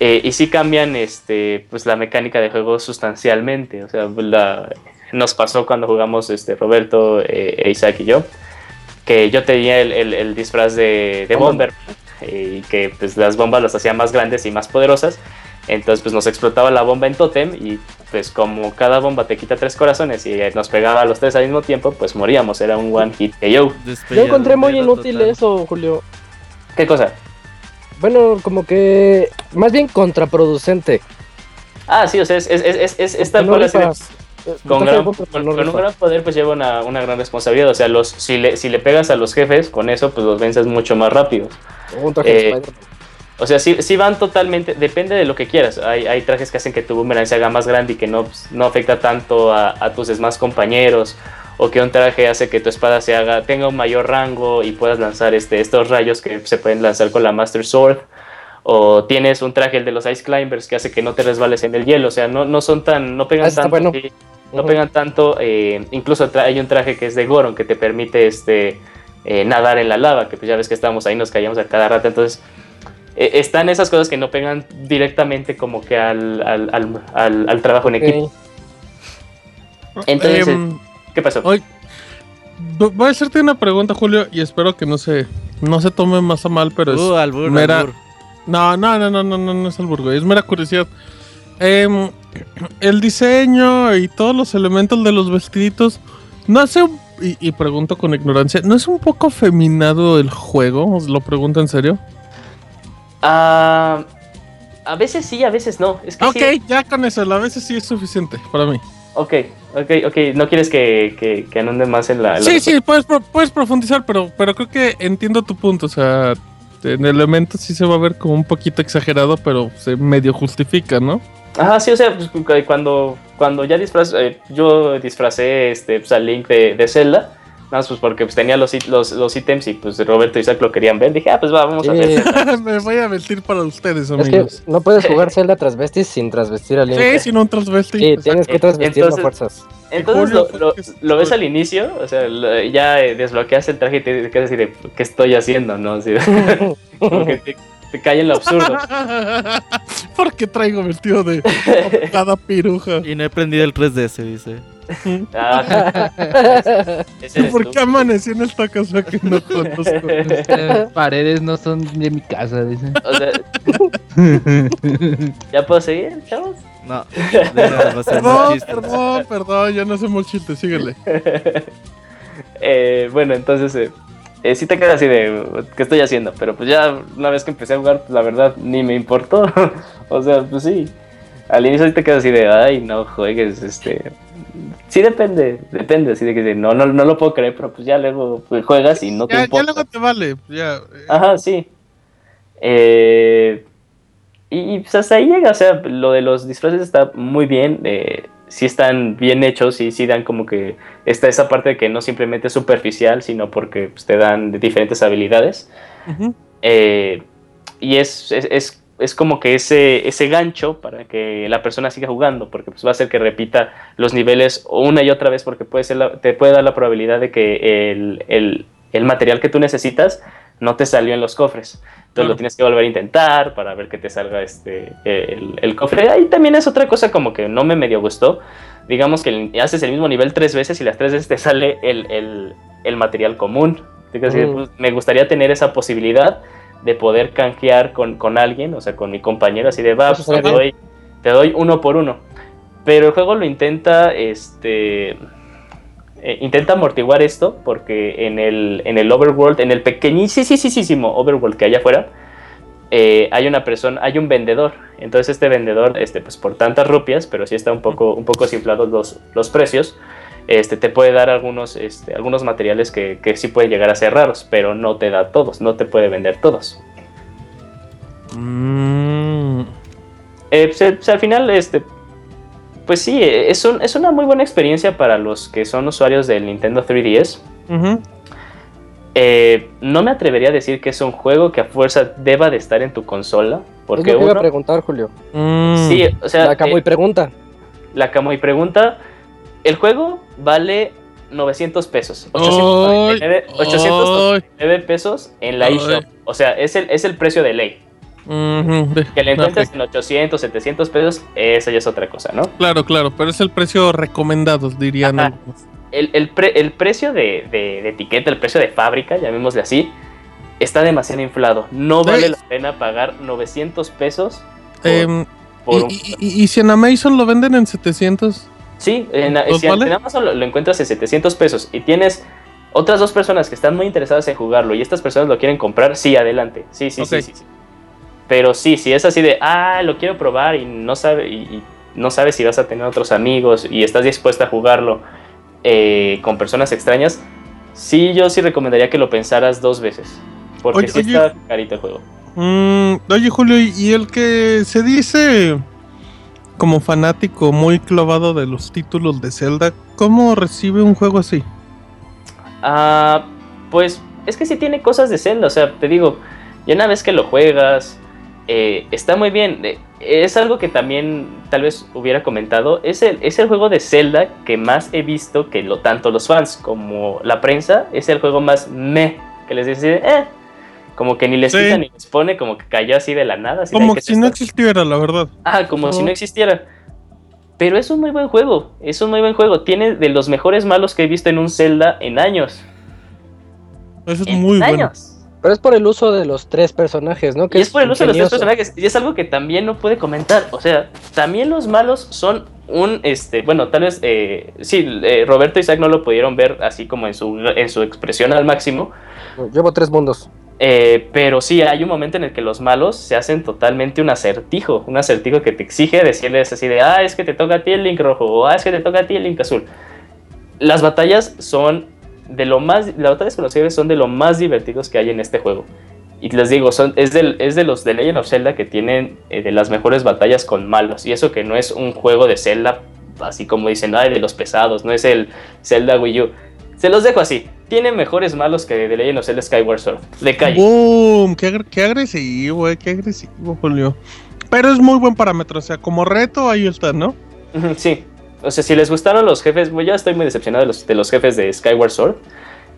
S2: Eh, y sí cambian este, pues, la mecánica de juego sustancialmente. O sea, la- nos pasó cuando jugamos este, Roberto, e Isaac y yo, que yo tenía el, el- el disfraz de, de Bomber y que pues, las bombas las hacía más grandes y más poderosas. Entonces pues nos explotaba la bomba en Totem y pues como cada bomba te quita tres corazones y nos pegaba a los tres al mismo tiempo, pues moríamos, era un one hit KO.
S3: Yo encontré muy inútil eso, Julio.
S2: ¿Qué cosa?
S3: Bueno, como que más bien contraproducente.
S2: Ah, sí, o sea, es, es, es, es, es- es tal
S3: No
S2: cual así de-
S3: rifas.
S2: con,
S3: de
S2: gran, un gran poder pues lleva una, una gran responsabilidad. O sea, los, si, le, si le pegas a los jefes, con eso pues los vences mucho más rápido.
S3: Un traje de
S2: Eh,
S3: Spider-Man.
S2: O sea, sí, sí van totalmente, depende de lo que quieras. Hay, hay trajes que hacen que tu boomerang se haga más grande y que no, no afecta tanto a, a tus demás compañeros. O que un traje hace que tu espada se haga, tenga un mayor rango y puedas lanzar este, estos rayos que se pueden lanzar con la Master Sword. O tienes un traje, el de los Ice Climbers, que hace que no te resbales en el hielo. O sea, no, no son tan, no pegan
S3: está
S2: tanto.
S3: bueno.
S2: no pegan tanto. eh, incluso hay un traje que es de Goron que te permite este, eh, nadar en la lava, que pues ya ves que estábamos ahí, nos caíamos a cada rato. Entonces, eh, están esas cosas que no pegan directamente como que al, al, al, al- al trabajo en equipo. Entonces,
S1: Em,
S2: ¿qué pasó?
S1: Vo- voy a hacerte una pregunta, Julio, y espero que no se, no se tome más a mal, pero es
S5: Uh, albur,
S1: mera-
S5: albur.
S1: No, no, no, no, no, no, no es albur, güey, es mera curiosidad. Em, *clears throat* el diseño y todos los elementos de los vestiditos, ¿no hace, un- y, y pregunto con ignorancia, ¿no es un poco afeminado el juego? Os lo pregunto en serio.
S2: Ah, a veces sí, a veces no. Es que
S1: Ok,
S2: sí,
S1: ya con eso, a veces sí es suficiente para mí.
S2: Ok, ok, ok. ¿No quieres que, que, que anunde más en la... en la-
S1: Sí, sí, puedes, puedes profundizar, pero, pero creo que entiendo tu punto. O sea, en elementos sí se va a ver como un poquito exagerado, pero se medio justifica, ¿no?
S2: Ajá, sí, o sea, pues, cu- cuando, cuando ya disfraz, eh, yo disfracé este, pues, al Link de, de Zelda, nada más pues porque pues, tenía los, los, los ítems y pues Roberto y Isaac lo querían ver, dije, ah, pues va, vamos a ver.
S3: Sí. *laughs* *laughs*
S1: Me voy a vestir para ustedes,
S3: Es que
S1: amigos.
S3: no puedes jugar Zelda transvestis sin transvestir al Link.
S1: Sí, sin un transvesti.
S3: Sí, tienes que transvestirlo a
S2: Entonces-
S3: fuerzas.
S2: Entonces lo, lo- lo ves al inicio, o sea, lo- ya eh, desbloqueas el traje y te quedas así de, ¿qué estoy haciendo? no Así de- *laughs* como que te, te cae en lo absurdo. *laughs*
S1: Porque traigo vestido de cada piruja.
S5: Y no he prendido el 3DS, dice.
S2: Ah, ese
S1: ¿Por qué amanecí en esta casa que no *laughs* conozco?
S4: Estas paredes no son de mi casa, dice.
S2: O sea, *laughs* ¿ya puedo seguir, chavos?
S5: No, un
S1: Perdón,
S5: chiste.
S1: perdón, perdón, ya no hacemos chistes, síguele.
S2: Eh, bueno, entonces eh, eh, sí te quedas así de ¿qué estoy haciendo? Pero pues ya una vez que empecé a jugar, pues, la verdad ni me importó. *laughs* o sea, pues sí. Al inicio sí te quedas así de ay no juegues, este. Sí depende, depende, así de que no, no, no lo puedo creer, pero pues ya luego pues, juegas y no te
S1: Ya, ya
S2: importa.
S1: luego te vale, ya. eh,
S2: Ajá, sí. Eh, y, y, pues hasta ahí llega, o sea, lo de los disfraces está muy bien, eh, sí están bien hechos y sí dan como que está esa parte de que no simplemente es superficial, sino porque pues, te dan diferentes habilidades.
S1: ujú.
S2: Eh, y es, es, es- es como que ese, ese gancho para que la persona siga jugando, porque pues, va a hacer que repita los niveles una y otra vez, porque puede ser la- te puede dar la probabilidad de que el, el- el material que tú necesitas no te salió en los cofres. Entonces lo tienes que volver a intentar para ver que te salga este, el, el cofre. Ahí también es otra cosa como que no me medio gustó. Digamos que haces el mismo nivel tres veces y las tres veces te sale el, el- el material común. Que,
S3: Mm.
S2: pues, me gustaría tener esa posibilidad de poder canjear con, con alguien, o sea, con mi compañero, así de va,
S3: Eso
S2: pues, te, doy, te doy uno por uno. Pero el juego lo intenta, este, eh, intenta amortiguar esto, porque en el, en el overworld, en el pequeñísimo overworld que hay afuera, eh, hay una persona, hay un vendedor. Entonces este vendedor, este, pues por tantas rupias, pero sí está un poco, un poco los, los precios, este, te puede dar algunos, este, algunos materiales que, que sí pueden llegar a ser raros, pero no te da todos, no te puede vender todos.
S1: Mm,
S2: Eh, pues, pues, al final, este, pues sí, eh, es, un- es una muy buena experiencia para los que son usuarios del Nintendo 3DS.
S1: ujú.
S2: Eh, no me atrevería a decir que es un juego que a fuerza deba de estar en tu consola,
S3: Es
S2: porque
S3: lo que iba a
S2: uno,
S3: preguntar, Julio.
S1: Mm.
S2: sí, o sea,
S3: La acabo
S2: eh,
S3: y pregunta.
S2: la Camuy pregunta, el juego vale 900 pesos, 899,
S1: Ay,
S2: 899 pesos en la eShop, o sea, es el, es el precio de ley. Que le encuentres en 800, 700 pesos, esa ya es otra cosa, ¿no?
S1: Claro, claro, pero es el precio recomendado, dirían algunos.
S2: el, el pre- el precio de, de- de etiqueta, el precio de fábrica, llamémosle así, está demasiado inflado. No vale la pena pagar 900 pesos por,
S1: Em,
S2: por
S1: y,
S2: un...
S1: y- si en Amazon lo venden en 700?
S2: Sí, en,
S1: ¿Los
S2: si en? Amazon lo, lo encuentras en 700 pesos y tienes otras dos personas que están muy interesadas en jugarlo y estas personas lo quieren comprar, sí, adelante. Sí, sí, sí, sí. Pero sí, si es así de, ah, lo quiero probar y no sabe y, y no sabes si vas a tener otros amigos y estás dispuesta a jugarlo eh, con personas extrañas, sí, yo sí recomendaría que lo pensaras dos veces. Porque
S1: Oye,
S2: sí
S1: oye.
S2: está carito el juego.
S1: Mm, oye, Julio, y el que se dice como fanático muy clavado de los títulos de Zelda, ¿cómo recibe un juego así?
S2: Ah, pues es que sí tiene cosas de Zelda, o sea, te digo, ya una vez que lo juegas, eh, está muy bien. Eh, es algo que también tal vez hubiera comentado, es el, es el juego de Zelda que más he visto que lo, tanto los fans como la prensa, es el juego más me, que les dice, eh, como que ni les
S1: Sí.
S2: quita ni les pone, como que cayó así de la nada. así
S1: Como
S2: "¿Qué es
S1: si no
S2: esto?".
S1: existiera, la verdad.
S2: Ah, como si no existiera. Pero es un muy buen juego, es un muy buen juego. Tiene de los mejores malos que he visto en un Zelda en años.
S1: Eso es
S2: En
S1: muy bueno.
S3: Pero es por el uso de los tres personajes, ¿no? Que
S2: Y es por el uso de los tres
S3: ingenioso.
S2: personajes. Y es algo que también no puede comentar. O sea, también los malos son un, este, bueno, tal vez, eh, sí, eh, Roberto y Isaac no lo pudieron ver así como en su, en su expresión al máximo.
S3: Llevo tres mundos.
S2: Eh, pero sí, hay un momento en el que los malos se hacen totalmente un acertijo, un acertijo que te exige decirles así de, ah, es que te toca a ti el link rojo, o ah, es que te toca a ti el link azul. Las batallas son de lo más, las batallas con los jefes son de lo más divertidos que hay en este juego. Y les digo, son, es, del- es de los de Legend of Zelda que tienen eh, de las mejores batallas con malos. Y eso que no es un juego de Zelda, así como dicen, ay, de los pesados, no es el Zelda Wii U. Se los dejo así. Tiene mejores malos que The Legend of Zelda Skyward Sword. De calle.
S1: ¡Boom! Qué, qué agresivo, eh, qué agresivo, Julio. Pero es muy buen parámetro, o sea, como reto ahí está, ¿no?
S2: Sí. O sea, si les gustaron los jefes, ya estoy muy decepcionado de los, de los jefes de Skyward Sword,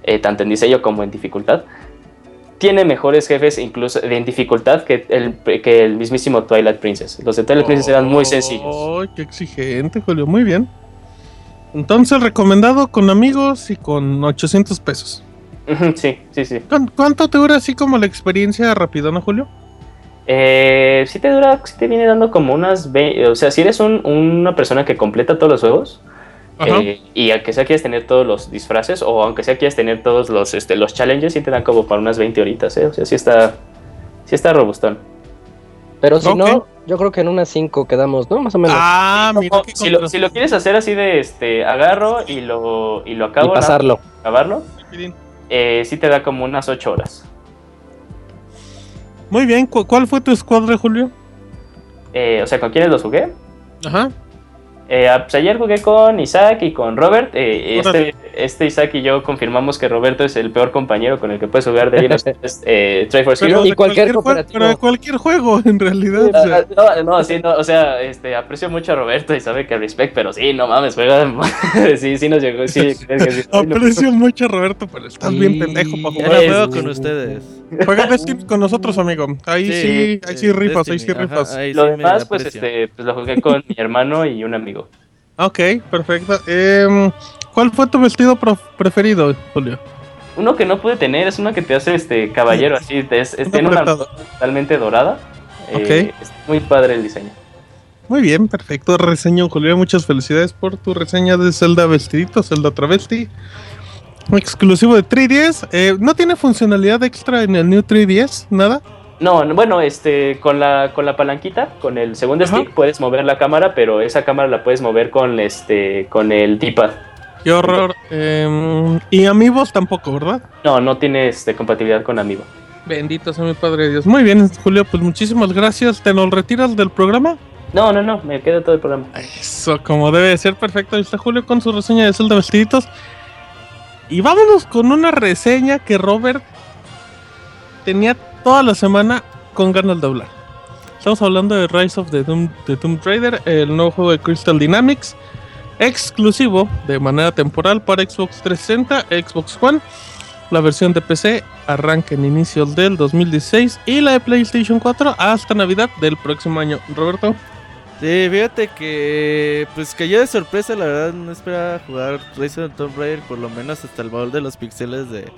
S2: eh, tanto en diseño como en dificultad. Tiene mejores jefes incluso de en dificultad que el, que el mismísimo Twilight Princess. Los de Twilight Princess eran muy sencillos.
S1: ¡Ay, qué exigente, Julio! Muy bien. Entonces, recomendado con amigos y con 800 pesos.
S2: Sí, sí, sí.
S1: ¿Cuán- ¿Cuánto te dura así como la experiencia rapidona, Julio?
S2: Eh, sí te dura, sí te viene dando como unas... ve- O sea, si eres un- una persona que completa todos los juegos, eh, y aunque sea quieres tener todos los disfraces, o aunque sea quieres tener todos los, este, los challenges, sí te dan como para unas 20 horitas, ¿eh? O sea, sí está, sí está robustón.
S3: Pero si no, yo creo que en unas 5 quedamos, ¿no? Más o menos.
S1: Ah, mira
S2: No, si, lo,
S1: contraste.
S2: si lo quieres hacer así de, este, agarro y lo, y lo
S3: y
S2: acabo, nada más
S3: pasarlo.
S2: acabarlo, eh, sí te da como unas 8 horas.
S1: Muy bien, ¿cu- ¿cuál fue tu escuadra, Julio?
S2: Eh, o sea, ¿con quiénes los jugué?
S1: Ajá.
S2: Eh, ah, pues ayer jugué con Isaac y con Robert. Eh, este, este Isaac y yo confirmamos que Roberto es el peor compañero con el que puedes jugar de of *laughs* eh, Heroes.
S3: Y
S1: de
S3: cualquier cooperativo.
S1: pero de cualquier juego, *laughs* en realidad. o sea.
S2: Ah, No, no, sí, no, o sea, este, aprecio mucho a Roberto y sabe que respect, pero sí, no mames, juega. *laughs* sí, sí nos llegó, sí. es que sí,
S1: Aprecio mucho a Roberto, pero estás bien pendejo para jugar.
S2: sí,
S5: con ustedes.
S1: Juega Destiny con nosotros, amigo. Ahí sí, ahí sí
S5: eh,
S1: rifas, ahí sí rifas.
S5: ahí
S2: Lo
S5: sí
S2: demás, pues, este, pues lo jugué con mi hermano y un amigo.
S1: Ok, perfecto. Em, ¿Cuál fue tu vestido preferido, Julio?
S2: Uno que no pude tener es uno que te hace este caballero, así, es, es- tiene una totalmente dorada. Eh,
S1: Ok.
S2: es muy padre el diseño.
S1: Muy bien, perfecto. Reseño, Julio. Muchas felicidades por tu reseña de Zelda Vestidito, Zelda Travesti. Exclusivo de 3DS. Eh, ¿No tiene funcionalidad extra en el New 3DS? ¿Nada?
S2: No, no, bueno, este, con la, con la palanquita, con el segundo
S1: Ajá.
S2: stick puedes mover la cámara, pero esa cámara la puedes mover con este, con el D-pad.
S1: Qué horror. Em, y Amigos tampoco, ¿verdad?
S2: No, no tiene este, compatibilidad con Amiibo.
S1: Bendito sea mi Padre Dios. Muy bien, Julio. Pues muchísimas gracias. ¿Te nos retiras del programa?
S2: No, no, no, me queda todo el programa.
S1: Eso, como debe de ser perfecto. Ahí está Julio con su reseña de Zelda Vestiditos. Y vámonos con una reseña que Robert tenía toda la semana con ganas de hablar. Estamos hablando de Rise of the Tomb Raider, el nuevo juego de Crystal Dynamics, exclusivo de manera temporal para Xbox 360, Xbox One. La versión de PC arranca en inicios del 2016 y la de PlayStation 4 hasta Navidad del próximo año. Roberto.
S5: Sí, fíjate que pues cayó de sorpresa, la verdad no esperaba jugar Rise of Tomb Raider por lo menos hasta el baúl de los pixeles de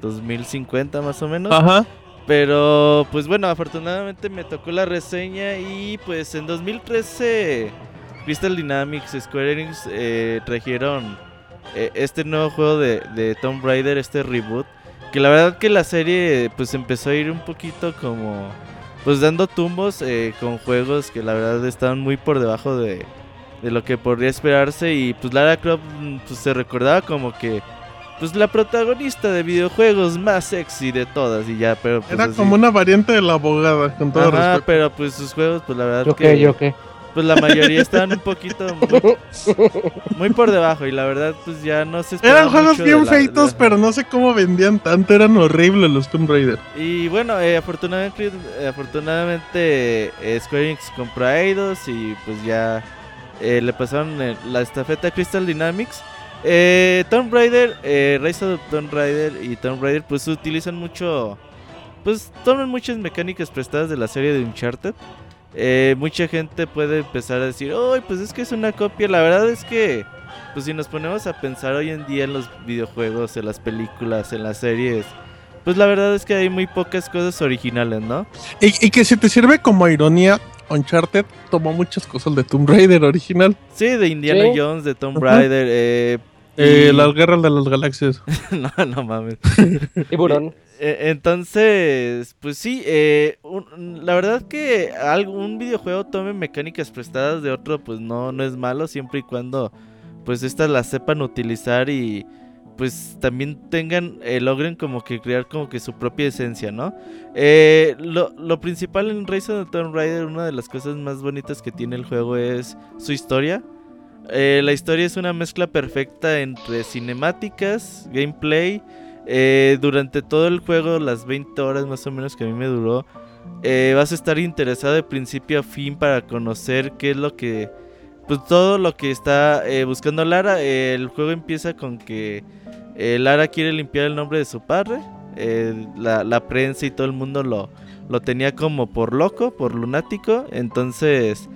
S5: 2050 más o menos.
S1: Ajá.
S5: Pero pues bueno, afortunadamente me tocó la reseña y pues en 2013 Crystal Dynamics, Square Enix eh, trajeron eh, este nuevo juego de, de Tomb Raider, este reboot. Que la verdad que la serie pues empezó a ir un poquito como pues dando tumbos eh, con juegos que la verdad estaban muy por debajo de, de lo que podría esperarse y pues Lara Croft mm, pues, se recordaba como que pues la protagonista de videojuegos más sexy de todas y ya, pero pues
S1: Era
S5: así.
S1: como una variante de la abogada, con todo
S5: Ajá,
S1: respeto.
S5: pero pues sus juegos pues la verdad
S4: ¿Yo
S5: que
S4: qué? ¿Yo qué?
S5: Pues la mayoría estaban un poquito *laughs* muy, muy por debajo y la verdad pues ya no se esperaba
S1: Eran juegos bien
S5: la-
S1: feitos, pero no sé cómo vendían tanto. Eran horribles los Tomb Raider.
S5: Y bueno, eh, afortunadamente, eh, afortunadamente eh, Square Enix compró a Eidos y pues ya eh, le pasaron eh, la estafeta a Crystal Dynamics. Eh, Tomb Raider, eh, Rise of Tomb Raider y Tomb Raider pues utilizan mucho, pues toman muchas mecánicas prestadas de la serie de Uncharted. Eh, mucha gente puede empezar a decir, oh, pues es que es una copia. La verdad es que, pues si nos ponemos a pensar hoy en día en los videojuegos, en las películas, en las series, pues la verdad es que hay muy pocas cosas originales, ¿no?
S1: Y, y que si te sirve como ironía, Uncharted tomó muchas cosas de Tomb Raider original.
S5: Sí, de Indiana
S3: Sí.
S5: Jones, de Tomb. Raider, eh,
S1: Eh,
S5: y-
S1: Las guerras de las galaxias. *laughs*
S5: no, no mames.
S3: Tiburón.
S5: Eh, entonces, pues sí, eh, la verdad que algún videojuego tome mecánicas prestadas de otro, pues no, no es malo, siempre y cuando pues estas las sepan utilizar y pues también tengan, eh, logren como que crear como que su propia esencia, ¿no? Eh, lo, lo principal en Rise of the Tomb Raider, una de las cosas más bonitas que tiene el juego es su historia. Eh, la historia es una mezcla perfecta entre cinemáticas, gameplay. Eh, durante todo el juego, las 20 horas más o menos que a mí me duró, eh, vas a estar interesado de principio a fin para conocer qué es lo que... Pues todo lo que está eh, buscando Lara. El juego empieza con que eh, Lara quiere limpiar el nombre de su padre. la, la prensa y todo el mundo lo, lo tenía como por loco, por lunático. Entonces,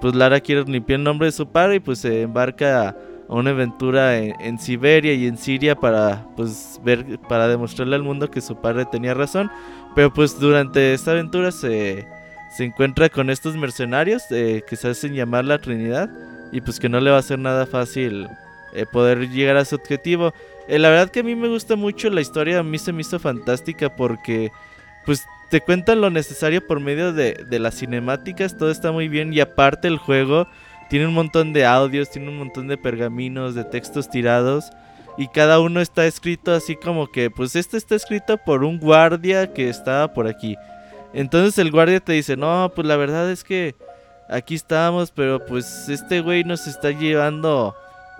S5: pues Lara quiere limpiar el nombre de su padre y pues se embarca a una aventura en, en Siberia y en Siria para pues ver, para demostrarle al mundo que su padre tenía razón. Pero pues durante esta aventura se, se encuentra con estos mercenarios eh, que se hacen llamar la Trinidad y pues que no le va a ser nada fácil eh, poder llegar a su objetivo. Eh, la verdad que a mí me gusta mucho la historia, a mí se me hizo fantástica porque pues te cuentan lo necesario por medio de, de las cinemáticas, todo está muy bien y aparte el juego tiene un montón de audios, tiene un montón de pergaminos, de textos tirados y cada uno está escrito así como que pues este está escrito por un guardia que estaba por aquí. Entonces el guardia te dice, no, pues la verdad es que aquí estamos, pero pues este güey nos está llevando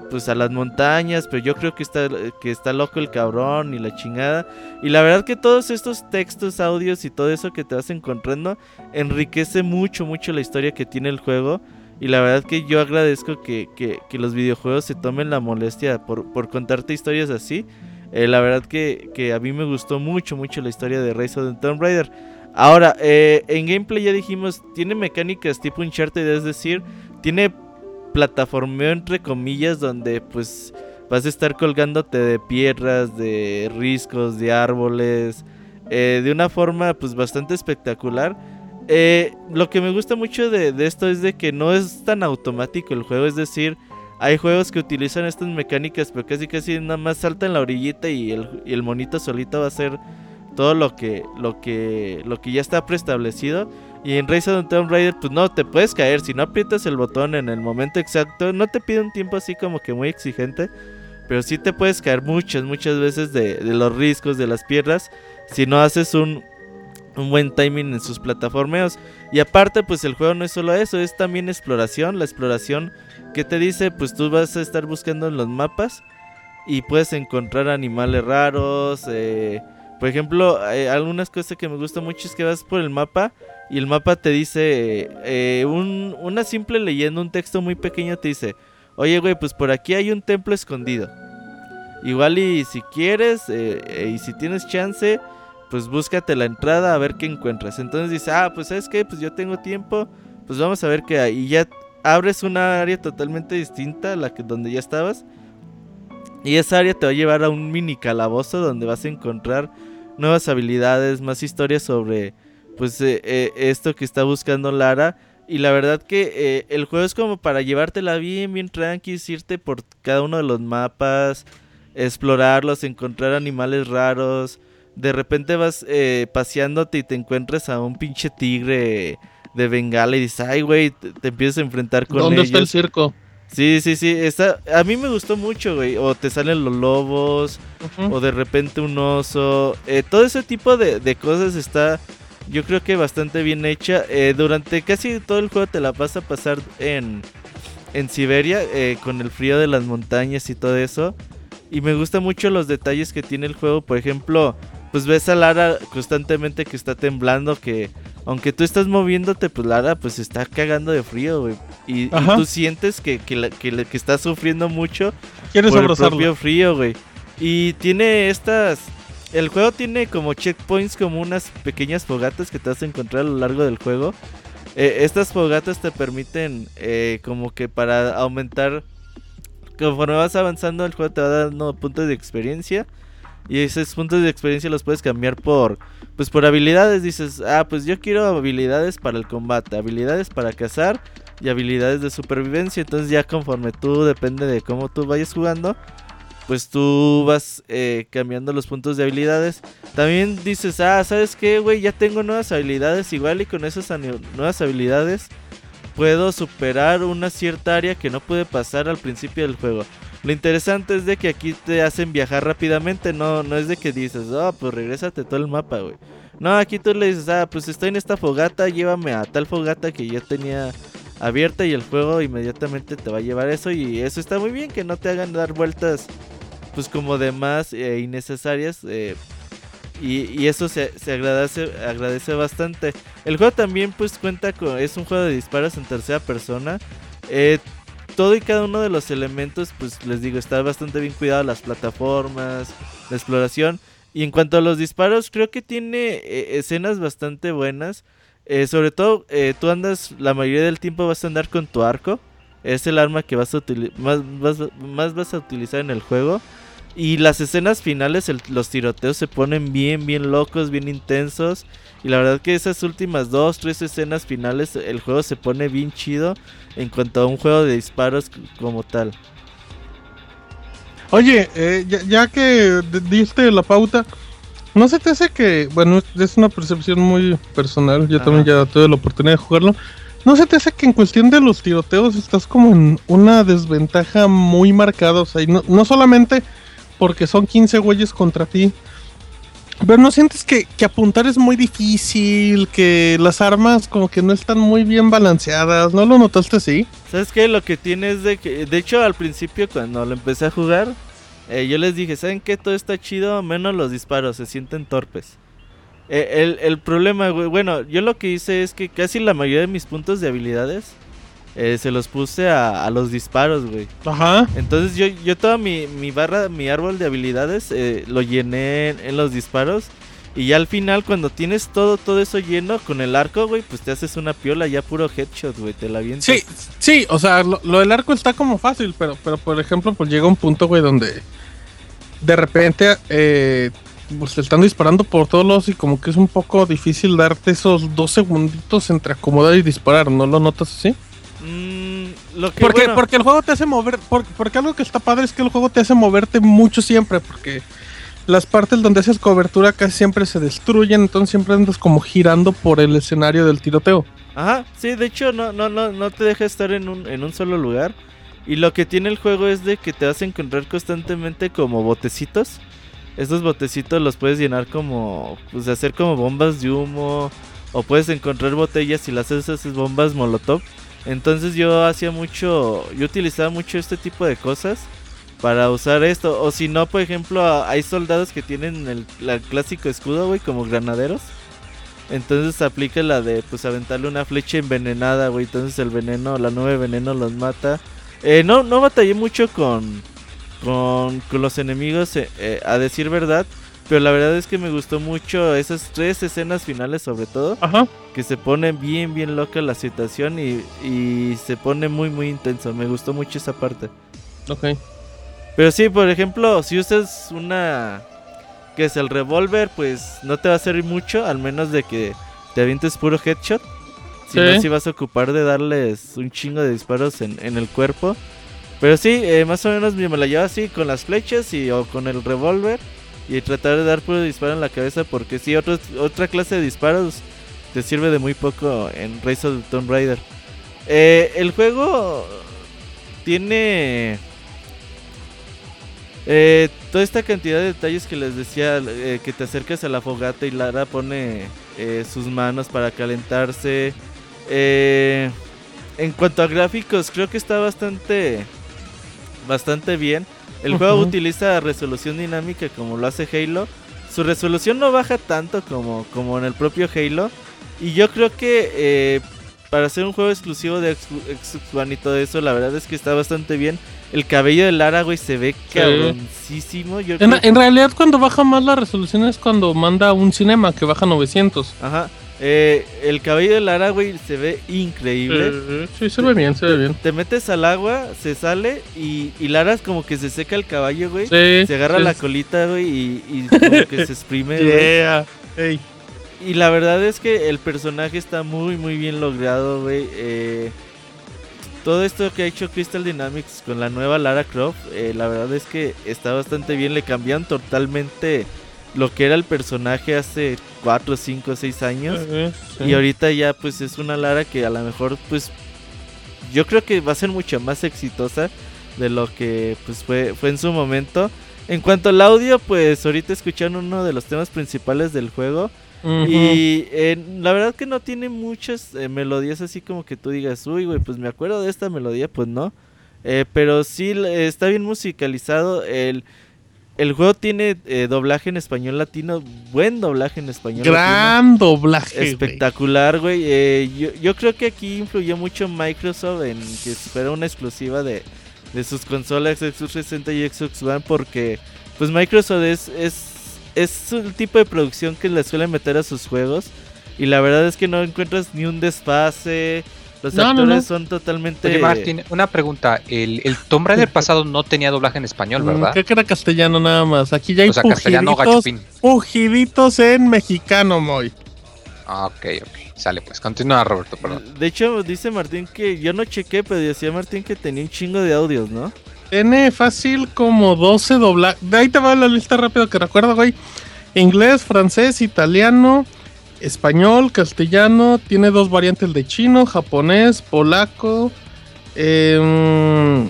S5: pues a las montañas, pero yo creo que está, que está loco el cabrón y la chingada. Y la verdad que todos estos textos, audios y todo eso que te vas encontrando enriquece mucho, mucho la historia que tiene el juego. Y la verdad que yo agradezco que, que- los videojuegos se tomen la molestia por, por contarte historias así. Eh, la verdad que, que a mí me gustó mucho, mucho la historia de Rise of the Tomb Raider. Ahora, eh, en gameplay ya dijimos, tiene mecánicas tipo Uncharted, es decir, tiene plataformeo entre comillas donde pues vas a estar colgándote de piedras, de riscos, de árboles, eh, de una forma pues bastante espectacular. Eh, lo que me gusta mucho de, esto es de que no es tan automático el juego, es decir, hay juegos que utilizan estas mecánicas pero casi casi nada más salta en la orillita y el, monito solito va a hacer todo lo que, lo que, lo que ya está preestablecido. Y en Rise of the Tomb Raider, pues no, te puedes caer. Si no aprietas el botón en el momento exacto, no te pide un tiempo así como que muy exigente. Pero sí te puedes caer muchas, muchas veces de, de los riscos, de las piedras. Si no haces un, un buen timing en sus plataformeos. Y aparte, pues el juego no es solo eso, es también exploración. La exploración que te dice, pues tú vas a estar buscando en los mapas. Y puedes encontrar animales raros. eh, por ejemplo, eh, algunas cosas que me gusta mucho es que vas por el mapa y el mapa te dice eh, un- una simple leyenda, un texto muy pequeño te dice, oye güey, pues por aquí hay un templo escondido. Igual y si quieres eh, eh, y si tienes chance, pues búscate la entrada a ver qué encuentras. Entonces dice, ah, pues sabes qué, pues yo tengo tiempo, pues vamos a ver qué hay. Y ya abres una área totalmente distinta a la que donde ya estabas. Y esa área te va a llevar a un mini calabozo donde vas a encontrar nuevas habilidades, más historias sobre pues eh, eh, esto que está buscando Lara. Y la verdad que eh, el juego es como para llevártela bien, bien tranqui, irte por cada uno de los mapas, explorarlos, encontrar animales raros. De repente vas eh, paseándote y te encuentras a un pinche tigre de Bengala y dices, ay, güey, te, te empiezas a enfrentar con
S1: ¿Dónde
S5: ellos.
S1: está el circo?
S5: Sí, sí, sí. Está, a mí me gustó mucho, güey. O te salen los lobos, o de repente un oso. Eh, todo ese tipo de, de cosas está, yo creo que bastante bien hecha. Eh, durante casi todo el juego te la vas a pasar en, en Siberia, con el frío de las montañas y todo eso. Y me gustan mucho los detalles que tiene el juego. Por ejemplo, pues ves a Lara constantemente que está temblando, que aunque tú estás moviéndote, pues Lara pues está cagando de frío, güey. Y, tú sientes que, que, la- que, la- que está sufriendo mucho
S1: ¿Quieres
S5: por el
S1: abrazarlo?
S5: propio frío, güey. Y tiene estas... El juego tiene como checkpoints, como unas pequeñas fogatas que te vas a encontrar a lo largo del juego. Eh, estas fogatas te permiten eh, como que para aumentar... Conforme vas avanzando el juego te va dando puntos de experiencia. Y esos puntos de experiencia los puedes cambiar por... Pues por habilidades. Dices, ah, pues yo quiero habilidades para el combate, habilidades para cazar y habilidades de supervivencia. Entonces ya conforme tú, depende de cómo tú vayas jugando, pues tú vas eh, cambiando los puntos de habilidades. También dices, ah, ¿sabes qué, güey? Ya tengo nuevas habilidades. Igual y con esas nuevas habilidades puedo superar una cierta área que no pude pasar al principio del juego. Lo interesante es de que aquí te hacen viajar rápidamente, no, no es de que dices, oh, pues regrésate todo el mapa, güey. No, aquí tú le dices, ah, pues estoy en esta fogata, llévame a tal fogata que yo tenía abierta y el juego inmediatamente te va a llevar eso y eso está muy bien, que no te hagan dar vueltas pues como de más eh, innecesarias eh, y, y eso se, se agradece, agradece bastante. El juego también pues cuenta con, es un juego de disparos en tercera persona. Eh, todo y cada uno de los elementos pues les digo está bastante bien cuidado, las plataformas, la exploración. Y en cuanto a los disparos creo que tiene eh, escenas bastante buenas. Eh, sobre todo, eh, tú andas, la mayoría del tiempo vas a andar con tu arco. Es el arma que vas a más, más vas a utilizar en el juego. Y las escenas finales, el- los tiroteos se ponen bien, bien locos, bien intensos. Y la verdad que esas últimas dos, tres escenas finales, el juego se pone bien chido en cuanto a un juego de disparos como tal.
S1: Oye, eh, ya, ya que diste la pauta, ¿no se te hace que, bueno, es- es una percepción muy personal, yo
S5: Ajá.
S1: también ya tuve la oportunidad de jugarlo, ¿no se te hace que en cuestión de los tiroteos estás como en una desventaja muy marcada? O sea, y no, no solamente porque son 15 güeyes contra ti, pero ¿no sientes que, apuntar es muy difícil, que las armas como que no están muy bien balanceadas? ¿No lo notaste así?
S5: ¿Sabes qué? Lo que tiene es de que, de hecho, al principio cuando lo empecé a jugar, eh, yo les dije, ¿saben qué? Todo está chido, menos los disparos, se sienten torpes. Eh, el, el problema, bueno, yo lo que hice es que casi la mayoría de mis puntos de habilidades eh, se los puse a, a los disparos, güey.
S1: Ajá.
S5: Entonces yo, yo toda mi, mi barra, mi árbol de habilidades eh, lo llené en, en los disparos. Y ya al final, cuando tienes todo, todo eso lleno con el arco, güey, pues te haces una piola ya puro headshot, güey, te la avientas.
S1: Sí, sí, o sea, lo, lo del arco está como fácil, pero, pero por ejemplo, pues llega un punto, güey, donde de repente eh, pues te están disparando por todos lados y como que es un poco difícil darte esos dos segunditos entre acomodar y disparar, ¿no lo notas así?
S5: Mm, lo que,
S1: Porque,
S5: bueno,
S1: porque el juego te hace mover, porque, porque algo que está padre es que el juego te hace moverte mucho siempre, porque las partes donde haces cobertura casi siempre se destruyen, entonces siempre andas como girando por el escenario del tiroteo.
S5: Ajá, sí, de hecho no, no, no, no te deja estar en un, en un solo lugar. Y lo que tiene el juego es de que te vas a encontrar constantemente como botecitos. Estos botecitos los puedes llenar como, pues hacer como bombas de humo. O puedes encontrar botellas y las haces haces bombas molotov. Entonces yo hacía mucho, yo utilizaba mucho este tipo de cosas para usar esto. O si no, por ejemplo, hay soldados que tienen el, clásico escudo, güey, como granaderos. Entonces aplica la de pues aventarle una flecha envenenada, güey. Entonces el veneno, la nube de veneno los mata. Eh, no, no batallé mucho con, con, con los enemigos, eh, eh, a decir verdad. Pero la verdad es que me gustó mucho esas tres escenas finales sobre todo.
S1: Ajá.
S5: Que se pone bien, bien loca la situación y, y se pone muy, muy intenso. Me gustó mucho esa parte.
S1: Ok.
S5: Pero sí, por ejemplo, si usas una que es el revólver, pues no te va a servir mucho, al menos de que te avientes puro headshot. Si no, si vas a ocupar de darles un chingo de disparos en, en el cuerpo. Pero sí, eh, más o menos me la llevo así con las flechas y o con el revólver. Y tratar de dar puro disparo en la cabeza porque sí, otros, otra clase de disparos te sirve de muy poco en Rise of the Tomb Raider. Eh, el juego tiene eh, toda esta cantidad de detalles que les decía, eh, que te acercas a la fogata y Lara pone sus manos para calentarse. En cuanto a gráficos, creo que está bastante, bastante bien. El juego utiliza resolución dinámica como lo hace Halo. Su resolución no baja tanto como, como en el propio Halo. Y yo creo que eh, para ser un juego exclusivo de Xbox Xbox One y todo eso, la verdad es que está bastante bien. El cabello de Lara, güey, se ve cabroncísimo. Yo
S1: En,
S5: creo-
S1: en realidad cuando baja más la resolución es cuando manda un cinema que baja 900.
S5: Ajá. Eh, el cabello de Lara, güey, se ve increíble.
S1: Eh, sí, se ve bien, se ve bien.
S5: Te metes al agua, se sale y, y Lara es como que se seca el caballo, güey.
S1: Sí,
S5: se agarra
S1: sí.
S5: la colita, güey, y, y como que se exprime.
S1: Yeah. Ey.
S5: Y la verdad es que el personaje está muy, muy bien logrado, güey. Eh, todo esto que ha hecho Crystal Dynamics con la nueva Lara Croft, eh, la verdad es que está bastante bien. Le cambian totalmente lo que era el personaje hace 4, 5, 6 años.
S1: Sí.
S5: Y ahorita ya pues es una Lara que a lo mejor pues yo creo que va a ser mucho más exitosa de lo que pues fue, fue en su momento. En cuanto al audio, pues ahorita escucharon uno de los temas principales del juego. Y eh, la verdad que no tiene muchas eh, melodías así como que tú digas, uy, güey, pues me acuerdo de esta melodía, pues no. Eh, pero sí está bien musicalizado. El, el juego tiene eh, doblaje en español latino, buen doblaje en español latino.
S1: Gran doblaje. güey.
S5: Espectacular, güey. Eh, yo, yo creo que aquí influyó mucho Microsoft en que fuera una exclusiva de, de sus consolas Xbox 360 y Xbox One porque pues Microsoft es, es, es el tipo de producción que le suele meter a sus juegos y la verdad es que no encuentras ni un desfase. Los
S1: No,
S5: actores
S1: no.
S5: son totalmente...
S7: Oye, Martín, una pregunta. El, el Tomb Raider *laughs* pasado no tenía doblaje en español,
S1: Mm,
S7: ¿verdad?
S1: Creo que era castellano nada más. Aquí ya hay
S7: O sea, castellano
S1: pujiditos,
S7: gachupín.
S1: pujiditos en mexicano, Moy.
S7: Ah, ok, ok. Sale, pues. Continúa, Roberto, perdón.
S5: De hecho, dice Martín que yo no chequé, pero decía Martín que tenía un chingo de audios, ¿no?
S1: Tiene fácil como 12 doblajes. De ahí te va la lista rápido que recuerdo, güey. Inglés, francés, italiano, español, castellano. Tiene dos variantes de chino, japonés, polaco. em,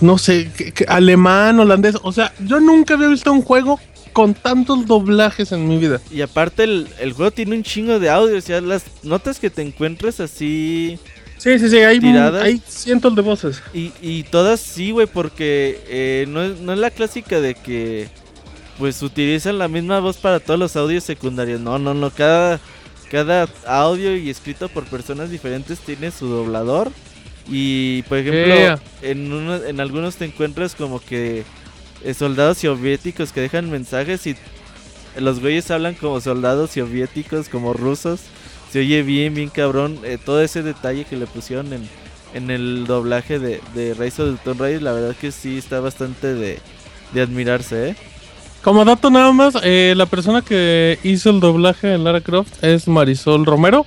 S1: no sé, que- que- alemán, holandés. O sea, yo nunca había visto un juego con tantos doblajes en mi vida.
S5: Y aparte el, el juego tiene un chingo de audio, o sea, las notas que te encuentres así
S1: Sí, sí, sí, hay,
S5: Tiradas.
S1: hay cientos de voces.
S5: y, y todas sí, güey, porque eh, no, no es la clásica de que pues utilizan la misma voz para todos los audios secundarios. No, no, no, cada, cada audio y escrito por personas diferentes tiene su doblador. Y por ejemplo,
S1: Yeah.
S5: en, uno- en algunos te encuentras como que eh, soldados soviéticos que dejan mensajes y los güeyes hablan como soldados soviéticos, como rusos. Se oye bien, bien cabrón. eh, todo ese detalle que le pusieron en, en el doblaje de, de Rise of the Tomb Raider, la verdad que sí está bastante de, de admirarse, ¿eh?
S1: Como dato nada más, eh, la persona que hizo el doblaje en Lara Croft es Marisol Romero,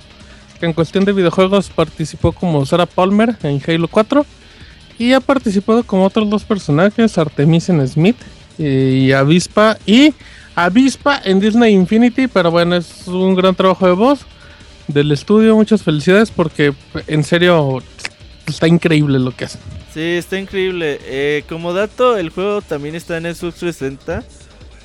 S1: que en cuestión de videojuegos participó como Sarah Palmer en Halo 4 y ha participado como otros dos personajes, Artemisen Smith eh, y Avispa y Avispa en Disney Infinity, pero bueno, es un gran trabajo de voz del estudio, muchas felicidades porque en serio está increíble lo que hace.
S5: Sí, está increíble. Eh, como dato, el juego también está en Xbox 360.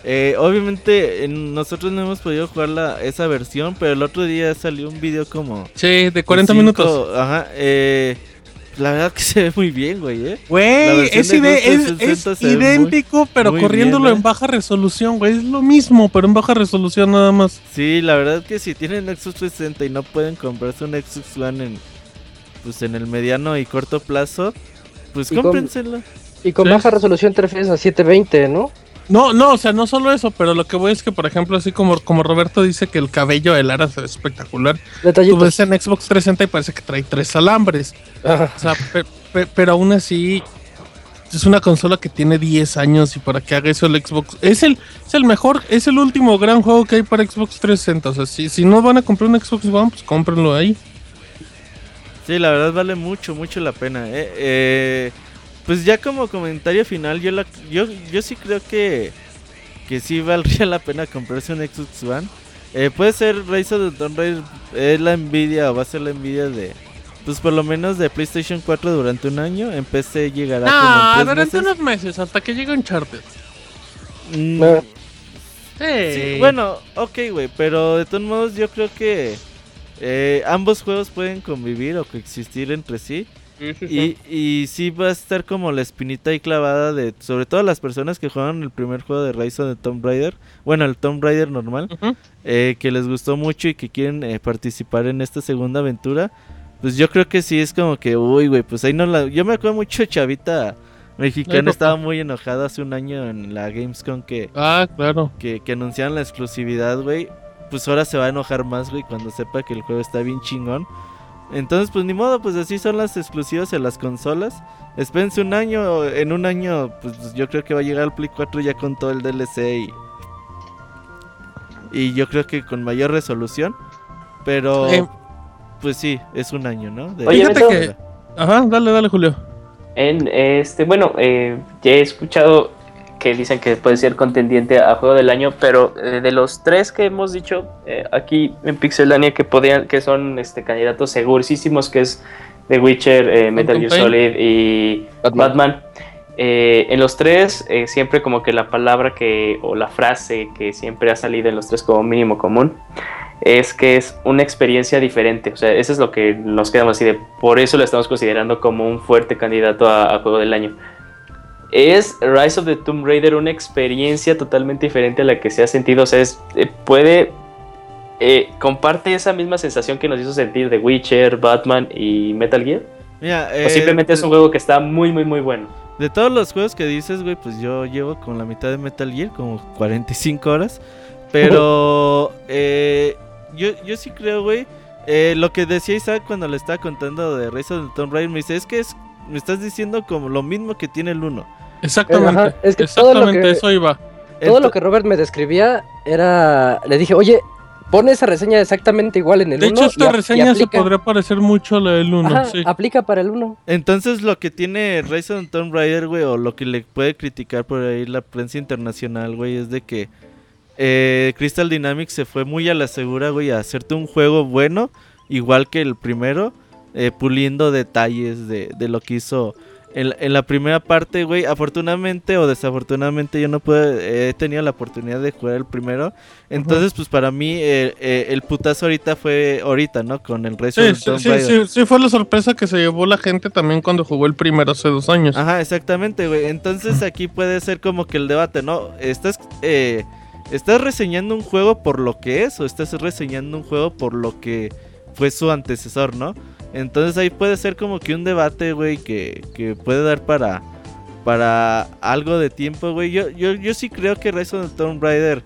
S5: Eh, obviamente en- nosotros no hemos podido jugar la, esa versión, pero el otro día salió un video como...
S1: Sí, de 40
S5: cinco-
S1: minutos.
S5: Ajá. Eh, la verdad que *laughs* se ve muy bien, güey, ¿eh?
S1: Güey, es, es-
S5: 360
S1: es
S5: se ve muy-
S1: idéntico, pero
S5: muy
S1: corriéndolo
S5: bien, ¿eh?
S1: en baja resolución, güey. Es lo mismo, pero en baja resolución nada más.
S5: Sí, la verdad que si tienen Xbox 360 y no pueden comprarse un Xbox One en, pues en el mediano y corto plazo, pues
S3: Y con-
S5: cómprenselo.
S3: Y con
S1: Sí.
S3: baja resolución te refieres a 720, ¿no?
S1: No, no, o sea, no solo eso, pero lo que voy es que, por ejemplo, así como, como Roberto dice que el cabello de Lara se ve espectacular, tú
S3: Detallitos.
S1: ves en Xbox 360 y parece que trae tres alambres.
S3: Ajá.
S1: O sea, pe- pe- pero aún así es una consola que tiene 10 años y para que haga eso el Xbox es el es el mejor, es el último gran juego que hay para Xbox 360. O sea, si, si no van a comprar un Xbox One, pues cómprenlo ahí.
S5: Sí, la verdad vale mucho, mucho la pena. eh. Eh, pues ya como comentario final, yo, la, yo, yo sí creo que, que sí valdría la pena comprarse un Xbox One. Eh, puede ser Rise of the Tomb Raider, es la envidia o va a ser la envidia de, pues por lo menos de PlayStation 4 durante un año. En PC llegará
S1: Ah,
S5: como en
S1: durante
S5: meses.
S1: unos meses, hasta que llegue Uncharted.
S5: Mm,
S3: Ah.
S5: Sí, bueno, ok, güey, pero de todos modos yo creo que eh, ambos juegos pueden convivir o coexistir entre sí. Y, y sí va a estar como la espinita ahí clavada de, sobre todo las personas que jugaron el primer juego de Rise the Tomb Raider, bueno, el Tomb Raider normal, eh, que les gustó mucho y que quieren eh, participar en esta segunda aventura. Pues yo creo que sí es como que, uy, güey, pues ahí no la... Yo me acuerdo mucho, chavita mexicana, estaba muy enojada hace un año en la Gamescom que
S1: Ah, claro.
S5: que, que anunciaron la exclusividad, güey, pues ahora se va a enojar más, güey, cuando sepa que el juego está bien chingón. Entonces, pues ni modo, pues así son las exclusivas en las consolas. Espérense un año, en un año, pues yo creo que va a llegar al Play 4 ya con todo el DLC y... Y yo creo que con mayor resolución. Pero... Pues sí, es un año, ¿no? De-
S2: Oye,
S1: Fíjate que- Ajá, dale, dale, Julio.
S2: En este, bueno, eh, ya he escuchado que dicen que puede ser contendiente a juego del año, pero eh, de los tres que hemos dicho eh, aquí en Pixelania que podían, que son este candidatos segurísimos, que es The Witcher, eh, Metal Gear Solid y
S3: Batman.
S2: Batman. eh, en los tres, eh, siempre como que la palabra que, o la frase que siempre ha salido en los tres como mínimo común, es que es una experiencia diferente. O sea, eso es lo que nos quedamos así de. Por eso lo estamos considerando como un fuerte candidato a, a juego del año. Es Rise of the Tomb Raider una experiencia totalmente diferente a la que se ha sentido. O sea, es, eh, puede. eh, comparte esa misma sensación que nos hizo sentir The Witcher, Batman y Metal Gear.
S5: Mira,
S2: o
S5: eh,
S2: simplemente es un juego que está muy, muy, muy bueno.
S5: De todos los juegos que dices, güey, pues yo llevo con la mitad de Metal Gear, como 45 horas. Pero *laughs* eh, yo, yo sí creo, güey. lo que decía Isaac cuando le estaba contando de Rise of the Tomb Raider, me dice, es que es, me estás diciendo como lo mismo que tiene el 1.
S1: Exactamente.
S3: Ajá, es que todo lo
S1: exactamente
S3: que-
S1: eso iba.
S3: Todo lo que Robert me describía era. Le dije, oye, pon esa reseña exactamente igual en el
S1: De
S3: 1.
S1: hecho, esta reseña se podría parecer mucho a la del 1.
S3: Ajá,
S1: sí.
S3: aplica para el 1.
S5: Entonces lo que tiene Rise of Tomb Raider, güey, o lo que le puede criticar por ahí la prensa internacional, güey, es de que eh, Crystal Dynamics se fue muy a la segura, güey, a hacerte un juego bueno, igual que el primero, eh, puliendo detalles de, de lo que hizo en, en la primera parte, güey. Afortunadamente o desafortunadamente yo no pude, he tenido la oportunidad de jugar el primero. Entonces, pues para mí eh, eh, el putazo ahorita fue ahorita, ¿no? Con el Rise
S1: Sí, sí, sí, sí, sí, fue la sorpresa que se llevó la gente también cuando jugó el primero hace dos años.
S5: Ajá, exactamente, güey. Entonces aquí puede ser como que el debate, ¿no? ¿Estás, eh, ¿Estás reseñando un juego por lo que es o estás reseñando un juego por lo que fue su antecesor, ¿no? Entonces ahí puede ser como que un debate, güey, que, que puede dar para, para algo de tiempo, güey. Yo, yo, yo sí creo que Rise of the Tomb Raider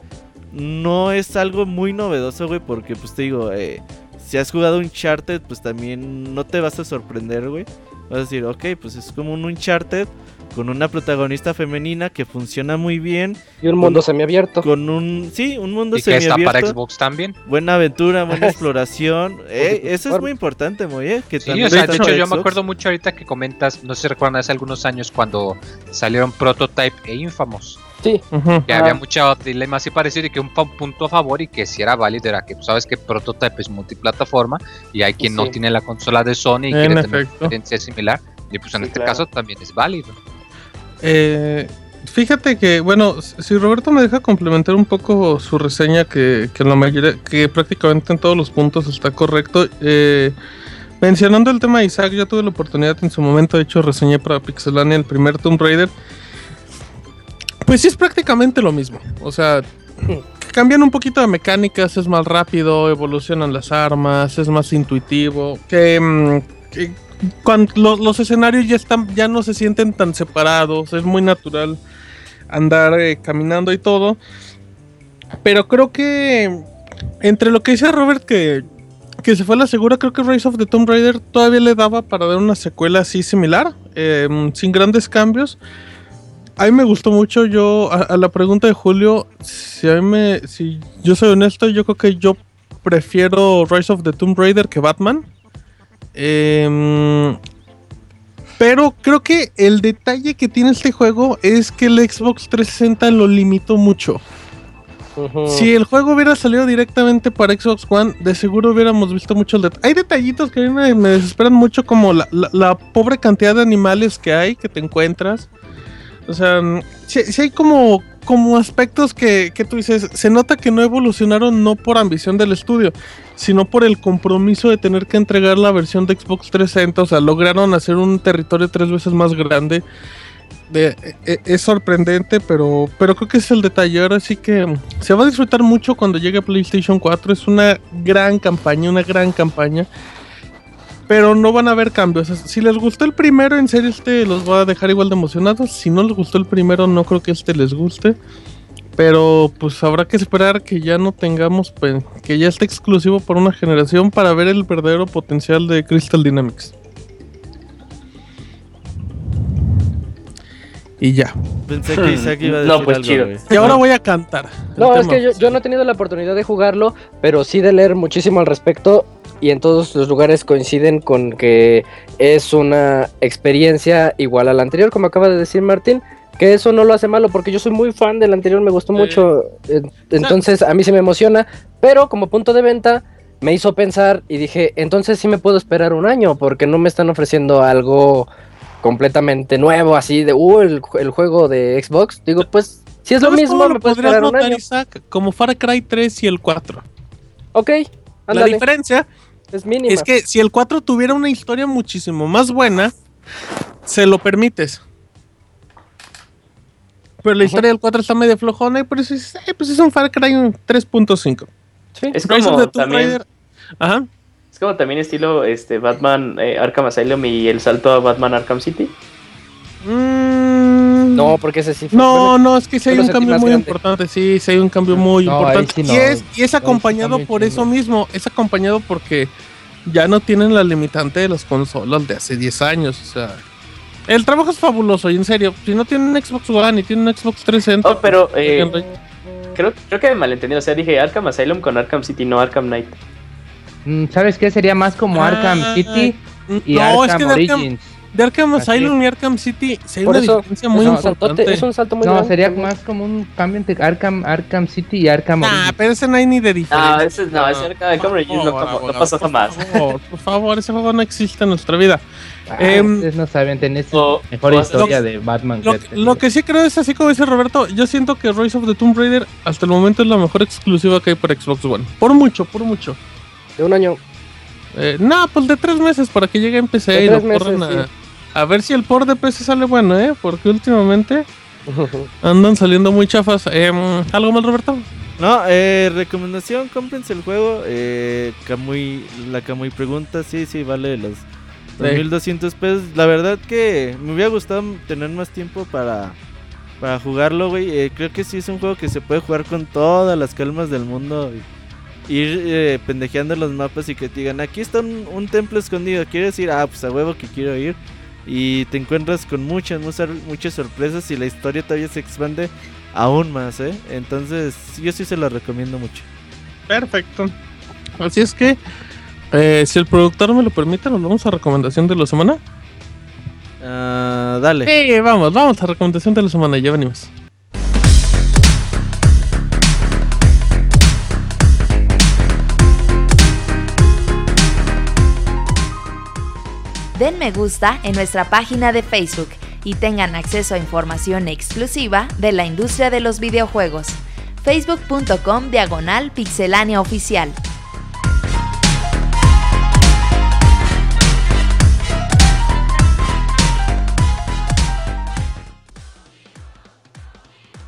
S5: no es algo muy novedoso, güey, porque pues te digo, eh, si has jugado Uncharted, pues también no te vas a sorprender, güey. Vas a decir, ok, pues es como un Uncharted con una protagonista femenina que funciona muy bien.
S3: Y un mundo semiabierto.
S5: Con un, sí, un mundo
S7: Y que está para
S5: semiabierto.
S7: Xbox también.
S5: Buena aventura, buena *laughs* exploración. Eh, eso es muy importante, muy eh, que
S7: Sí,
S5: también
S7: o sea, de hecho yo me acuerdo mucho ahorita que comentas, no sé si recuerdan hace algunos años cuando salieron Prototype e Infamous.
S3: Sí.
S7: Que
S3: Ah.
S7: había mucho dilema así parecido y que un punto a favor y que si era válido era que pues, sabes que Prototype es multiplataforma y hay quien no tiene la consola de Sony y
S1: En
S7: quiere tener una experiencia similar. Y pues en
S1: Sí,
S7: este
S1: claro.
S7: caso también es válido.
S1: Eh, fíjate que, bueno, si Roberto me deja complementar un poco su reseña, que, en la mayoría, que prácticamente en todos los puntos está correcto. eh, mencionando el tema de Isaac, yo tuve la oportunidad en su momento, de hecho, reseñé para Pixelania el primer Tomb Raider. Pues sí, es prácticamente lo mismo. O sea, cambian un poquito de mecánicas, es más rápido, evolucionan las armas, es más intuitivo. Que, mm, que cuando los, escenarios ya están, ya no se sienten tan separados, es muy natural andar eh, caminando y todo. Pero creo que entre lo que dice Robert que, que se fue a la segura, creo que Rise of the Tomb Raider todavía le daba para dar una secuela así similar, eh, sin grandes cambios. A mí me gustó mucho, yo, a, la pregunta de Julio, si a mí si yo soy honesto, yo creo que yo prefiero Rise of the Tomb Raider que Batman. Em, pero creo que el detalle que tiene este juego es que el Xbox 360 lo limitó mucho. Si el juego hubiera salido directamente para Xbox One, de seguro hubiéramos visto mucho el detalle. Hay detallitos que a mí me, me desesperan mucho, como la, la- la pobre cantidad de animales que hay, que te encuentras. O sea, si, hay como, como aspectos que, que tú dices, se nota que no evolucionaron no por ambición del estudio, sino por el compromiso de tener que entregar la versión de Xbox 360. O sea, lograron hacer un territorio tres veces más grande. De- e- es sorprendente, pero, pero creo que es el detalle. Ahora sí que se va a disfrutar mucho cuando llegue PlayStation 4. Es una gran campaña, una gran campaña. Pero no van a haber cambios. Si les gustó el primero, en serio, este los va a dejar igual de emocionados. Si no les gustó el primero, no creo que este les guste. Pero pues habrá que esperar que ya no tengamos, pues, que ya esté exclusivo por una generación para ver el verdadero potencial de Crystal Dynamics. Y ya.
S5: Pensé que Isaac iba a
S2: No,
S5: decir
S2: pues,
S5: algo,
S2: chido.
S1: Y ahora voy a cantar.
S3: No, es que yo, yo no he tenido la oportunidad de jugarlo, pero sí de leer muchísimo al respecto. Y en todos los lugares coinciden con que es una experiencia igual a la anterior, como acaba de decir Martín. Que eso no lo hace malo porque yo soy muy fan del anterior, me gustó
S1: Sí.
S3: mucho. en- Entonces a mí se me emociona. Pero como punto de venta me hizo pensar y dije, entonces sí me puedo esperar un año porque no me están ofreciendo algo completamente nuevo, así de, uh, el, el juego de Xbox. Digo, pues si es lo
S1: ¿Sabes
S3: mismo, me
S1: podrías
S3: esperar un
S1: notar,
S3: año.
S1: Isaac? Como Far Cry 3 y el 4.
S3: Ok,
S1: La diferencia
S3: es mínima.
S1: es que si el 4 tuviera una historia muchísimo más buena, se lo permites. Pero la historia del 4 está medio flojona y por eso dices, "Eh, pues es un Far Cry 3.5.
S3: Sí.
S2: Es
S1: Rise
S2: como también,
S1: Ajá.
S2: es como también estilo este Batman eh, Arkham Asylum y el salto a Batman Arkham City.
S1: Mm,
S3: No, porque ese sí fue-
S1: No, no, es que sí hay un cambio muy
S3: grande.
S1: importante, sí, sí hay un cambio muy
S4: No, ahí
S1: importante.
S4: sí no,
S1: y, es, y es acompañado por
S4: muy
S1: eso mismo, es acompañado porque ya no tienen la limitante de las consolas de hace 10 años, o sea... El trabajo es fabuloso, y en serio, si no tienen un Xbox One y tienen un Xbox 360...
S2: Oh, pero eh, creo, creo que me malentendí. O sea, dije Arkham Asylum con Arkham City, no Arkham Knight.
S4: Mm, ¿Sabes qué? Sería más como
S1: Ah,
S4: Arkham City y
S1: no, es
S4: Arkham
S1: que de Arkham,
S4: Origins.
S1: De Arkham Asylum y Arkham City sí hay
S3: Por
S1: una
S3: eso,
S1: diferencia muy
S3: saltote,
S1: importante.
S3: es un salto muy
S4: No,
S3: grande.
S4: sería más como un cambio entre Arkham, Arkham City y Arkham
S1: Nah,
S4: Origins.
S1: pero ese no hay ni de diferencia.
S2: No, ese, no, ese Arkham Origins no,
S1: Por favor,
S2: no, no pasó
S1: por
S2: jamás.
S1: favor, por favor, ese juego no existe en nuestra vida.
S4: Ah,
S1: em,
S4: ustedes no saben, tenés
S2: o-
S4: mejor
S2: o-
S4: historia
S1: lo-
S4: de Batman.
S1: Lo,
S4: que
S1: que- lo que sí creo es así como dice Roberto, yo siento que Rise of the Tomb Raider hasta el momento es la mejor exclusiva que hay para Xbox One. Por mucho, por mucho.
S3: De un año.
S1: Eh, no, pues de tres meses para que llegue en PC
S3: De
S1: y lo
S3: meses,
S1: corran a,
S3: sí.
S1: A ver si el port de PC sale bueno, ¿eh? Porque últimamente andan saliendo muy chafas. Em, ¿Algo más, Roberto?
S5: No, eh, recomendación, cómprense el juego. Eh, Kamui, la Kamui pregunta, sí, sí, vale los 2200 pesos. La verdad que me hubiera gustado tener más tiempo para, para jugarlo, güey. Eh, creo que sí es un juego que se puede jugar con todas las calmas del mundo. Ir eh, pendejeando los mapas y que te digan, aquí está un, un templo escondido. ¿Quieres ir? Ah, pues a huevo que quiero ir. Y te encuentras con muchas, muchas, muchas sorpresas y la historia todavía se expande aún más, ¿eh? Entonces, yo sí se lo recomiendo mucho.
S1: Perfecto. Así es que, eh, si el productor me lo permite, nos vamos a recomendación de la semana.
S5: Ah, dale.
S1: Sí, vamos, vamos a recomendación de la semana, ya venimos.
S6: Den me gusta en nuestra página de Facebook y tengan acceso a información exclusiva de la industria de los videojuegos. facebook.com diagonal pixelánea oficial.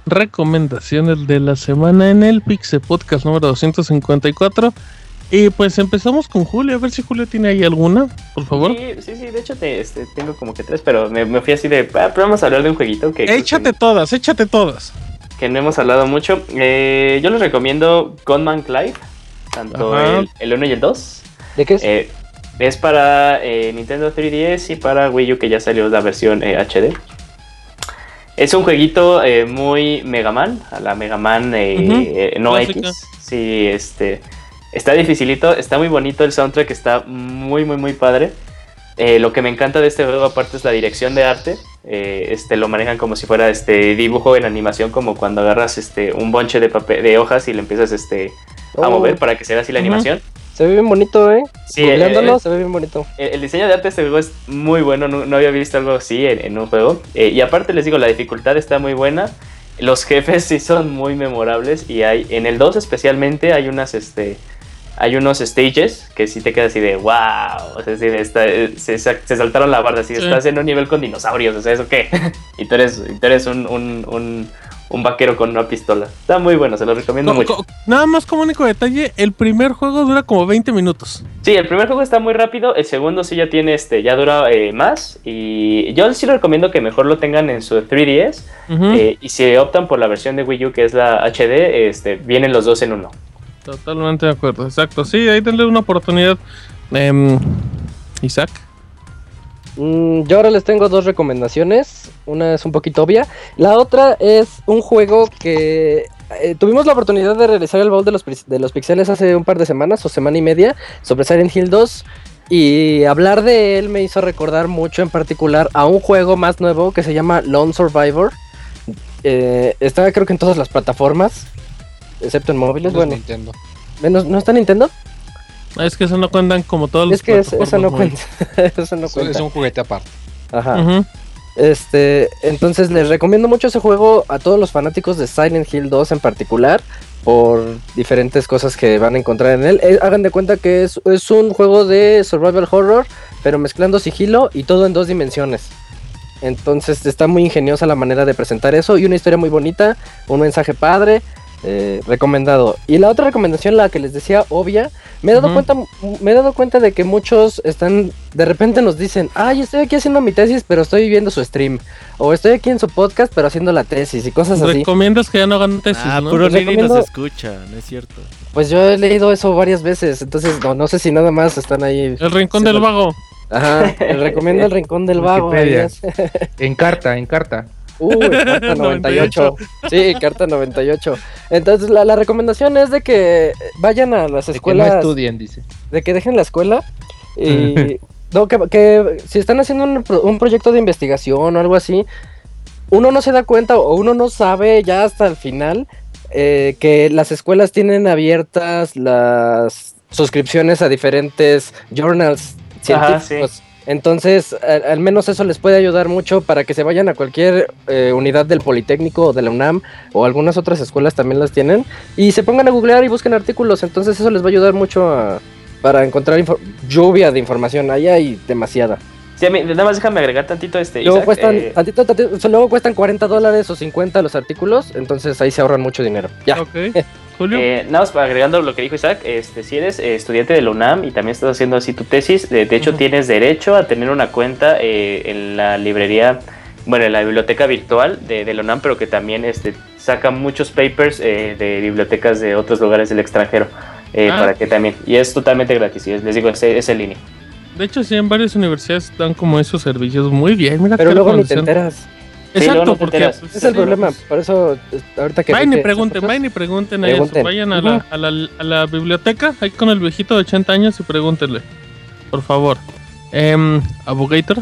S1: recomendaciones de la semana en el Pixel Podcast número 254. Y pues empezamos con Julio, a ver si Julio tiene ahí alguna, por favor.
S2: Sí, sí, sí, de hecho te, este, tengo como que tres, pero me, me fui así de, ah, pero vamos a hablar de un jueguito que,
S1: Échate todas, échate todas.
S2: que no hemos hablado mucho. Eh, yo les recomiendo Gunman Clive, tanto
S1: Ajá.
S2: el, el 1 y el 2.
S3: ¿De qué es?
S2: Eh, es para eh, Nintendo 3DS y para Wii U que ya salió la versión eh, HD. Es un jueguito eh, muy Mega Man, a la Mega Man eh, eh, no
S1: clásica.
S2: X. Sí, este. Está dificilito, está muy bonito el soundtrack, está muy, muy, muy padre. Eh, lo que me encanta de este juego, aparte, es la dirección de arte. Eh, este, lo manejan como si fuera este dibujo en animación, como cuando agarras este, un bonche de, papel, de hojas y le empiezas este, a
S3: Oh.
S2: mover para que se vea así la
S3: Ujú.
S2: animación.
S3: Se ve bien bonito, ¿eh?
S2: Sí,
S3: Googleándolo,
S2: eh,
S3: se ve bien bonito.
S2: el, el diseño de arte de este juego es muy bueno, no, no había visto algo así en, en un juego. Eh, y aparte les digo, la dificultad está muy buena. Los jefes sí son muy memorables y hay en el 2 especialmente hay unas este hay unos stages que sí te quedas así de wow, o sea, así de esta- se, sa- se saltaron la barda,
S1: Sí.
S2: estás en un nivel con dinosaurios, o sea, ¿eso qué? *laughs* y tú eres, y tú eres un, un, un, un vaquero con una pistola. Está muy bueno, se lo recomiendo
S1: Co-
S2: mucho.
S1: nada más como único detalle, el primer juego dura como 20 minutos.
S2: Sí, el primer juego está muy rápido, el segundo sí ya tiene este, ya dura eh, más y yo sí recomiendo que mejor lo tengan en su 3DS
S1: Ujú,
S2: eh, y si optan por la versión de Wii U que es la HD, este, vienen los dos en uno.
S1: Totalmente de acuerdo, exacto. Sí, ahí denle una oportunidad. Em, Isaac.
S3: Mm, yo ahora les tengo dos recomendaciones. Una es un poquito obvia. La otra es un juego que eh, tuvimos la oportunidad de realizar el bowl de los, de los pixeles hace un par de semanas o semana y media sobre Silent Hill 2. Y hablar de él me hizo recordar mucho en particular a un juego más nuevo que se llama Lone Survivor. Eh, está creo que en todas las plataformas, excepto en móviles.
S7: No es
S3: bueno,
S7: Nintendo.
S3: menos, ¿no está Nintendo?
S1: Es que eso no cuentan como todos los
S3: Es que es- eso no cuenta. *laughs* eso no
S7: Es-
S3: cuenta.
S7: Es un juguete aparte.
S3: Ajá. Este, entonces les recomiendo mucho ese juego a todos los fanáticos de Silent Hill 2 en particular, por diferentes cosas que van a encontrar en él. Eh, hagan de cuenta que es, es un juego de survival horror, pero mezclando sigilo y todo en dos dimensiones. Entonces está muy ingeniosa la manera de presentar eso y una historia muy bonita, un mensaje padre, eh, recomendado. Y la otra recomendación, la que les decía obvia, me he dado cuenta, me he dado cuenta de que muchos están, de repente nos dicen, ay, estoy aquí haciendo mi tesis, pero estoy viendo su stream, o estoy aquí en su podcast, pero haciendo la tesis y cosas así.
S1: Recomiendas que ya no hagan tesis,
S5: Ah,
S1: ¿no?
S5: puro Nini
S3: recomiendo-
S5: nos escucha, no es cierto.
S3: Pues yo he leído eso varias veces, entonces no, no sé si nada más están ahí.
S1: El rincón del
S3: lo-
S1: vago.
S3: Ajá, les recomiendo el rincón del vago. *laughs*
S4: En carta, en carta.
S3: Uy, *laughs* carta 98. Sí, carta 98. Entonces, la, la recomendación es de que vayan a las
S4: De que no
S3: escuelas.
S4: estudien, dice.
S3: de que dejen la escuela y no, que, que si están haciendo un, pro- un proyecto de investigación o algo así, uno no se da cuenta o uno no sabe ya hasta el final eh, que las escuelas tienen abiertas las suscripciones a diferentes journals
S2: Ajá,
S3: científicos. Entonces, al, menos eso les puede ayudar mucho para que se vayan a cualquier eh, unidad del Politécnico o de la UNAM o algunas otras escuelas también las tienen y se pongan a googlear y busquen artículos. Entonces, eso les va a ayudar mucho a- para encontrar lluvia de información. Ahí hay demasiada.
S2: Sí, a mí, nada más déjame agregar tantito este.
S3: Luego
S2: Isaac,
S3: cuestan,
S2: eh,
S3: tantito, luego cuestan 40 dólares o 50 los artículos. Entonces, ahí se ahorran mucho dinero. Ya.
S1: Ok. *laughs* Julio.
S2: Eh, nada más agregando lo que dijo Isaac, este, si eres eh, estudiante de la UNAM y también estás haciendo así tu tesis, de, de hecho tienes derecho a tener una cuenta eh, en la librería, bueno, en la biblioteca virtual de, de la UNAM, pero que también este, saca muchos papers eh, de bibliotecas de otros lugares del extranjero, eh,
S1: Ah.
S2: para que también, y es totalmente gratis, y es- les digo, es, es en línea.
S1: De hecho, sí, en varias universidades dan como esos servicios muy bien. Mira
S3: Pero luego ni te enteras.
S2: Sí,
S1: Exacto,
S2: no
S1: porque pues,
S3: Ese es el
S1: sí,
S3: problema.
S1: pues,
S3: Por eso, es- ahorita que.
S1: Vayan y pregunten, vayan y pregunten a eso.
S3: Pregunten.
S1: Vayan a la, a, la, a la biblioteca, ahí con el viejito de 80 años y pregúntenle. Por favor. Em, Abogator.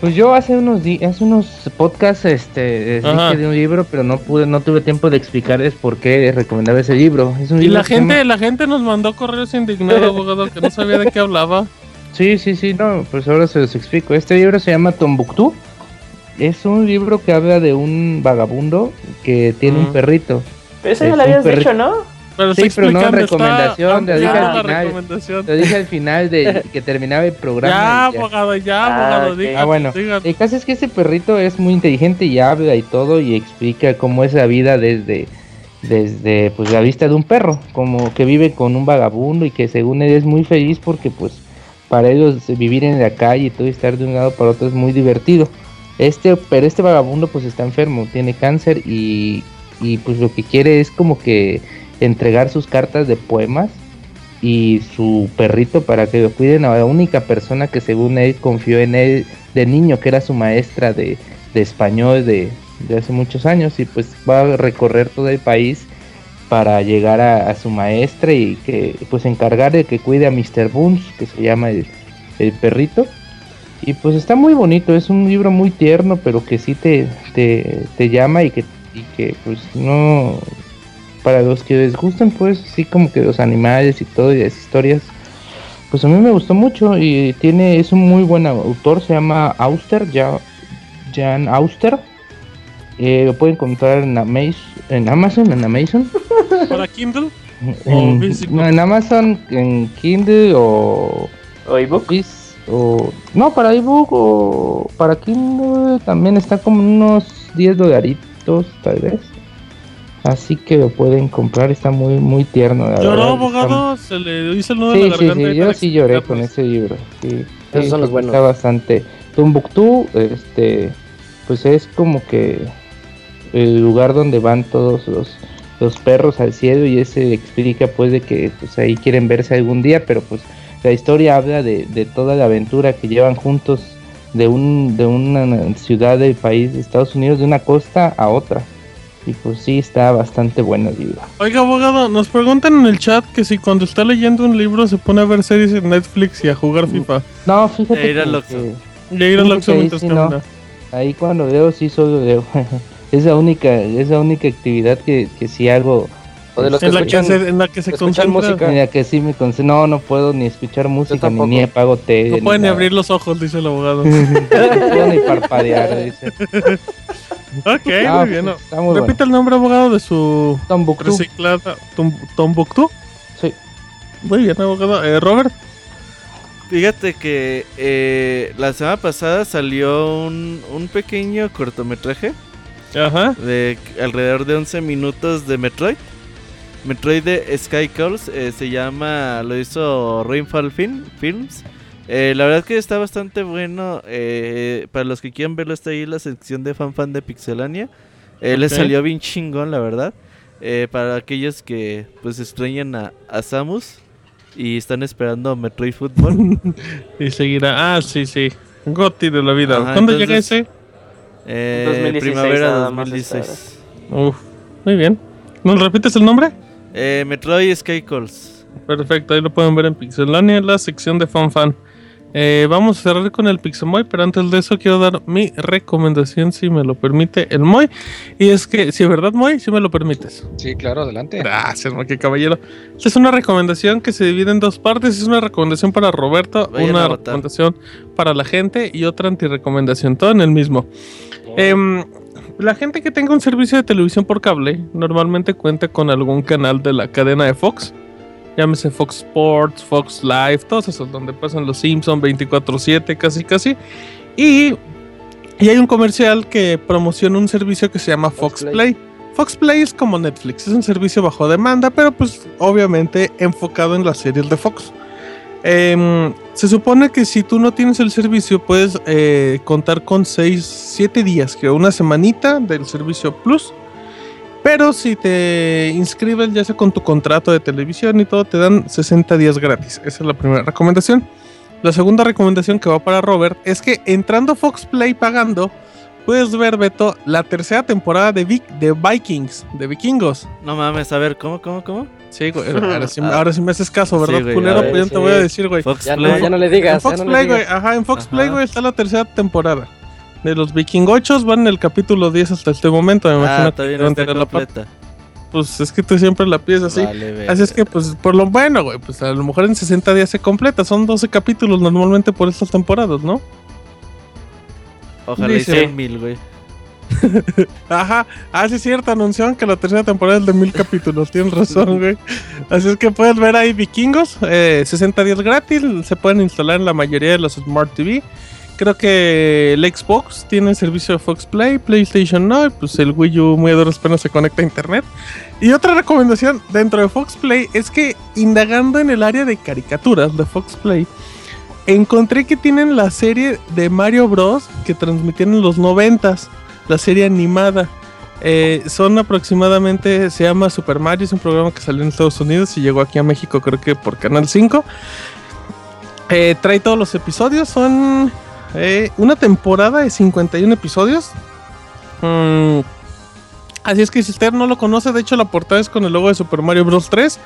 S4: Pues yo hace unos hace unos podcasts este dije de un libro, pero no pude, no tuve tiempo de explicarles por qué recomendaba ese libro. Es un
S1: Y
S4: libro
S1: la
S4: llama-
S1: gente, la gente nos mandó correos indignados, abogado, que no sabía de qué hablaba.
S4: Sí, sí, sí, no, pues ahora se los explico. Este libro se llama Tombuctú. Es un libro que habla de un vagabundo que tiene un perrito.
S2: Pero eso
S4: Es
S2: ya lo habías
S4: perrito.
S2: dicho, ¿no?
S1: Pero
S4: Sí, pero no recomendación, te dije
S2: al
S4: final.
S1: recomendación.
S4: Lo dije al final de *laughs* que terminaba el programa.
S1: Ya, abogado, ya,
S2: Ah,
S1: abogado, diga,
S4: Ah, bueno.
S1: diga.
S4: El caso es que este perrito es muy inteligente y habla y todo y explica cómo es la vida desde, desde pues la vista de un perro, como que vive con un vagabundo y que según él es muy feliz porque pues para ellos vivir en la calle y todo y estar de un lado para otro es muy divertido. Este, pero este vagabundo pues está enfermo, tiene cáncer y, y pues lo que quiere es como que entregar sus cartas de poemas y su perrito para que lo cuiden a la única persona que según él confió en él de niño, que era su maestra de, de español de, de hace muchos años y pues va a recorrer todo el país para llegar a, su maestra y que pues encargar de que cuide a Mr. Boons, que se llama el, el perrito. Y pues está muy bonito, es un libro muy tierno, pero que sí te, te, te llama y que, y que pues no, para los que les gustan pues sí como que los animales y todo y las historias, pues a mí me gustó mucho y tiene, es un muy buen autor, se llama Auster, ya, Jan Auster. Eh, lo pueden encontrar en, Amaz- en Amazon, en Amazon. *laughs*
S1: ¿Para Kindle?
S4: En, no, en Amazon, en Kindle o
S2: ¿O ebook?
S4: O no para ebook o para Kindle también está como unos 10 dolaritos tal vez. Así que lo pueden comprar, está muy muy tierno. la
S1: ¿Lloró,
S4: verdad, está-
S1: abogado? Se le hizo el nudo
S4: Sí,
S1: en la
S4: sí, sí, yo sí lloré con
S1: explicarnos.
S4: ese libro. Sí,
S3: Esos
S4: sí,
S3: son los buenos.
S4: Está bastante. Tumbuctú, este, pues es como que el lugar donde van todos los, los perros al cielo y ese explica pues de que pues ahí quieren verse algún día, pero pues la historia habla de, de toda la aventura que llevan juntos de un de una ciudad del país de Estados Unidos de una costa a otra Y pues sí, está bastante bueno el libro.
S1: Oiga, abogado, nos preguntan en el chat que si cuando está leyendo un libro se pone a ver series en Netflix y a jugar FIFA.
S4: No, fíjate
S5: ir al
S4: como
S5: Oxxo.
S4: que-
S1: Y a ir al Oxxo
S4: ahí
S1: mientras
S4: sí, no. Ahí cuando leo, sí solo *laughs* leo. esa única, esa única actividad que, que sí hago.
S3: O de los que
S1: En la que se, en la que se
S3: escuchan
S1: concentra.
S3: música.
S4: En la que sí me concentro. No, no puedo ni escuchar música, ni, ni apago tele.
S1: No puede ni
S4: nada.
S1: abrir los ojos, dice el abogado.
S4: no *laughs* puedo ni parpadear, dice.
S1: ok,
S4: Ah,
S1: muy bien. no.
S4: está muy
S1: Repite el nombre, abogado, de su
S4: Tombuctú.
S1: reciclada. Tom, Tombuctú.
S4: Sí.
S1: Muy bien, abogado. Eh, Robert.
S5: Fíjate que eh, la semana pasada salió un, un pequeño cortometraje
S1: Ajá.
S5: de alrededor de 11 minutos de Metroid. Metroid de Sky Calls eh, se llama, lo hizo Rainfall Film, Films. Eh, la verdad que está bastante bueno. eh, para los que quieran verlo, está ahí la sección de fan fan de Pixelania. Eh, Le salió bien chingón, la verdad. Para aquellos que pues extrañan a, a Samus y están esperando Metroid Football. *laughs*
S1: Y seguirá. Ah, sí, sí. Gotti de la vida.
S5: Ajá,
S1: ¿Cuándo llega
S5: entonces-
S1: ese?
S5: Eh,
S2: 2016
S5: primavera
S2: nada más
S5: 2016.
S1: Uf. Muy bien. ¿Nos repites el nombre?
S5: Eh, Metroid Sky Calls.
S1: Perfecto, ahí lo pueden ver en Pixelania, en la sección de Fan Fan. Eh, vamos a cerrar con el Pixemoy, pero antes de eso quiero dar mi recomendación, si me lo permite el Moy. Y es que, si es verdad, Moy, si me lo permites.
S7: Sí, claro, adelante.
S1: Gracias, Moy, qué caballero. Esta es una recomendación que se divide en dos partes. Es una recomendación para Roberto,
S5: Vayan
S1: una recomendación para la gente y otra antirecomendación, todo en el mismo. Em, la gente que tenga un servicio de televisión por cable normalmente cuenta con algún canal de la cadena de Fox. Llámese Fox Sports, Fox Live, todos esos donde pasan los Simpsons 24/7 casi casi. Y, y hay un comercial que promociona un servicio que se llama Fox,
S3: Fox
S1: Play.
S3: Play.
S1: Fox Play es como Netflix, es un servicio bajo demanda, pero pues obviamente enfocado en las series de Fox. Em, se supone que si tú no tienes el servicio puedes eh, contar con 6, 7 días, que una semanita del servicio Plus. Pero si te inscribes ya sea con tu contrato de televisión y todo, te dan 60 días gratis. Esa es la primera recomendación. La segunda recomendación que va para Robert es que entrando Fox Play pagando, puedes ver, Beto, la tercera temporada de, Vic- de Vikings, de Vikingos.
S5: No mames, a ver, ¿cómo, cómo, cómo?
S1: Sí, güey. *laughs* Ahora sí,
S5: Ah.
S1: ahora sí me haces caso, ¿verdad,
S5: Sí, güey,
S1: culero?
S5: ver,
S1: Pues ya te
S3: sí.
S1: voy a decir, güey.
S5: Fox
S3: Ya no, ya no le
S1: En
S3: digas.
S1: Fox
S3: ya no
S1: Play, güey. Ajá, en Fox
S5: Ajá.
S1: Play, güey, está la tercera temporada. De los Vikingochos van en el capítulo 10 hasta este momento. Me imagino
S5: Ah,
S1: que
S5: todavía no
S1: deben
S5: está
S1: la
S5: completa.
S1: Pues es que tú siempre la pides así.
S5: Vale.
S1: Así es que, pues, por lo bueno, güey, pues a lo mejor en 60 días se completa. Son 12 capítulos normalmente por estas temporadas, ¿no?
S5: Ojalá
S1: Dice-
S5: hicieran mil, güey. *laughs*
S1: Ajá, ah, es cierto, anunciaron que la tercera temporada es de mil capítulos, tienes razón, güey. Así es que puedes ver ahí Vikingos, eh, 60 días gratis, se pueden instalar en la mayoría de los Smart TV. Creo que el Xbox tiene servicio de Fox Play, PlayStation no, y pues el Wii U muy duras penas se conecta a internet. Y otra recomendación dentro de Fox Play es que indagando en el área de caricaturas de Fox Play, encontré que tienen la serie de Mario Bros. que transmitieron en los noventas, la serie animada. Eh, son aproximadamente, se llama Super Mario, es un programa que salió en Estados Unidos y llegó aquí a México creo que por Canal 5. Eh, trae todos los episodios, son eh, una temporada de 51 episodios. Mm, así es que si usted no lo conoce, de hecho la portada es con el logo de Super Mario Bros. 3.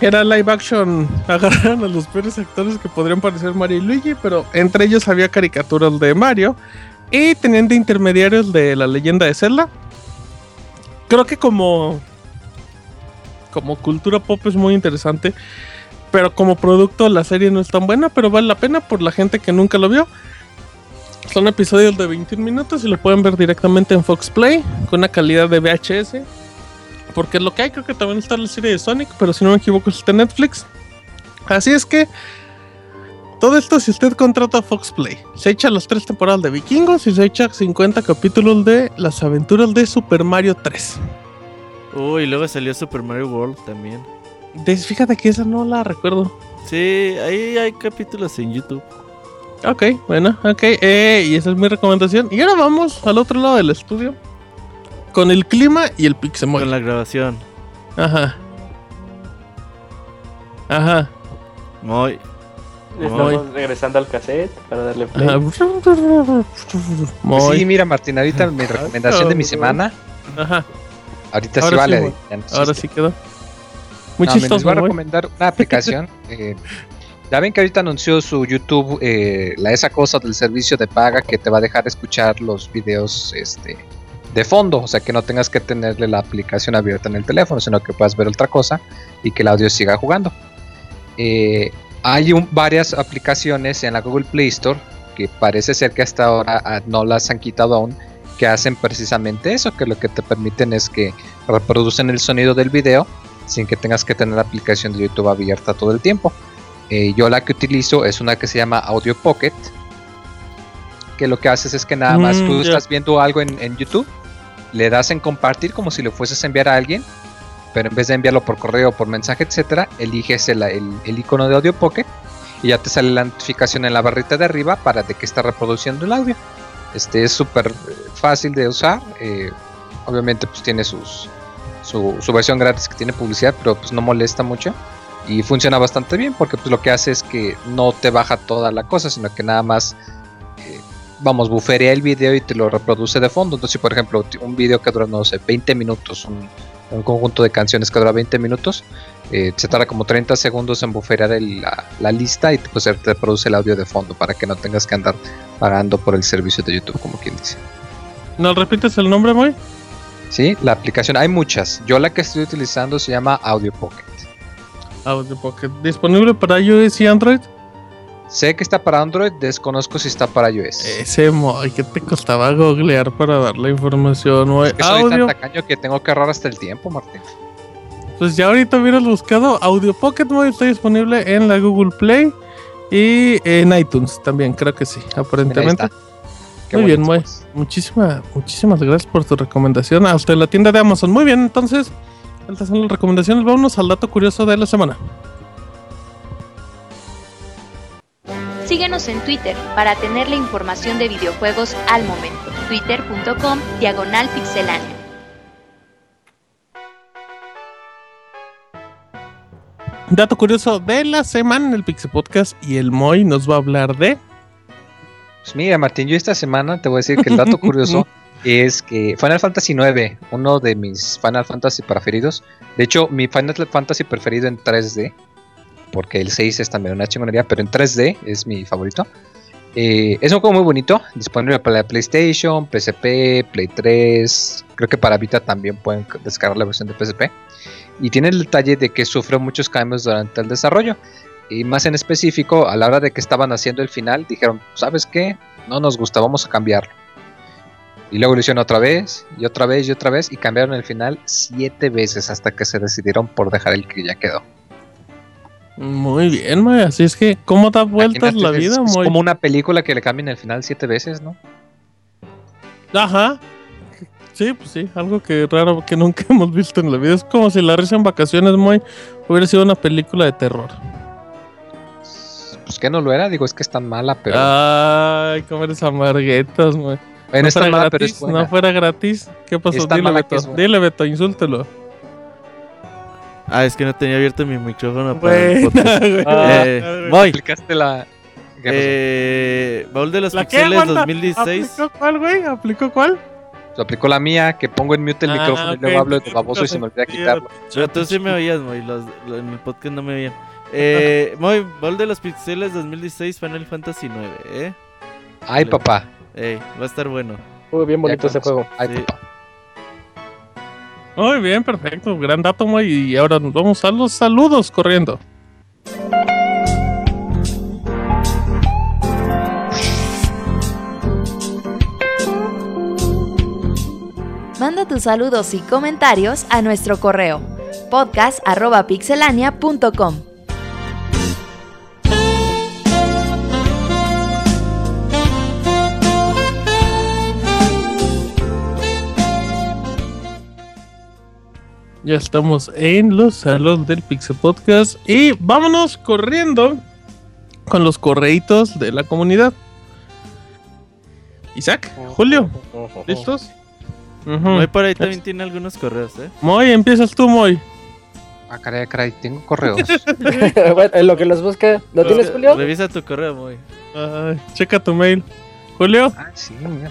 S1: Era live action, *laughs* agarraron a los peores actores que podrían parecer Mario y Luigi, pero entre ellos había caricaturas de Mario y tenían de intermediarios de la leyenda de Zelda. Creo que como como cultura pop es muy interesante, pero como producto la serie no es tan buena, pero vale la pena por la gente que nunca lo vio. Son episodios de 21 minutos y lo pueden ver directamente en Fox Play con una calidad de VHS. Porque es lo que hay, creo que también está la serie de Sonic, pero si no me equivoco está en Netflix. Así es que todo esto si usted contrata Fox Play. Se echa las tres temporadas de Vikingos y se echa 50 capítulos de las aventuras de Super Mario 3.
S5: Uy, luego salió Super Mario World también.
S1: De- fíjate que esa no la recuerdo.
S5: Sí, ahí hay capítulos en YouTube.
S1: Ok, bueno, ok. eh, y esa es mi recomendación. Y ahora vamos al otro lado del estudio. Con el clima y el Pixemoy.
S5: Con la grabación.
S1: Ajá. Ajá.
S5: Muy.
S2: Estamos regresando al cassette para darle play.
S1: Muy.
S7: sí, mira, Martín, ahorita mi recomendación de mi semana
S1: Ajá.
S7: Ahorita sí
S1: Ahora sí,
S7: vale. ya no
S1: Ahora sí quedó. Muy
S7: No, les
S1: chistoso,
S7: voy a recomendar una aplicación. *laughs* eh, ya ven que ahorita anunció su YouTube eh, la esa cosa del servicio de paga que te va a dejar escuchar los videos este, de fondo, o sea que no tengas que tenerle la aplicación abierta en el teléfono, sino que puedas ver otra cosa y que el audio siga jugando. Eh, hay un- varias aplicaciones en la Google Play Store que parece ser que hasta ahora ah, no las han quitado aún, que hacen precisamente eso, que lo que te permiten es que reproducen el sonido del video sin que tengas que tener la aplicación de YouTube abierta todo el tiempo. Eh, yo la que utilizo es una que se llama Audio Pocket, que lo que haces es que nada más
S1: Mm,
S7: tú estás viendo algo en, en YouTube, le das en compartir como si le fueses a enviar a alguien, pero en vez de enviarlo por correo por mensaje, etcétera, eliges el, el, icono de Audio Pocket y ya te sale la notificación en la barrita de arriba para de que está reproduciendo el audio. Este es súper fácil de usar. eh, obviamente pues tiene sus su, su versión gratis que tiene publicidad, pero pues no molesta mucho y funciona bastante bien porque pues lo que hace es que no te baja toda la cosa, sino que nada más eh, vamos, buferea el video y te lo reproduce de fondo. Entonces, si por ejemplo un video que dura, no sé, 20 minutos, un, un conjunto de canciones que dura 20 minutos, eh, se tarda como 30 segundos en buferear el- la, la lista y pues te reproduce el audio de fondo para que no tengas que andar pagando por el servicio de YouTube, como quien dice.
S1: ¿No repites el nombre, muy?
S7: Sí, la aplicación, hay muchas. Yo la que estoy utilizando se llama Audio Pocket.
S1: Audio Pocket. ¿Disponible para iOS y Android?
S7: Sé que está para Android, desconozco si está para iOS.
S1: Ese Moy, ¿qué te costaba googlear para dar la información?
S7: Es que soy
S1: Audio,
S7: tan tacaño que tengo que ahorrar hasta el tiempo, Martín.
S1: pues ya ahorita hubieras buscado Audio Pocket, Moy, está disponible en la Google Play y en iTunes también, creo que sí, aparentemente. Muy bien, Moy.
S7: pues.
S1: Muchísimas, muchísimas gracias por tu recomendación. Hasta la tienda de Amazon. Muy bien, entonces, estas son las recomendaciones. Vámonos al dato curioso de la semana.
S9: Síguenos en Twitter para tener la información de videojuegos al momento. Twitter.com Diagonal Pixelánea.
S1: Dato curioso de la semana en el Pixel Podcast y el Moy nos va a hablar de.
S7: Pues mira, Martín, yo esta semana te voy a decir que el dato *laughs* curioso es que Final Fantasy IX, uno de mis Final Fantasy preferidos, de hecho, mi Final Fantasy preferido en 3D, porque el 6 es también una chingonería, pero en 3D es mi favorito. Eh, es un juego muy bonito, disponible para la PlayStation, PSP, Play 3, creo que para Vita también pueden descargar la versión de PSP. Y tiene el detalle de que sufre muchos cambios durante el desarrollo. Y más en específico, a la hora de que estaban haciendo el final, dijeron, ¿sabes qué? No nos gusta, vamos a cambiarlo. Y luego lo hicieron otra vez, y otra vez, y otra vez, y cambiaron el final siete veces hasta que se decidieron por dejar el que ya quedó.
S1: Muy bien, Moy. Así es que, ¿cómo da vueltas la
S7: es-
S1: vida,
S7: es
S1: Moy?
S7: como una película que le cambian el final siete veces, ¿no?
S1: Ajá. Sí, pues sí, algo que raro que nunca *laughs* hemos visto en la vida. Es como si La Risa en Vacaciones, Moy, hubiera sido una película de terror.
S7: Pues que no lo era, digo, es que es tan mala, pero...
S1: Ay, cómo eres amarguetas, Moy.
S7: bueno,
S1: no
S7: es tan mala, pero es buena.
S1: no fuera gratis. ¿Qué pasó?
S7: Es
S1: Dile, Beto.
S7: es.
S1: Dile, Beto, insúltelo.
S5: Ah, es que no tenía abierto mi micrófono para el podcast. *laughs*
S1: güey.
S5: Eh,
S1: Ah,
S7: Aplicaste la...
S5: Eh, baúl de los
S1: ¿La
S5: pixeles
S1: Wanda?
S5: 2016.
S1: ¿Aplicó cuál, güey? ¿Aplicó cuál?
S7: Se aplicó la mía, que pongo en mute el
S1: Ah,
S7: micrófono y luego hablo de
S1: entonces,
S7: baboso y se me olvida quitarlo.
S5: Pero tú sí me oías, Moy. Los, los- en el podcast no me oían. Eh, *laughs* Moy, baúl de los pixeles 2016 Final Fantasy 9, ¿eh?
S7: Ay, papá.
S5: Ey, va a estar bueno.
S3: Muy bien bonito
S7: Ya
S3: ese juego.
S7: Ay,
S5: Sí.
S7: papá.
S1: Muy bien, perfecto. Gran dato, Moy. Y ahora nos vamos a los saludos corriendo.
S6: Manda tus saludos y comentarios a nuestro correo podcast.pixelania.com.
S1: Ya estamos en los saludos del Pixel Podcast. Y vámonos corriendo con los correitos de la comunidad. Isaac, Julio, ¿listos? Ujú.
S5: Moy por ahí también tiene algunos correos, ¿eh?
S1: Moy, empiezas tú, Moy.
S7: Ah, caray, caray, tengo correos. *laughs* *laughs*
S3: bueno, en lo que los busca. ¿Lo tienes, Julio?
S5: Revisa tu correo, Moy.
S1: Ay, checa tu mail. Julio,
S7: ah, sí, mira.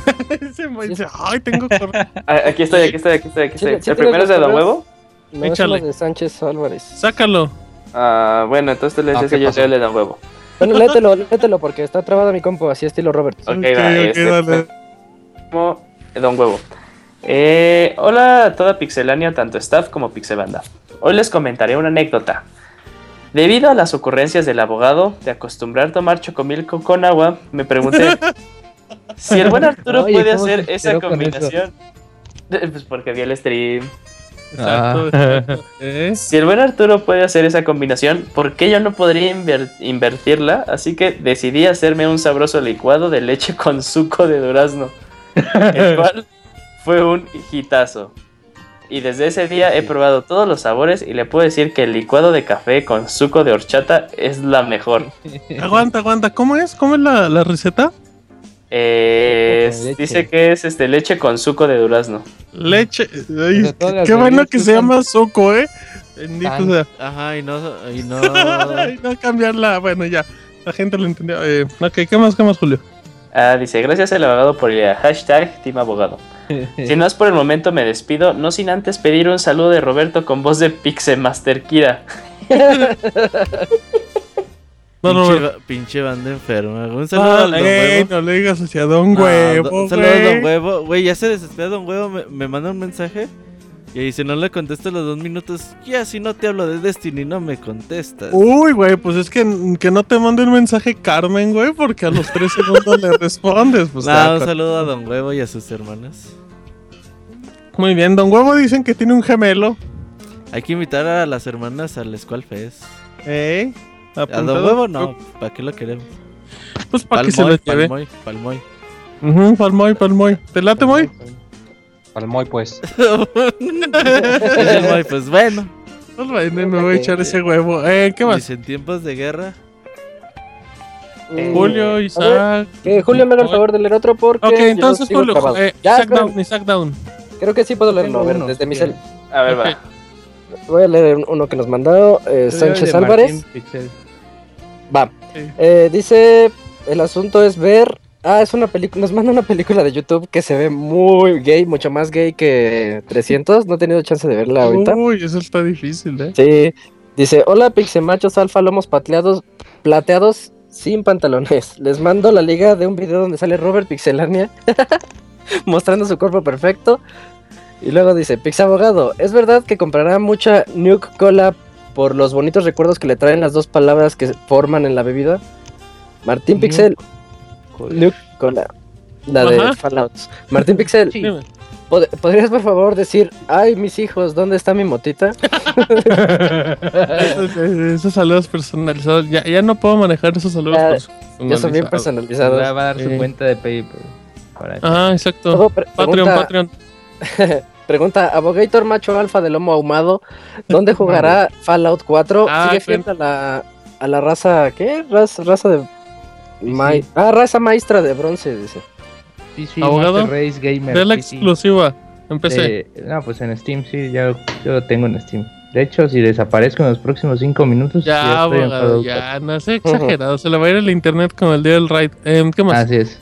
S7: *laughs*
S1: Ese güey dice, ay, tengo correo. *laughs*
S2: Aquí estoy, aquí estoy, aquí estoy, aquí
S3: Sí,
S2: estoy.
S3: sí
S2: ¿El primero es de Don
S3: correos.
S2: Huevo?
S3: No,
S1: Échale.
S3: de Sánchez Álvarez.
S1: Sácalo.
S2: Ah, bueno, entonces tú le
S7: Ah,
S2: dices
S7: ¿qué
S2: que yo soy el de Don Huevo.
S3: Bueno, léetelo, léetelo porque está trabada mi compu, así estilo Robert.
S2: Ok, va, este,
S1: dale.
S2: como Don Huevo. Eh, hola a toda Pixelania, tanto staff como Pixelbanda. Hoy les comentaré una anécdota. Debido a las ocurrencias del abogado de acostumbrar tomar chocomilco con agua, me pregunté *laughs* si el buen Arturo
S4: Oye,
S2: puede
S4: ¿cómo se
S2: hacer esa combinación. Pues porque vi el stream.
S1: Exacto.
S4: Ah.
S1: exacto. *laughs* ¿Eh?
S2: Si el buen Arturo puede hacer esa combinación, ¿por qué yo no podría inver- invertirla? Así que decidí hacerme un sabroso licuado de leche *laughs* con suco de durazno, el *laughs* cual fue un hitazo. Y desde ese día he probado todos los sabores y le puedo decir que el licuado de café con suco de horchata es la mejor.
S1: Aguanta, aguanta. ¿Cómo es? ¿Cómo es la, la receta?
S2: Eh, dice que es este leche con suco de durazno.
S1: Leche. Ay, qué bueno que se llama Soco, ¿eh? Bendito
S4: tan-
S1: sea.
S5: Ajá, y no. Y no... *laughs*
S1: No cambiarla. Bueno, ya. La gente lo entendió. Eh, ok, ¿qué más, qué más, Julio?
S2: Ah, dice, gracias al abogado por el hashtag Team Abogado. *laughs* Si no es por el momento, me despido, no sin antes pedir un saludo de Roberto con voz de Pixemaster Kira. *laughs*
S1: No, no,
S5: pinche,
S1: no.
S5: pinche banda enferma. Un saludo
S1: Ah,
S5: al Don
S1: ey,
S5: Huevo.
S1: no le digas hacia Don
S5: No,
S1: Huevo.
S5: do- saludos a
S1: güey.
S5: Don Huevo. Güey, ya se desespera Don Huevo. Me, me manda un mensaje. Y si no le contesto los dos minutos, ya si no te hablo de Destiny, no me contestas.
S1: Uy, güey, pues es que, que no te mande un mensaje Carmen, güey, porque a los tres *laughs* segundos le respondes. Pues,
S5: Nah,
S1: ah,
S5: un
S1: con-
S5: saludo a Don Huevo y a sus hermanas.
S1: Muy bien, Don Huevo dicen que tiene un gemelo.
S5: Hay que invitar a las hermanas al Squall Fest.
S1: ¿Eh?
S5: A
S1: Apuntado.
S5: Don Huevo no, ¿para qué lo queremos?
S1: Pues para que se lo lleve.
S5: Palmoy, Palmoy.
S1: Ujú, Palmoy, Palmoy. ¿Te late, Moy?
S7: Palmoy, pues. *laughs*
S5: Palmoy, pues bueno.
S1: Pues bueno, me voy a echar ese huevo. Eh, ¿qué más?
S5: Dice, en tiempos de guerra.
S3: Mm,
S1: Julio,
S3: a ver,
S1: Isaac.
S3: Que Julio me haga el favor de leer otro porque.
S1: Ok, entonces Julio, eh,
S3: Ya,
S1: Isaac
S3: creo,
S1: Down, Isaac Down.
S3: creo que sí puedo leerlo. A ver,
S4: uno,
S3: desde mi cel.
S2: A ver,
S1: Ok.
S2: va.
S3: Voy a leer uno que nos mandó eh, Sánchez Álvarez.
S4: Martín.
S3: Va.
S1: Sí.
S3: Eh, dice, el asunto es ver... Ah, es una película, nos manda una película de YouTube que se ve muy gay, mucho más gay que 300. No he tenido chance de verla ahorita.
S1: Uy, eso está difícil, ¿eh?
S3: Sí. Dice, hola pixemachos alfa lomos patleados, plateados sin pantalones. Les mando la liga de un video donde sale Robert Pixelania *laughs* mostrando su cuerpo perfecto. Y luego dice, Pixabogado, ¿es verdad que comprará mucha Nuke Cola por los bonitos recuerdos que le traen las dos palabras que forman en la bebida? Martín Pixel, Nuke Cola. La de
S1: Ajá.
S3: Fallouts. Martín Pixel,
S1: Dime.
S3: ¿pod- ¿podrías por favor decir, ay mis hijos, ¿dónde está mi motita? *laughs*
S1: Esos, esos saludos personalizados. Ya, ya no puedo manejar esos saludos
S3: Ya-
S1: personalizados.
S3: Ya son bien personalizados.
S4: va a dar su cuenta de PayPal.
S1: Ah, exacto. Patreon, Patreon. *laughs*
S3: pregunta, Abogator macho alfa de lomo ahumado, ¿dónde jugará Fallout 4?
S1: Ah,
S3: ¿Sigue fiel a la, a la raza, qué? Raza, raza de... mai- Ah, raza maestra de bronce, dice.
S4: PC
S1: Abogado,
S4: Race Gamer.
S1: De la
S4: PC.
S1: exclusiva. Empecé.
S4: De- no, pues en Steam sí, ya yo lo tengo en Steam. De hecho, si desaparezco en los próximos 5 minutos, ya,
S1: Ya, abogado, ya, no sé exagerado. *laughs* Se le va a ir el internet con el día del raid. Em, ¿Qué
S4: 4.
S1: más?
S4: Así es.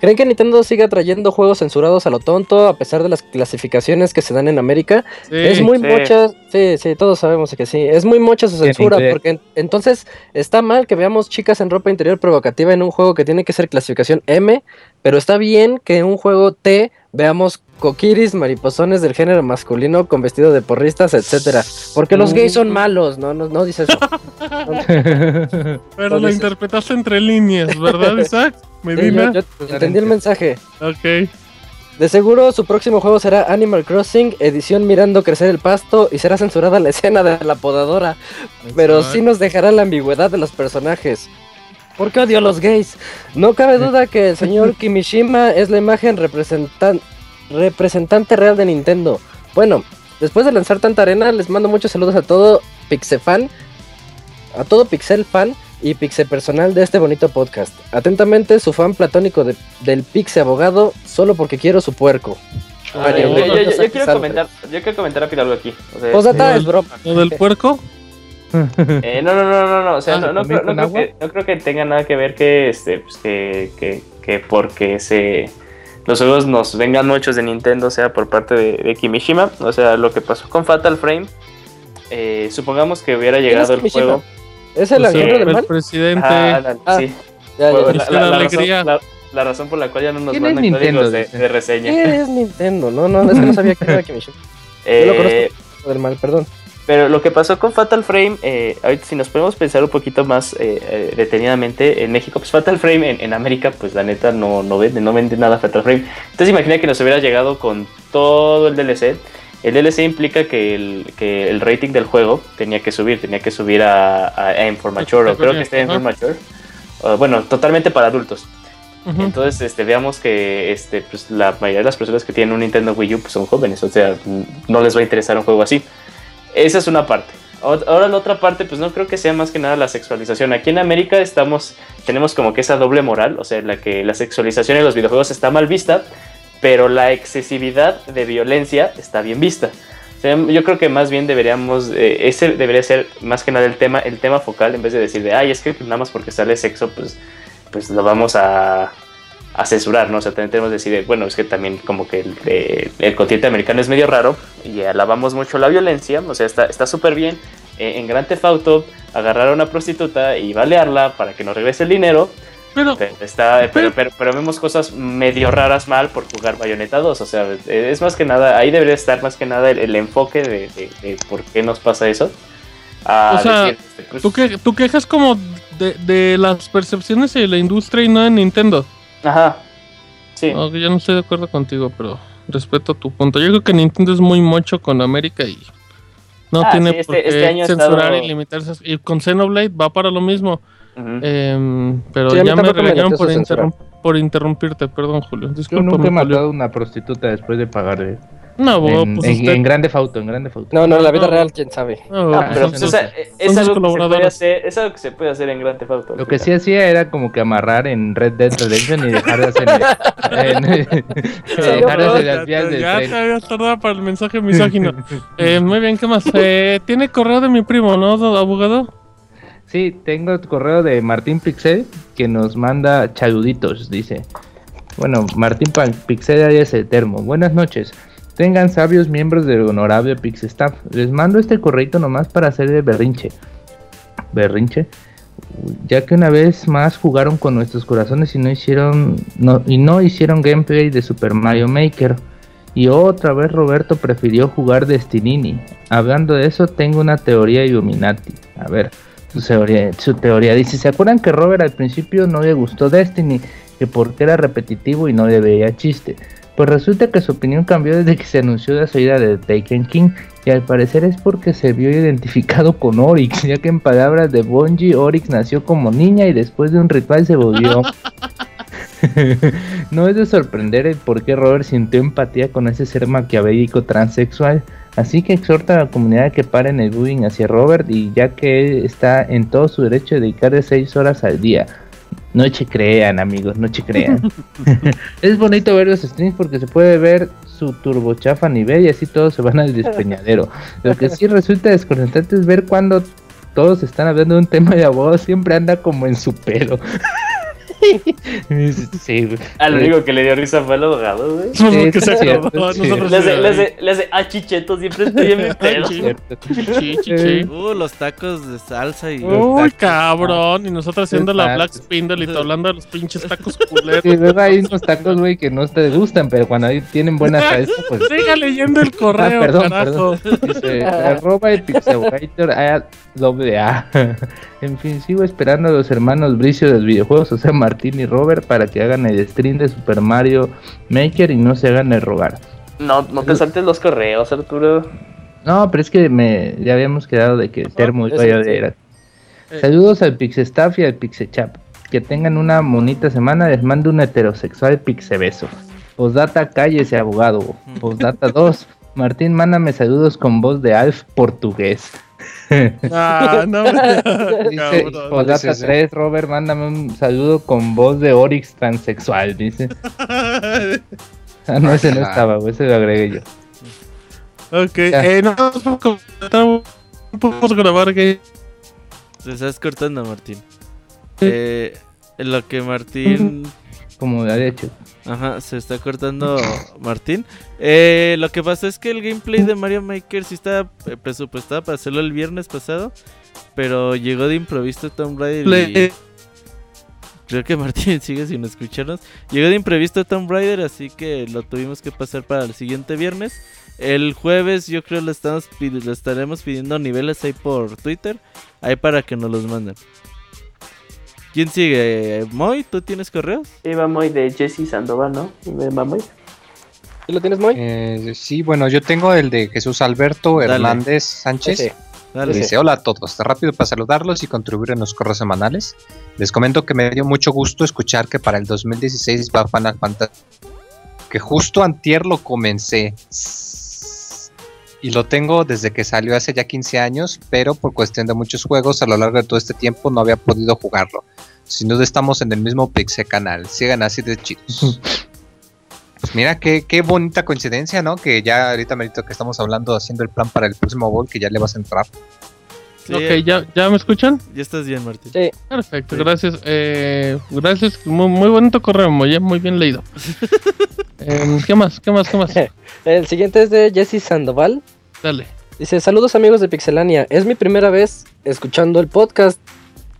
S3: ¿Creen que Nintendo siga trayendo juegos censurados a lo tonto a pesar de las clasificaciones que se dan en América?
S1: Sí.
S3: es muy
S2: sí.
S3: mocha, sí, sí, todos sabemos que sí. Es muy mocha su censura,
S4: que-
S3: porque en- entonces está mal que veamos chicas en ropa interior provocativa en un juego que tiene que ser clasificación M, pero está bien que en un juego T veamos coquiris, mariposones del género masculino con vestido de porristas, etcétera. Porque los gays son malos, no, no, no dice eso. *laughs*
S1: Pero lo interpretaste entre líneas, ¿verdad, *laughs* Isaac?
S3: Sí,
S1: Medina.
S3: yo- yo entendí el mensaje.
S1: Ok.
S3: De seguro su próximo juego será Animal Crossing, edición mirando crecer el pasto y será censurada la escena de la podadora, pero sí nos dejará la ambigüedad de los personajes. ¿Por qué odio a los gays? No cabe *laughs* duda que el señor Kimishima es la imagen representan- representante real de Nintendo. Bueno, después de lanzar tanta arena, les mando muchos saludos a todo Pixefan, a todo Pixel fan y Pixe personal de este bonito podcast. Atentamente, su fan platónico de- del Pixe abogado, solo porque quiero su puerco.
S2: Ah, yo,
S3: bueno,
S2: yo- yo- yo
S3: Sánchez
S2: quiero comentar, yo quiero comentar rápido algo aquí. O sea,
S3: Postdata
S1: Sí.
S3: es broma.
S1: ¿Lo del puerco? *laughs*
S2: eh, no, no, no, no, no, o sea,
S1: Ah,
S2: no, no,
S4: ¿también
S2: creo, no
S4: con
S2: creo que, no creo que tenga nada que ver que, este, pues que, que, que porque se los juegos nos vengan muchos de Nintendo, sea por parte de, de Kimishima. O sea, lo que pasó con Fatal Frame. eh, supongamos que hubiera llegado el
S3: Kimishima?
S2: juego.
S3: ¿Es el
S1: Pues,
S3: del
S1: el presidente.
S2: Ah,
S3: Ah,
S2: sí.
S3: Ya, ya,
S1: la
S2: razón,
S1: alegría.
S2: la- la razón por la cual ya no nos
S4: ¿Quién es
S2: mandan
S4: Nintendo,
S2: códigos de, de reseña.
S3: ¿Qué es Nintendo? No, no, es que no sabía que era Kimishima. *laughs*
S2: Eh,
S3: lo conozco. Del mal, perdón.
S2: Pero lo que pasó con Fatal Frame, eh, ahorita si nos podemos pensar un poquito más eh, eh, detenidamente, en México, pues Fatal Frame en, en América, pues la neta no, no vende, no vende nada Fatal Frame. Entonces imagina que nos hubiera llegado con todo el DLC. El DLC implica que el, que el rating del juego tenía que subir, tenía que subir a, a, a M for Mature, o creo que está en for
S1: Ajá.
S2: Mature. O, bueno, totalmente para adultos. Entonces, este, veamos que este, pues, la mayoría de las personas que tienen un Nintendo Wii U pues, son jóvenes, o sea, no les va a interesar un juego así. Esa es una parte. Ahora la otra parte, pues no creo que sea más que nada la sexualización. Aquí en América estamos, tenemos como que esa doble moral, o sea, la que la sexualización en los videojuegos está mal vista, pero la excesividad de violencia está bien vista. O sea, yo creo que más bien deberíamos, eh, ese debería ser más que nada el tema, el tema focal, en vez de decir de, ay, es que nada más porque sale sexo, pues, pues lo vamos a, a censurar, ¿no? O sea, también tenemos que decir, bueno, es que también como que el, eh, el continente americano es medio raro y alabamos mucho la violencia, o sea, está súper bien eh, en Grand Theft Auto agarrar a una prostituta y balearla para que nos regrese el dinero,
S1: Pero,
S2: pero, está, pero, pero, pero vemos cosas medio raras mal por jugar Bayonetta 2, o sea, es más que nada, ahí debería estar más que nada el, el enfoque de, de- de por qué nos pasa eso.
S1: O sea,
S2: decir, este, pues,
S1: tú, que, tú quejas como de, de las percepciones de la industria y no de Nintendo.
S2: Ajá, sí.
S1: No, yo no estoy de acuerdo contigo, pero respeto tu punto. Yo creo que Nintendo es muy mocho con América y no
S2: Ah,
S1: tiene
S2: sí, este-
S1: por qué
S2: este año
S1: censurar
S2: estado-
S1: y limitarse. Y con Xenoblade va para lo mismo. Em, pero
S3: Sí,
S1: ya me regañaron por, interrum- por interrumpirte, perdón, Julio.
S4: Yo nunca he matado a una prostituta después de pagarle.
S1: No, bo,
S4: en,
S1: pues
S4: en-
S1: usted.
S4: en Grande Fauto, en Grande Fauto.
S3: No, no, la vida
S1: No.
S3: real, quién sabe.
S1: No,
S2: Ah, pero
S1: pues,
S2: pues, o sea, es, algo que se puede hacer, es algo que se puede hacer en Grand Theft Auto.
S4: Lo que sí hacía era como que amarrar en Red Dead Redemption y dejar de hacer, *laughs* en- *laughs* *laughs* dejar de hacer
S1: ya,
S4: las vías del
S1: ya
S4: tren.
S1: habías tardado para el mensaje misógino. Eh, muy bien, ¿qué más? Eh, Tiene correo de mi primo, ¿no, do- abogado?
S4: Sí, tengo el correo de Martín Pixel que nos manda chaluditos, dice. Bueno, Martín Pixel es el termo. Buenas noches. Tengan sabios miembros del honorable Pixestaff. Les mando este correito nomás para hacer de berrinche. Berrinche. Ya que una vez más jugaron con nuestros corazones y no hicieron y no hicieron gameplay de Super Mario Maker. Y otra vez Roberto prefirió jugar Destinini. Hablando de eso, tengo una teoría Illuminati. A ver, su teoría, su teoría dice, ¿se acuerdan que Robert al principio no le gustó Destiny? Que porque era repetitivo y no le veía chiste. Pues resulta que su opinión cambió desde que se anunció la salida de Taken King y al parecer es porque se vio identificado con Oryx, *laughs* ya que en palabras de Bungie, Oryx nació como niña y después de un ritual se volvió... *laughs* no es de sorprender el por qué Robert sintió empatía con ese ser maquiavélico transexual, así que exhorta a la comunidad que paren el bullying hacia Robert y ya que él está en todo su derecho de dedicarle 6 horas al día. No che crean amigos, no che crean. *laughs* es bonito ver los streams porque se puede ver su turbochafa nivel y así todos se van al despeñadero. Lo que sí resulta desconcertante es ver cuando todos están hablando de un tema de abogado, siempre anda como en su pelo. Sí, güey.
S2: Al único que le dio risa fue al abogado, güey.
S1: Pues porque
S4: Sí,
S1: se
S4: cierto,
S1: acabó.
S4: sí.
S1: Nosotros
S2: Le hace, le hace, le hace, ah, chicheto, siempre estoy en mi.
S1: Sí. Chi, chi, chi.
S5: Uh, los tacos de salsa y.
S1: Uy, cabrón. Y nosotros haciendo la Black. Spindle y hablando de los pinches tacos *laughs* culeros.
S4: Sí, luego hay unos tacos, güey, que no te gustan, pero cuando ahí tienen buena salsa, pues...
S1: Siga leyendo el correo,
S4: Ah, perdón,
S1: carajo.
S4: perdón. Dice, arroba el Pixelgator a doble A. *laughs* En fin, sigo esperando a los hermanos Bricio de los videojuegos, o sea, Martín y Robert, para que hagan el stream de Super Mario Maker y no se hagan el rogar.
S2: No, no te saltes los correos, Arturo.
S4: No, pero es que me ya habíamos quedado de que termo iba a.
S1: Eh.
S4: Saludos al Pixestaff y al Pixechap. Que tengan una bonita semana. Les mando un heterosexual Pixebeso. Postdata, cállese, abogado. Postdata 2. *laughs* Martín, mándame saludos con voz de Alf portugués.
S1: Ah, no, *laughs*
S4: Dice
S1: cabrón.
S4: Postdata
S7: ¿Cuál es ese?
S4: 3, Robert, mándame un saludo con voz de Oryx transexual, dice. *laughs* Ah, no, ese no estaba, ese lo agregué yo.
S1: Ok,
S4: Ya.
S1: eh, no, no podemos grabar que
S5: Te estás cortando, Martín. Eh, en lo que Martín.
S4: Como de hecho.
S5: Ajá, se está cortando *coughs* Martín. Eh, lo que pasa es que el gameplay de Mario Maker sí estaba eh, presupuestado para hacerlo el viernes pasado, pero llegó de improviso Tomb Raider y...
S1: Le-
S5: Creo que Martín *laughs* sigue sin escucharnos. Llegó de imprevisto Tomb Raider, así que lo tuvimos que pasar para el siguiente viernes. El jueves yo creo le, estamos le estaremos pidiendo niveles ahí por Twitter, ahí para que nos los manden. ¿Quién sigue? Moy, ¿tú tienes correos?
S2: Iba muy de Jesse Sandoval, ¿no? Va muy.
S3: ¿Y lo tienes muy?
S7: Eh, sí, bueno, yo tengo el de Jesús Alberto
S5: Dale.
S7: Hernández Sánchez.
S3: Ese.
S5: Dale.
S7: Dice, hola a todos, rápido para saludarlos y contribuir en los correos semanales. Les comento que me dio mucho gusto escuchar que para el 2016 va Final Fantasy. Que justo antier lo comencé. Y lo tengo desde que salió hace ya 15 años, pero por cuestión de muchos juegos a lo largo de todo este tiempo no había podido jugarlo. Sin duda estamos en el mismo Pixel canal, sigan así de chidos. *laughs* Pues mira, qué, qué bonita coincidencia, ¿no? Que ya ahorita, Merito, que estamos hablando, haciendo el plan para el próximo Bowl, que ya le vas a entrar.
S5: Sí,
S1: Ok, ¿ya, ¿ya me escuchan?
S5: ya estás bien, Martín.
S3: Sí.
S1: Perfecto,
S5: Sí.
S1: gracias. Eh, gracias, muy, muy bonito correo, eh, muy bien leído. *laughs* Em, ¿Qué más? ¿Qué más? ¿Qué más? *laughs*
S3: El siguiente es de Jesse Sandoval.
S1: Dale.
S3: Dice, saludos amigos de Pixelania. Es mi primera vez escuchando el podcast,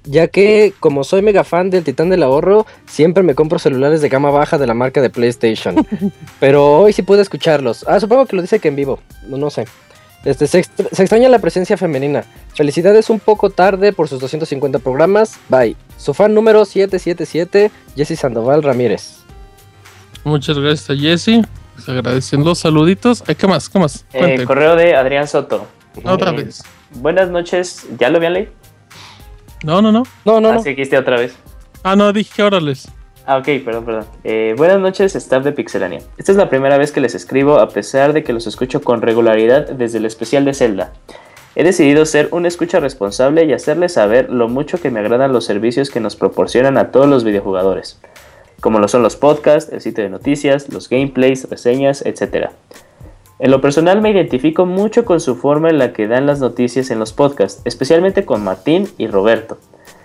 S3: ya que como soy mega fan del Titán del Ahorro, siempre me compro celulares de gama baja de la marca de PlayStation. *laughs* Pero hoy sí pude escucharlos. Ah, supongo que lo dice que en vivo, no, no sé. Este, se, extra- se extraña la presencia femenina. Felicidades un poco tarde por sus 250 programas. Bye. Su fan número 777, Jesse Sandoval Ramírez.
S1: Muchas gracias a Jesse. Se agradecen los saluditos. Eh, ¿Qué más? ¿Qué más?
S2: Eh, correo de Adrián Soto.
S1: Otra
S2: Eh,
S1: vez.
S2: Buenas noches. ¿Ya lo habían leído?
S1: No, no, no.
S3: No, no, no.
S2: Así que esté otra vez.
S1: Ah, no, dije órales.
S2: Ah, ok, perdón, perdón. Eh, buenas noches, staff de Pixelania. Esta es la primera vez que les escribo, a pesar de que los escucho con regularidad desde el especial de Zelda. He decidido ser un escucha responsable y hacerles saber lo mucho que me agradan los servicios que nos proporcionan a todos los videojugadores, como lo son los podcasts, el sitio de noticias, los gameplays, reseñas, etc. En lo personal me identifico mucho con su forma en la que dan las noticias en los podcasts, especialmente con Martín y Roberto.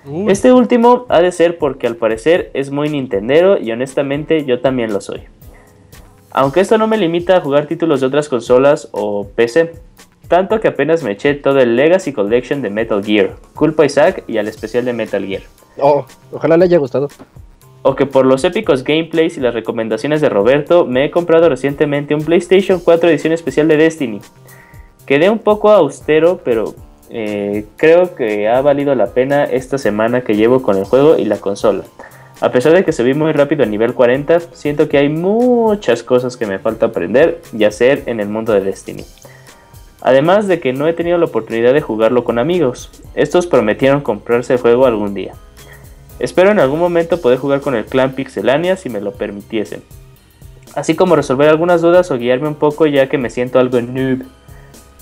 S1: Uy,
S2: Este último ha de ser porque al parecer es muy nintendero y honestamente yo también lo soy. Aunque esto no me limita a jugar títulos de otras consolas o PC, tanto que apenas me eché todo el Legacy Collection de Metal Gear, culpa a Isaac y al especial de Metal Gear.
S3: Oh, ojalá le haya gustado.
S2: O que por los épicos gameplays y las recomendaciones de Roberto me he comprado recientemente un PlayStation 4 edición especial de Destiny. Quedé un poco austero, pero eh, creo que ha valido la pena esta semana que llevo con el juego y la consola. A pesar de que subí muy rápido a nivel 40, siento que hay muchas cosas que me falta aprender y hacer en el mundo de Destiny. Además de que no he tenido la oportunidad de jugarlo con amigos. Estos prometieron comprarse el juego algún día. Espero en algún momento poder jugar con el clan Pixelania si me lo permitiesen. Así como resolver algunas dudas o guiarme un poco ya que me siento algo noob.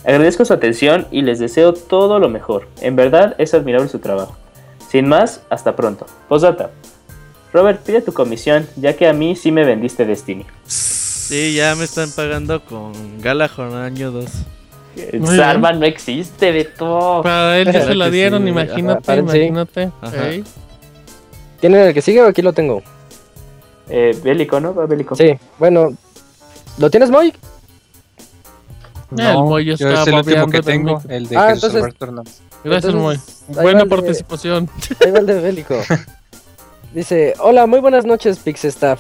S2: Agradezco su atención y les deseo todo lo mejor. En verdad es admirable su trabajo. Sin más, hasta pronto. Posdata. Robert, pide tu comisión, ya que a mí sí me vendiste Destiny.
S5: Sí, ya me están pagando con Galahorn año 2.
S1: Muy
S2: Sarma no existe, Beto.
S1: Para él ya se
S5: sí,
S1: dieron, imagínate,
S3: Ajá, sí.
S1: imagínate. Ey.
S3: ¿Tienen el que sigue o aquí lo tengo?
S2: Eh, bélico, ¿no? Va bélico.
S3: Sí, bueno. ¿Lo tienes,
S1: El Moy
S7: yo
S1: está
S7: es el último que tengo, el de
S3: Ah, entonces-
S7: Alberto Hernández.
S1: Gracias, Moy. Buena participación.
S3: Ahí va el de Bélico. Dice, hola, muy buenas noches, Pixestaff.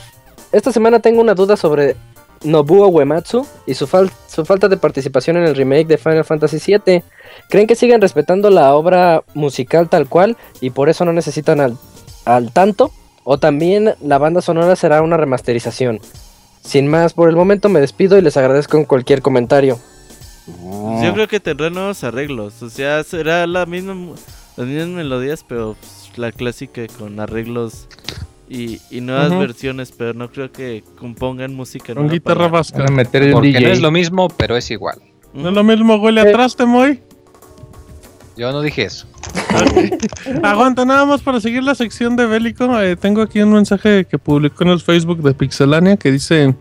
S3: Esta semana tengo una duda sobre Nobuo Uematsu y su, fal- su falta de participación en el remake de Final Fantasy VII. ¿Creen que siguen respetando la obra musical tal cual y por eso no necesitan al, al tanto? ¿O también la banda sonora será una remasterización? Sin más, por el momento me despido y les agradezco en cualquier comentario.
S5: Yo creo que tendrá nuevos arreglos. O sea, será la misma, las mismas melodías, pero pues, la clásica con arreglos y, y nuevas versiones. Pero no creo que compongan música
S1: Con
S5: nueva
S1: guitarra
S5: para-
S1: vasca.
S4: Meter
S7: Porque
S4: DJ.
S7: no es lo mismo, pero es igual.
S1: No es lo mismo, huele
S3: Eh.
S1: atrás, te Moy.
S7: Yo no dije eso. *laughs*
S1: Aguanta nada más para seguir la sección de Bélico. eh, tengo aquí un mensaje que publicó en el Facebook de Pixelania que dice: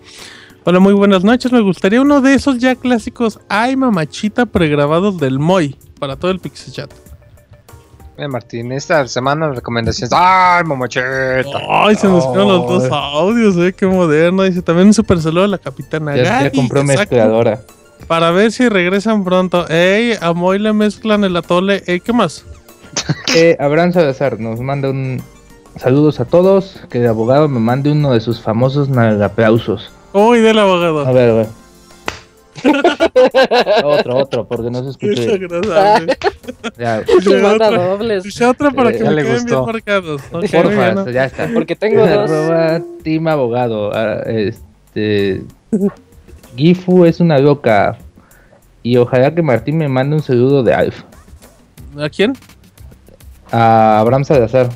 S1: Hola, muy buenas noches. Me gustaría uno de esos ya clásicos Ay Mamachita pregrabados del Moy para todo el Pixel Chat.
S7: Eh, Martín, esta semana recomendaciones. ¡Ay, mamacheta!
S1: Ay, se nos quedan los dos audios, eh, qué moderno. Dice también un super saludo a la capitana
S4: Ya, compró mezcladora.
S1: Para ver si regresan pronto. Ey, a Moy le mezclan el atole. Ey, ¿qué más? *laughs*
S4: Eh, Abraham Salazar nos manda un saludos a todos. Que de abogado me mande uno de sus famosos aplausos.
S1: Uy, del abogado.
S4: A ver, a ver. *laughs* otro, otro, porque no se
S1: Es
S4: escucha.
S1: agradable. *laughs*
S4: Ya,
S3: Manda
S1: otra-
S3: dobles.
S1: otra para
S4: Eh,
S1: que
S7: ya
S1: me
S7: le
S1: queden
S7: gustó.
S1: bien marcados.
S4: Porfa, ya está.
S3: Porque tengo *laughs* dos.
S4: Arroba Team Abogado. ah, Este. Gifu es una loca. Y ojalá que Martín me mande un saludo de Alf.
S1: ¿A quién?
S4: A Abraham Salazar.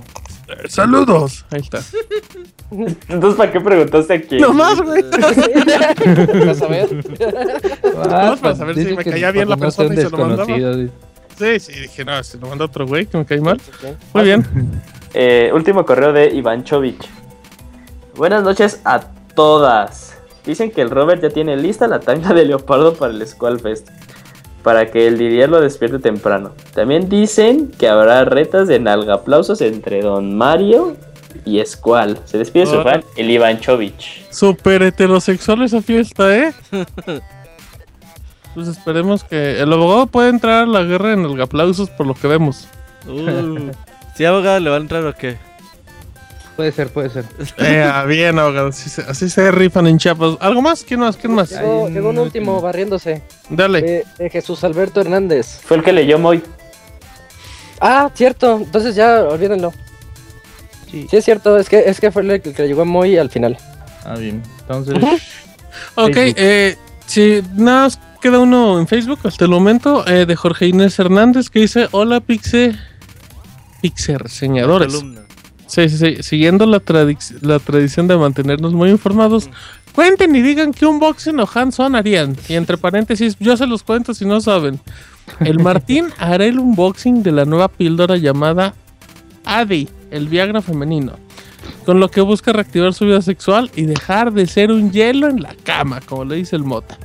S1: Eh, Saludos. Ahí está.
S2: Entonces, ¿para qué preguntaste aquí?
S1: No más, güey.
S3: Vas a ver.
S1: Vamos para saber si me caía bien la
S4: para
S1: persona y se lo mandaba. Sí, sí, dije, no, se lo manda otro güey que me cae mal. Muy bien.
S2: Eh, último correo de Iván Chovich. Buenas noches a todas. Dicen que el Robert ya tiene lista la tanga de leopardo para el Squallfest. Para que el Didier lo despierte temprano. También dicen que habrá retas de nalgaplausos entre Don Mario y Squall. Se despide su fan, el Iván Chovich.
S1: Súper heterosexual esa fiesta, ¿eh? Pues esperemos que el abogado pueda entrar a la guerra en el aplausos por lo que vemos.
S5: Uh, ¿Sí, abogado, le va a entrar o qué?
S4: Puede ser, puede ser.
S1: Eh, ah, bien, abogado. Así se, así se rifan en Chiapas. ¿Algo más? ¿Quién más? ¿Quién más?
S3: Llegó, llegó un último barriéndose.
S1: Dale.
S3: De, de Jesús Alberto Hernández.
S2: Fue el que leyó Moy.
S3: Ah, cierto. Entonces ya olvídenlo.
S4: Sí.
S3: Sí, es cierto. Es que, es que fue el que, que llegó muy al final.
S4: Ah, bien. *laughs* Entonces,
S1: Ok, eh, si nada más queda uno en Facebook hasta el momento eh, de Jorge Inés Hernández que dice: Hola, Pixe. Pixe reseñadores. Sí, sí, sí. Siguiendo la, tradic- la tradición de mantenernos muy informados, cuenten y digan qué unboxing o hands-on harían. Y entre paréntesis, yo se los cuento si no saben. El Martín *laughs* hará el unboxing de la nueva píldora llamada Adi, el Viagra femenino. Con lo que busca reactivar su vida sexual y dejar de ser un hielo en la cama, como le dice el Mota.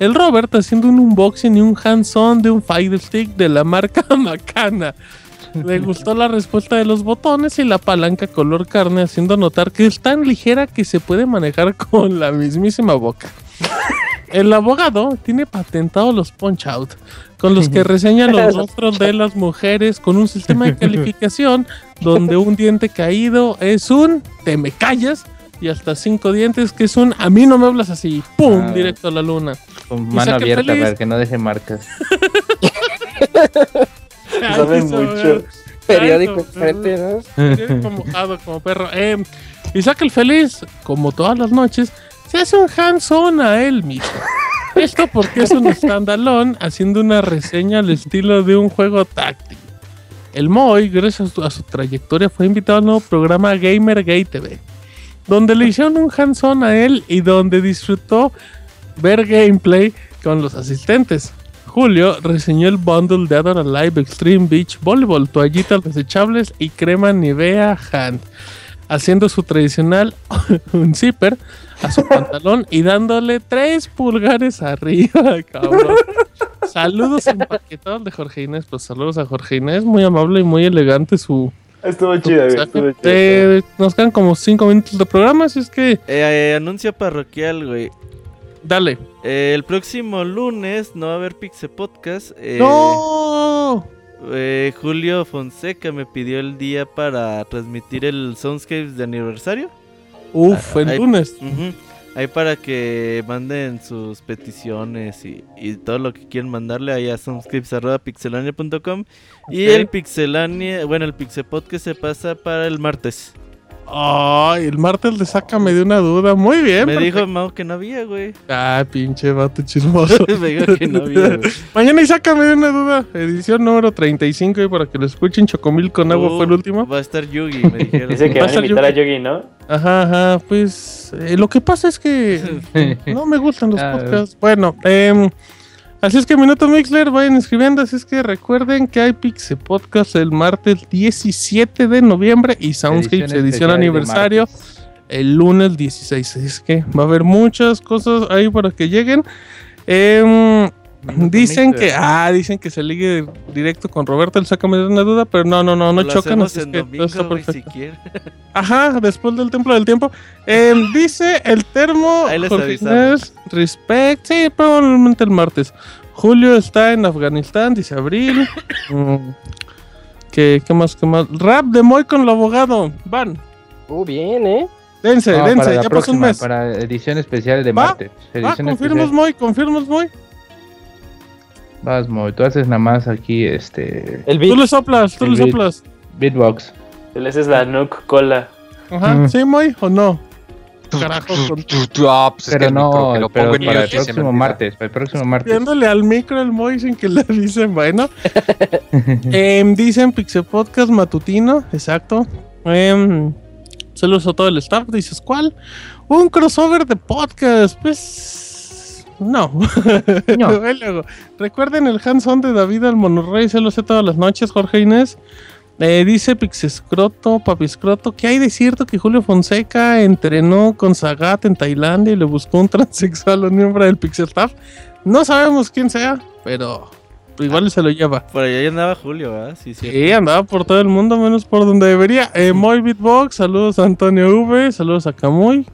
S1: El Robert haciendo un unboxing y un hands-on de un Fire Stick de la marca *laughs* Macana. Le gustó la respuesta de los botones y la palanca color carne, haciendo notar que es tan ligera que se puede manejar *laughs* con la mismísima boca. El abogado tiene patentado los punch out, con los que reseña los *laughs* rostros de las mujeres con un sistema de *laughs* calificación donde un diente caído es un te me callas y hasta cinco dientes que es un a mí no me hablas así, pum,
S4: Ah.
S1: directo a la luna.
S4: con mano abierta
S1: feliz.
S4: para que no deje marcas. *laughs*
S2: Sabe
S1: Ay,
S2: mucho.
S3: Periódico.
S1: Periódico mojado como perro. Eh, Isaac el Feliz, como todas las noches, se hace un hands-on a él mismo. Esto porque es un standalone haciendo una reseña al estilo de un juego táctico. El Moy, gracias a su, trayectoria, fue invitado al nuevo programa Gamer Gay TV, donde le hicieron un hands-on a él y donde disfrutó ver gameplay con los asistentes. Julio reseñó el bundle de Adora Live Extreme Beach Volleyball, toallitas desechables y crema Nivea Hand, haciendo su tradicional *laughs* un zipper a su pantalón y dándole tres pulgares arriba, *laughs* cabrón. Saludos empaquetados de Jorge Inés, pues saludos a Jorge Inés, muy amable y muy elegante su...
S2: Estuvo chido. Estuvo chido.
S1: Eh, nos quedan como cinco minutos de programa, así es que
S5: Eh, eh, anuncio parroquial, güey.
S1: dale.
S5: Eh, el próximo lunes no va a haber Pixe Podcast. eh,
S1: ¡No!
S5: eh, Julio Fonseca me pidió el día para transmitir el Soundscapes de aniversario.
S1: Uf, el
S5: Ahí-
S1: lunes.
S5: Ujú. Ahí para que manden sus peticiones y, y todo lo que quieran mandarle ahí a soundscripts.pixelania.com y
S1: Ok.
S5: el Pixelania, bueno, el Pixel Podcast se pasa para el martes.
S1: Ay, el martes le sácame de una duda. Muy bien.
S5: Me
S1: perfecto.
S5: dijo Mau que no había, güey.
S1: Ah, pinche vato chismoso. *laughs*
S5: Me dijo que no había, güey.
S1: Mañana y sácame de una duda. Edición número 35 y para que lo escuchen, Chocomil con agua
S5: Uh,
S1: fue el último.
S5: Va a estar Yugi, me dijeron. *laughs*
S2: Dice que
S1: Va a
S2: invitar a
S1: Yugi.
S2: ¿no?
S1: Ajá, ajá, pues eh, lo que pasa es que *laughs* no me gustan los
S4: Ah,
S1: podcasts. Bueno, em, así es que Minuto Mixler, vayan escribiendo. Así es que recuerden que hay Pixe Podcast el martes 17 de noviembre y Soundscapes edición, aniversario el lunes 16. Así es que va a haber muchas cosas ahí para que lleguen. Em, Dicen que, ah, dicen que se ligue directo con Roberto, el sácame de una duda, pero no, no, no, no chocan. así es
S5: en
S1: que
S5: domingo,
S1: todo está perfecto.
S5: quiere.
S1: Ajá, después del templo del tiempo. Em, *laughs* dice el termo
S5: Ahí les.
S1: Inés, Respect, sí, probablemente el martes. Julio está en Afganistán, dice Abril. *coughs* Mm, ¿Qué, ¿Qué más? ¿Qué más? Rap de Moy con el abogado. Van,
S3: Uh, bien, ¿eh?
S1: dense,
S4: No,
S1: dense,
S4: para
S1: ya
S4: la
S1: pasó un
S4: próxima,
S1: mes.
S4: para edición especial de
S1: Va,
S4: martes.
S1: Ah,
S4: Edición
S1: confirmas
S4: especial.
S1: Moy, confirmas Moy.
S4: Vas, Moy, tú haces nada más aquí este
S3: El
S1: Tú
S3: beat.
S1: le soplas, tú
S4: El
S1: le
S4: beat.
S1: soplas.
S4: beatbox.
S2: Le haces la Nook Cola.
S1: Ajá,
S4: Mm.
S1: ¿sí, Moy, o no? Carajo, con-
S7: ah, pues es que
S4: Pero
S7: el micro
S4: no,
S7: que lo
S4: pero
S7: pongo en
S4: para el próximo martes, para el próximo martes.
S1: Viéndole al micro el Moy sin que le *laughs* dicen, bueno. *laughs* Em, dicen Pixel Podcast matutino, exacto. Em, saludos a todo el staff, dices, ¿cuál? Un crossover de podcast, pues... No. *laughs*
S4: No.
S1: Ahí luego. Recuerden el hands-on de David al Monorrey, se lo sé todas las noches, Jorge Inés. Eh, dice Pixescroto, Papiscroto, que hay de cierto que Julio Fonseca entrenó con Sagat en Tailandia y le buscó un transexual a un miembro del Pixel Staff? No sabemos quién sea, pero igual se lo lleva.
S5: Por allá andaba Julio, ¿verdad? Sí, sí.
S1: Sí, andaba por todo el mundo, menos por donde debería. Eh, Moy Beatbox, saludos a Antonio V, saludos a Camuy.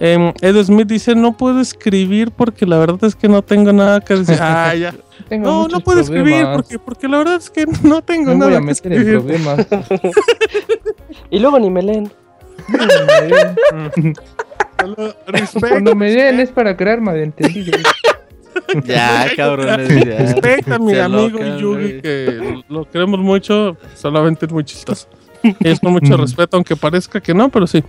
S1: Eh, Ed Smith dice, no puedo escribir porque la verdad es que no tengo nada que decir. *laughs* Ah, ya. *laughs*
S4: Tengo
S1: No, no puedo escribir
S4: problemas.
S1: porque, porque la verdad es que *laughs* no tengo
S4: Me voy
S1: nada
S4: a
S1: que
S4: meter en
S1: escribir.
S4: problemas.
S3: Y luego ni me leen.
S4: Cuando me den es para crear malentendidos.
S5: Ya, cabrones. Ya.
S1: respect a mi
S5: Se
S1: amigo
S5: alocan,
S1: Yugi, que lo queremos mucho, solamente es muy chistoso. Y es con mucho respeto, aunque parezca que no, pero sí.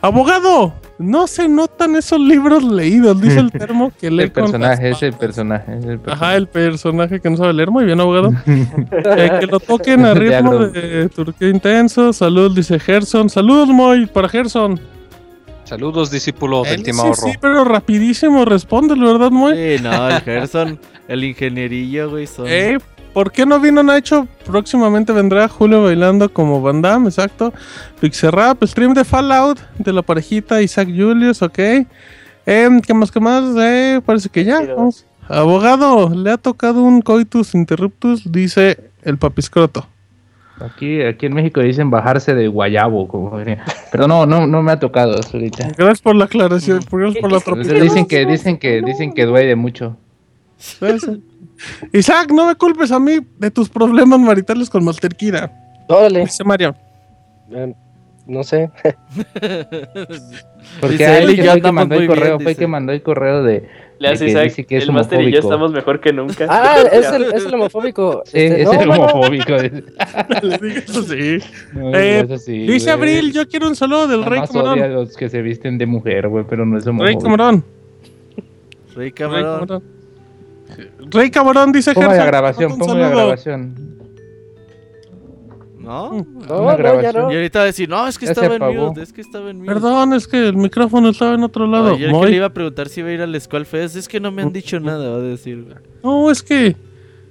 S1: Abogado, no se notan esos libros leídos, dice el *laughs* termo que lee
S4: El personaje, es el personaje. es el
S1: Ajá,
S4: personaje.
S1: el personaje que no sabe leer. Muy bien, abogado. *laughs* Eh, que lo toquen a ritmo de Turquía Intenso. Saludos, dice Gerson. Saludos, Moy, para Gerson.
S7: Saludos, discípulo del
S1: sí, pero rapidísimo responde, ¿verdad, Moy?
S5: Sí, no, el *laughs* Gerson, el ingenierillo, güey, son.
S1: Eh, ¿Por qué no vino Nacho? Próximamente vendrá Julio bailando como Van Damme, exacto. Pixerrap, stream de Fallout de la parejita Isaac Julius, ok. Em, ¿Qué más, qué más? Eh, parece que ya. Vamos. Abogado, le ha tocado un coitus interruptus, dice el papiscroto.
S4: Aquí, aquí en México dicen bajarse de guayabo. Como, diría. pero no, no, no me ha tocado eso ahorita.
S1: Gracias por la aclaración, gracias por la
S4: dicen que, dicen que, dicen que duele mucho.
S1: Isaac, no me culpes a mí de tus problemas maritales con Master Kira.
S3: Órale.
S1: Dice Mario.
S3: Eh, no sé. *laughs*
S4: Porque
S5: Dice,
S4: ahí
S5: él y
S4: que
S5: yo
S4: fue el que mandó el correo,
S5: bien,
S4: fue
S5: dice.
S4: que mandó el correo de,
S2: Le hace
S4: que
S2: Isaac,
S4: dice que es
S2: el Master y yo estamos mejor que nunca.
S3: Ah, *laughs* es el, es el homofóbico.
S4: Sí, *laughs*
S3: Este,
S4: es
S3: no,
S4: el
S3: bueno,
S4: homofóbico.
S1: Eso sí.
S4: No,
S1: Eh,
S4: eso sí,
S1: Dice
S4: güey.
S1: Abril, yo quiero un saludo del
S4: Nada
S1: Rey
S4: a
S1: Camarón.
S4: los que se visten de mujer, güey, pero no es
S1: Rey
S4: homofóbico.
S1: Camarón.
S5: Rey
S1: Rey
S5: Camarón.
S1: Rey Camarón dice
S4: Ponga la
S1: Gerson,
S4: grabación, la grabación.
S5: ¿No?
S3: no, no, ya
S4: grabación.
S3: no.
S5: Y ahorita va a decir, no, es que
S4: Ya
S5: estaba en mute, es que estaba en mute.
S1: Perdón, es que el micrófono estaba en otro lado.
S5: Ayer que
S1: Moy.
S5: le iba a preguntar si iba a ir al Skull Fest, es que no me han dicho nada, va a decir.
S1: No, es que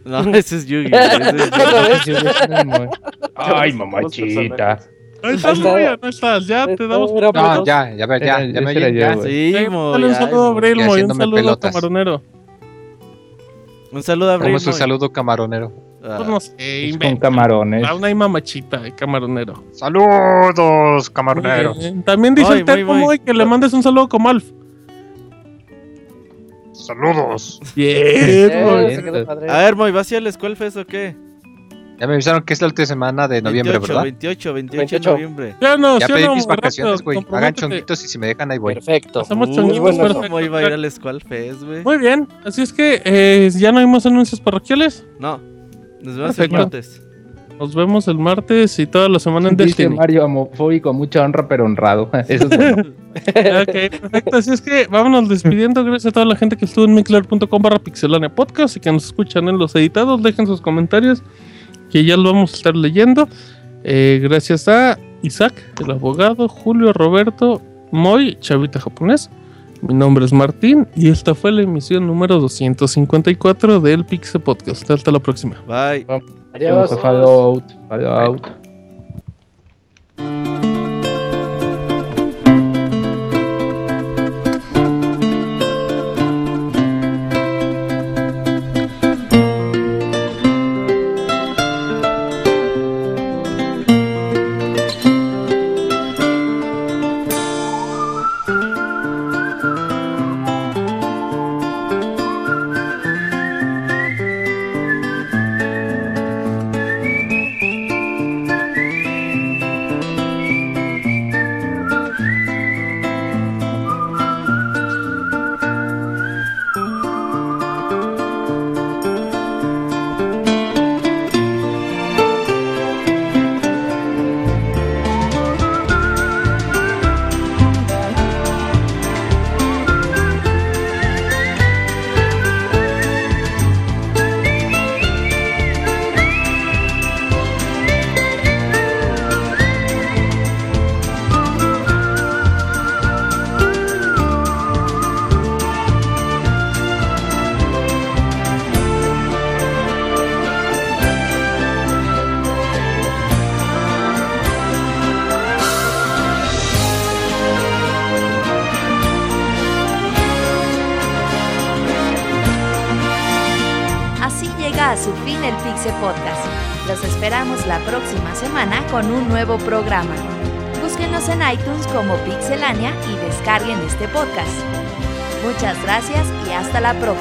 S5: No, *laughs* ese es Yugi. güey, ese es *laughs* Yugi.
S4: Ay, mamachita.
S1: Ahí estás, no estás, ya te damos.
S7: No, ya, ya, ya, ya me ya.
S5: Sí, mo,
S1: Dale un
S5: ya,
S1: saludo a
S5: mo.
S1: Abril,
S7: Y
S1: un saludo
S7: pelotas.
S1: camaronero.
S5: Un saludo a Abril.
S7: Vamos un
S5: mo.
S7: saludo camaronero.
S5: Ah,
S1: Pues no sé,
S4: Es con
S1: inventa.
S4: camarones.
S1: Aún hay mamachita camaronero.
S7: Saludos, camaronero.
S1: Bien. También dice el Termo que le mandes un saludo como Alf.
S7: Saludos.
S1: Bien. *laughs*
S5: A ver, Moy, ¿vas a ir al Skull Fest o qué?
S7: Ya me avisaron que es la última semana de noviembre,
S5: 28,
S7: ¿verdad?
S5: 28, 28
S3: 28.
S5: de noviembre.
S1: Ya no,
S7: Ya
S1: sí,
S7: pedí
S1: no,
S7: mis vacaciones, güey. Hagan chonguitos y si me dejan ahí voy.
S3: Perfecto.
S1: Hacemos chonguitos,
S3: bueno,
S5: va a ir al Skull Fest, güey.
S1: Muy bien, así es que eh, ya no hay más anuncios parroquiales.
S5: No, nos vemos el martes.
S1: Nos vemos el martes y toda la semana en
S4: Dice
S1: Destiny.
S4: Mario homofóbico, mucha honra, pero honrado. *laughs* Eso es bueno. *laughs*
S1: ok, perfecto. Así es que vámonos despidiendo. Gracias a toda la gente que estuvo en mixler.com barra pixelania podcast y que nos escuchan en los editados. Dejen sus comentarios que ya los vamos a estar leyendo. Eh, gracias a Isaac, el abogado, Julio, Roberto, Moy, Chavita Japonés. Mi nombre es Martín y esta fue la emisión número 254 del Pixel Podcast. Hasta la próxima.
S5: Bye.
S3: Adiós.
S4: Fallout, Fallout.
S10: La.